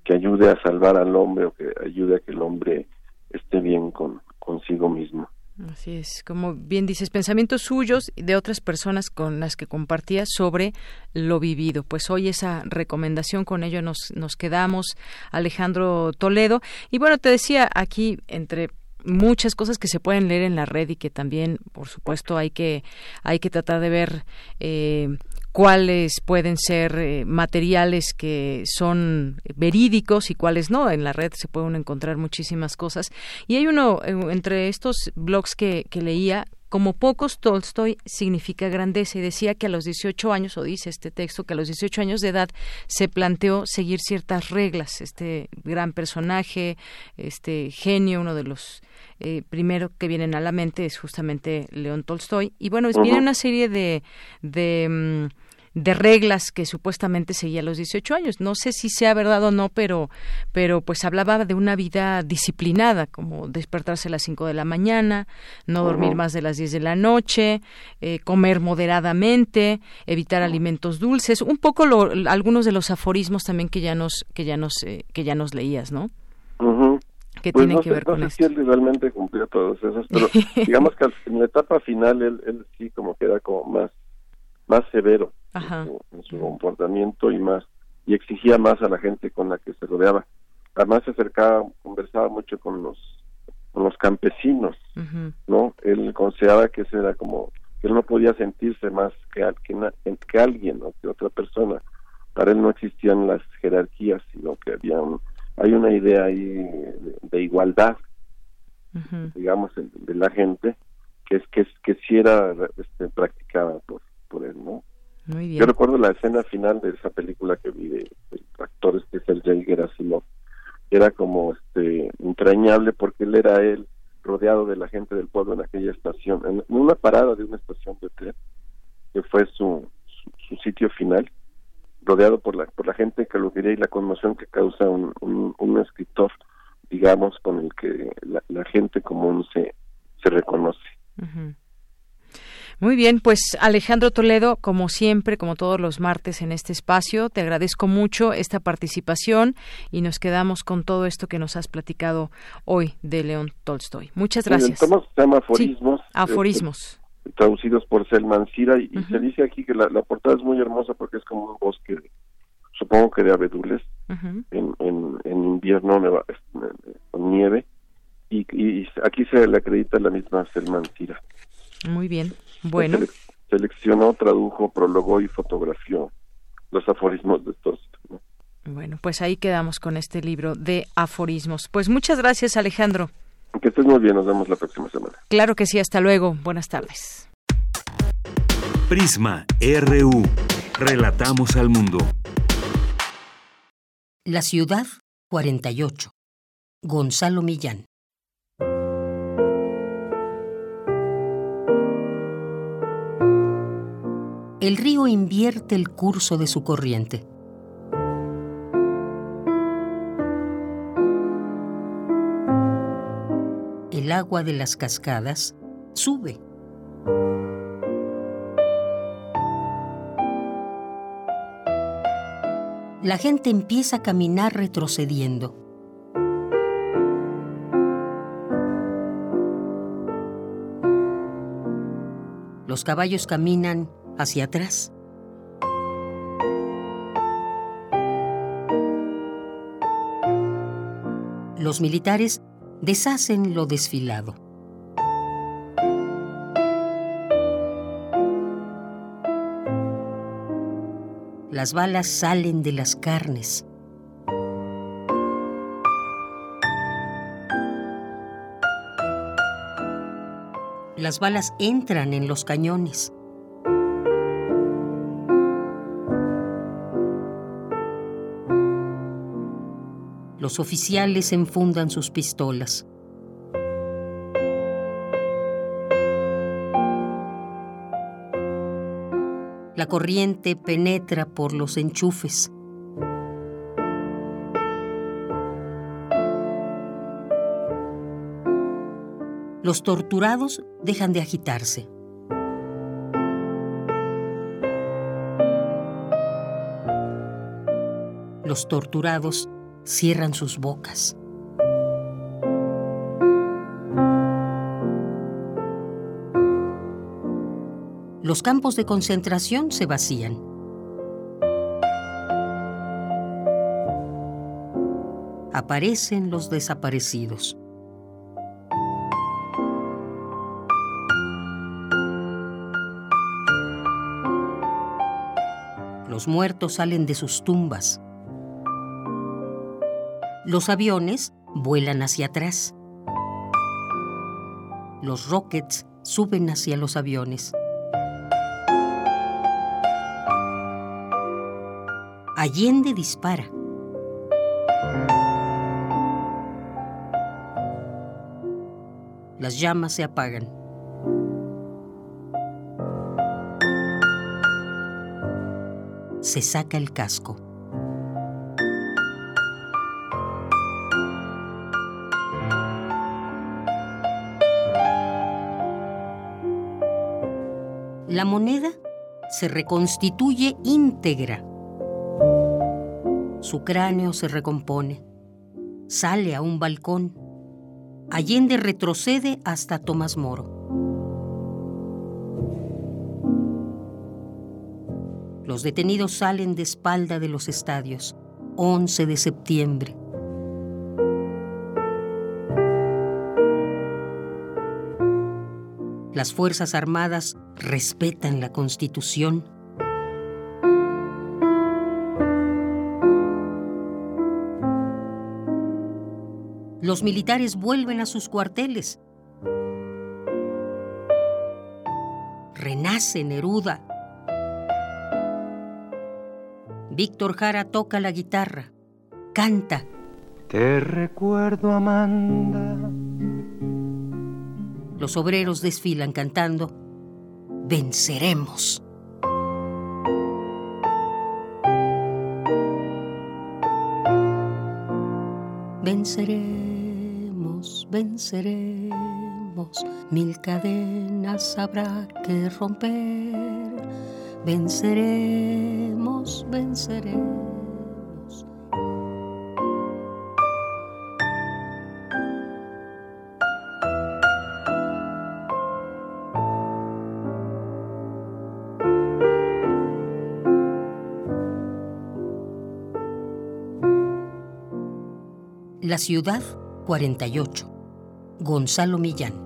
que ayude a salvar al hombre o que ayude a que el hombre esté bien con consigo mismo. Así es, como bien dices, pensamientos suyos y de otras personas con las que compartía sobre lo vivido. Pues hoy esa recomendación con ello nos, nos quedamos, Alejandro Toledo. Y bueno, te decía aquí entre muchas cosas que se pueden leer en la red y que también, por supuesto, hay que hay que tratar de ver eh, cuáles pueden ser eh, materiales que son verídicos y cuáles no. En la red se pueden encontrar muchísimas cosas. Y hay uno, eh, entre estos blogs que, que leía, como pocos, Tolstoy significa grandeza y decía que a los 18 años, o dice este texto, que a los 18 años de edad se planteó seguir ciertas reglas. Este gran personaje, este genio, uno de los eh, primero que vienen a la mente es justamente León Tolstoy. Y bueno, viene una serie de, de, mm, de reglas que supuestamente seguía a los 18 años. No sé si sea verdad o no, pero, pero pues hablaba de una vida disciplinada, como despertarse a las 5 de la mañana, no dormir más de las 10 de la noche, eh, comer moderadamente, evitar alimentos dulces, un poco lo- algunos de los aforismos también que ya nos que ya nos eh, que ya nos leías, ¿no? Que Pues tienen no que sé- ver no con sé esto. si él realmente cumplió todos esos, pero digamos que en la etapa final él, él sí como que era como más, más severo Ajá. en su, en su comportamiento y más y exigía más a la gente con la que se rodeaba. Además se acercaba, conversaba mucho con los con los campesinos. ¿no? Él consideraba que ese era como que él no podía sentirse más que, que, que alguien o que otra persona. Para él no existían las jerarquías, sino que había un, hay una idea ahí de, de igualdad, digamos, de, de la gente, que es que, es, que sí era este, practicada por, por él, ¿no? Muy bien. Yo recuerdo la escena final de esa película que vi de, del actor este Sergei Gerasimov. Era como este entrañable porque él era él rodeado de la gente del pueblo en aquella estación, en una parada de una estación de tren, que fue su, su, su sitio final, rodeado por la por la gente que lo quería y la conmoción que causa un, un, un escritor, digamos, con el que la, la gente común se, se reconoce. Ujú. Muy bien, pues Alejandro Toledo, como siempre, como todos los martes en este espacio, te agradezco mucho esta participación y nos quedamos con todo esto que nos has platicado hoy de León Tolstoy. Muchas gracias. tomo se llama Sí, Aforismos. aforismos. este, traducidos por Selman Sira y, se dice aquí que la, la portada es muy hermosa porque es como un bosque, supongo que de abedules, Ujú. en, en, en invierno neva- eh, con nieve y, y aquí se le acredita la misma Selman Sira. Muy bien. Bueno, Sele- seleccionó, tradujo, prologó y fotografió los aforismos de Tolstoy. ¿no? bueno, pues ahí quedamos con este libro de aforismos. Pues muchas gracias, Alejandro. Que estés muy bien, nos vemos la próxima semana. Claro que sí, hasta luego. Buenas tardes. Prisma RU. Relatamos al mundo. La ciudad 48. Gonzalo Millán. El río invierte el curso de su corriente. El agua de las cascadas sube. La gente empieza a caminar retrocediendo. Los caballos caminan hacia atrás. Los militares deshacen lo desfilado. Las balas salen de las carnes. Las balas entran en los cañones. Los oficiales enfundan sus pistolas. La corriente penetra por los enchufes. Los torturados dejan de agitarse. Los torturados cierran sus bocas. Los campos de concentración se vacían. Aparecen los desaparecidos. Los muertos salen de sus tumbas. Los aviones vuelan hacia atrás. Los rockets suben hacia los aviones. Allende dispara. Las llamas se apagan. Se saca el casco. La moneda se reconstituye íntegra. Su cráneo se recompone. Sale a un balcón. Allende retrocede hasta Tomás Moro. Los detenidos salen de espalda de los estadios. 11 de septiembre. Las Fuerzas Armadas respetan la Constitución. Los militares vuelven a sus cuarteles. Renace Neruda. Víctor Jara toca la guitarra, canta. Te recuerdo, Amanda. Los obreros desfilan cantando, venceremos. Venceremos, venceremos, mil cadenas habrá que romper. Venceremos, venceremos. La ciudad 48. Gonzalo Millán.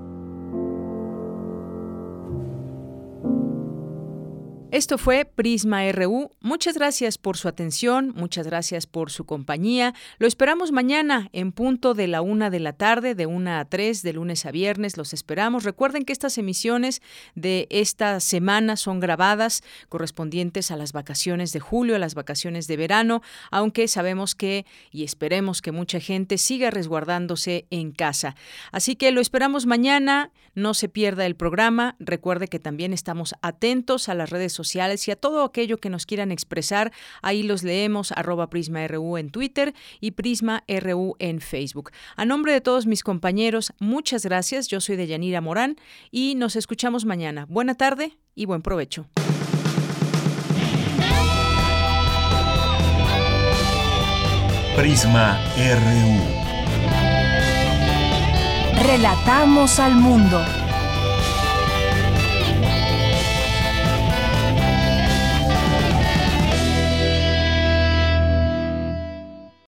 Esto fue Prisma RU. Muchas gracias por su atención, muchas gracias por su compañía. Lo esperamos mañana en punto de la una de la tarde, de una a tres, de lunes a viernes. Los esperamos. Recuerden que estas emisiones de esta semana son grabadas correspondientes a las vacaciones de julio, a las vacaciones de verano, aunque sabemos que y esperemos que mucha gente siga resguardándose en casa. Así que lo esperamos mañana. No se pierda el programa. Recuerde que también estamos atentos a las redes sociales y a todo aquello que nos quieran expresar. Ahí los leemos arroba Prisma RU en Twitter y Prisma RU en Facebook. A nombre de todos mis compañeros, muchas gracias. Yo soy Deyanira Morán y nos escuchamos mañana. Buena tarde y buen provecho. Prisma RU. Relatamos al mundo.